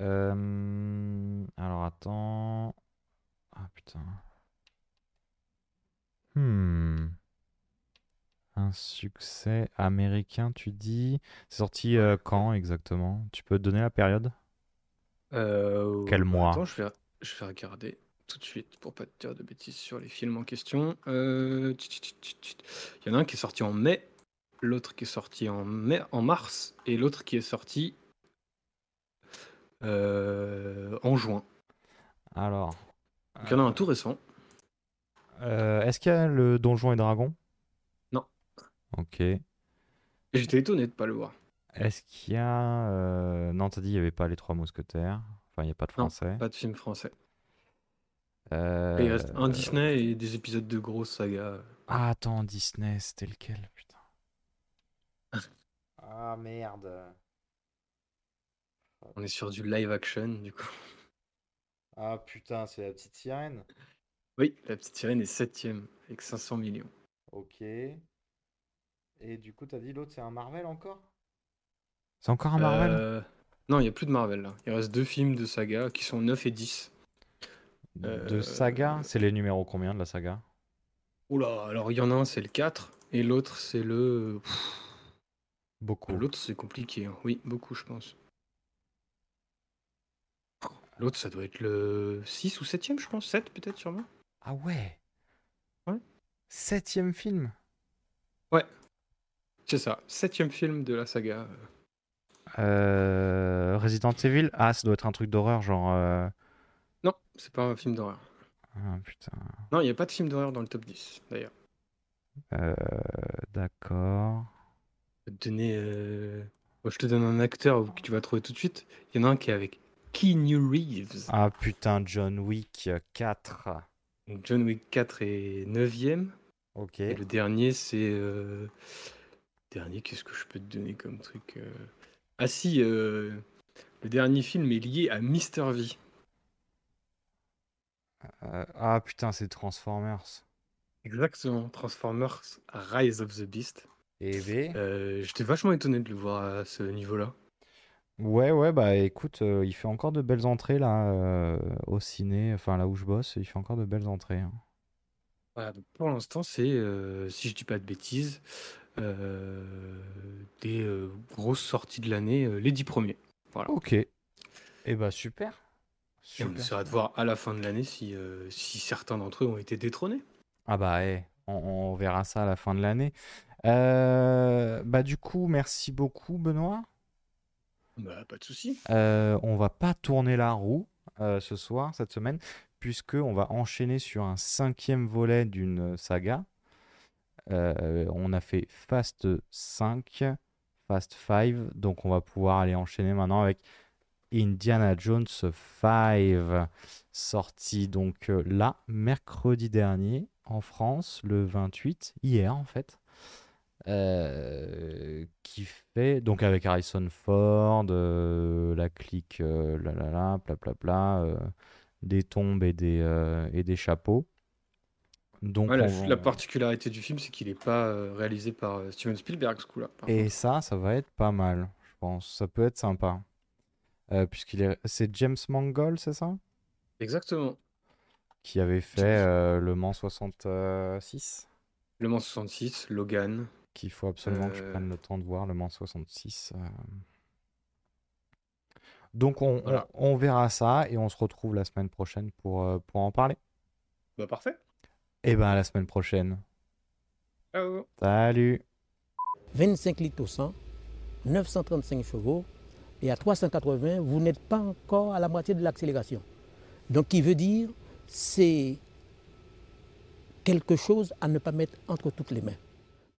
Euh, alors attends. Ah putain. Hmm. Un succès américain, tu dis? C'est sorti euh, quand exactement? Tu peux donner la période? Euh, Quel mois? Attends, je vais, je vais regarder tout de suite pour pas te dire de bêtises sur les films en question. Euh. Il y en a un qui est sorti en mai, l'autre qui est sorti en mai, en mars, et l'autre qui est sorti en juin. Alors, Donc, il y en a un tout récent. euh, est-ce qu'il y a le Donjon et Dragon? Non. Ok. J'étais étonné de pas le voir. Est-ce qu'il y a... euh, Non, t'as dit il n'y avait pas les Trois Mousquetaires. Enfin, il n'y a pas de Non, français. pas de film français. Euh, Et il reste un Disney et des épisodes de grosses sagas. Ah, attends, Disney, c'était lequel, putain. Ah, merde. On est sur du live action, du coup. Ah, putain, c'est la petite sirène. Oui, La Petite Sirène est septième, avec 500 millions. Ok. Et du coup, t'as dit l'autre, c'est un Marvel encore? C'est encore un Marvel? Euh, Non, il n'y a plus de Marvel, là. Il reste deux films de saga qui sont 9 et 10. De euh, saga? C'est les numéros combien de la saga? Oula, alors il y en a un, c'est le 4, et l'autre, c'est le... Beaucoup. L'autre, c'est compliqué. hein. Oui, beaucoup, je pense. L'autre, ça doit être le 6 ou 7 je pense. 7 peut-être, sûrement. Ah ouais. Ouais. Septième film. C'est ça, septième film de la saga. Euh, Resident Evil? Ah, ça doit être un truc d'horreur, genre... euh, Non, c'est pas un film d'horreur. Ah, putain. Non, il n'y a pas de film d'horreur dans le top 10, d'ailleurs. Euh, d'accord. Je te donner... euh, je te donne un acteur que tu vas trouver tout de suite. Il y en a un qui est avec Keanu Reeves. Ah putain, John Wick 4. Donc, John Wick 4 est 9ème. Ok. Et le dernier, c'est. euh, Dernier, qu'est-ce que je peux te donner comme truc euh, Ah si, euh, le dernier film est lié à Mister V. Euh, ah putain, c'est Transformers. Exactement, Transformers Rise of the Beast. Et V Euh, J'étais vachement étonné de le voir à ce niveau-là. Ouais, ouais, bah écoute, euh, il fait encore de belles entrées là euh, au ciné, enfin là où je bosse, il fait encore de belles entrées. hein. Voilà, donc pour l'instant, c'est, euh, si je dis pas de bêtises, euh, des euh, grosses sorties de l'année, euh, les dix premiers. Voilà. Ok. Et bah super. Et on Super. essaiera de voir à la fin de l'année si, euh, si certains d'entre eux ont été détrônés. Ah bah eh, on, on verra ça à la fin de l'année. Euh, bah du coup, merci beaucoup Benoît. Bah, pas de souci. Euh, on va pas tourner la roue euh, ce soir, cette semaine, puisque on va enchaîner sur un cinquième volet d'une saga. Euh, on a fait Fast 5, Fast 5, donc on va pouvoir aller enchaîner maintenant avec Indiana Jones 5, sorti donc là, mercredi dernier, en France, le 28, hier en fait. Euh, qui fait donc avec Harrison Ford, euh, la clique, euh, là là là, bla bla bla, euh, des tombes et des, et des chapeaux. Donc Ouais, la, on- la particularité du film, c'est qu'il n'est pas réalisé par Steven Spielberg, ce coup-là. Et contre. ça, ça va être pas mal, je pense. Ça peut être sympa. Puisqu'il est... C'est James Mangold, c'est ça? Exactement. Qui avait fait Le Mans 66. Le Mans 66, Logan. Qu'il faut absolument que je Euh. prenne le temps de voir, Le Mans 66. euh. Donc on, on- Voilà. on verra ça et on se retrouve la semaine prochaine pour, euh, pour en parler. Bah, parfait. Et ben à la semaine prochaine. Ciao. Salut! 25 litres au 100, 935 chevaux, et à 380, vous n'êtes pas encore à la moitié de l'accélération. Donc, qui veut dire, c'est quelque chose à ne pas mettre entre toutes les mains.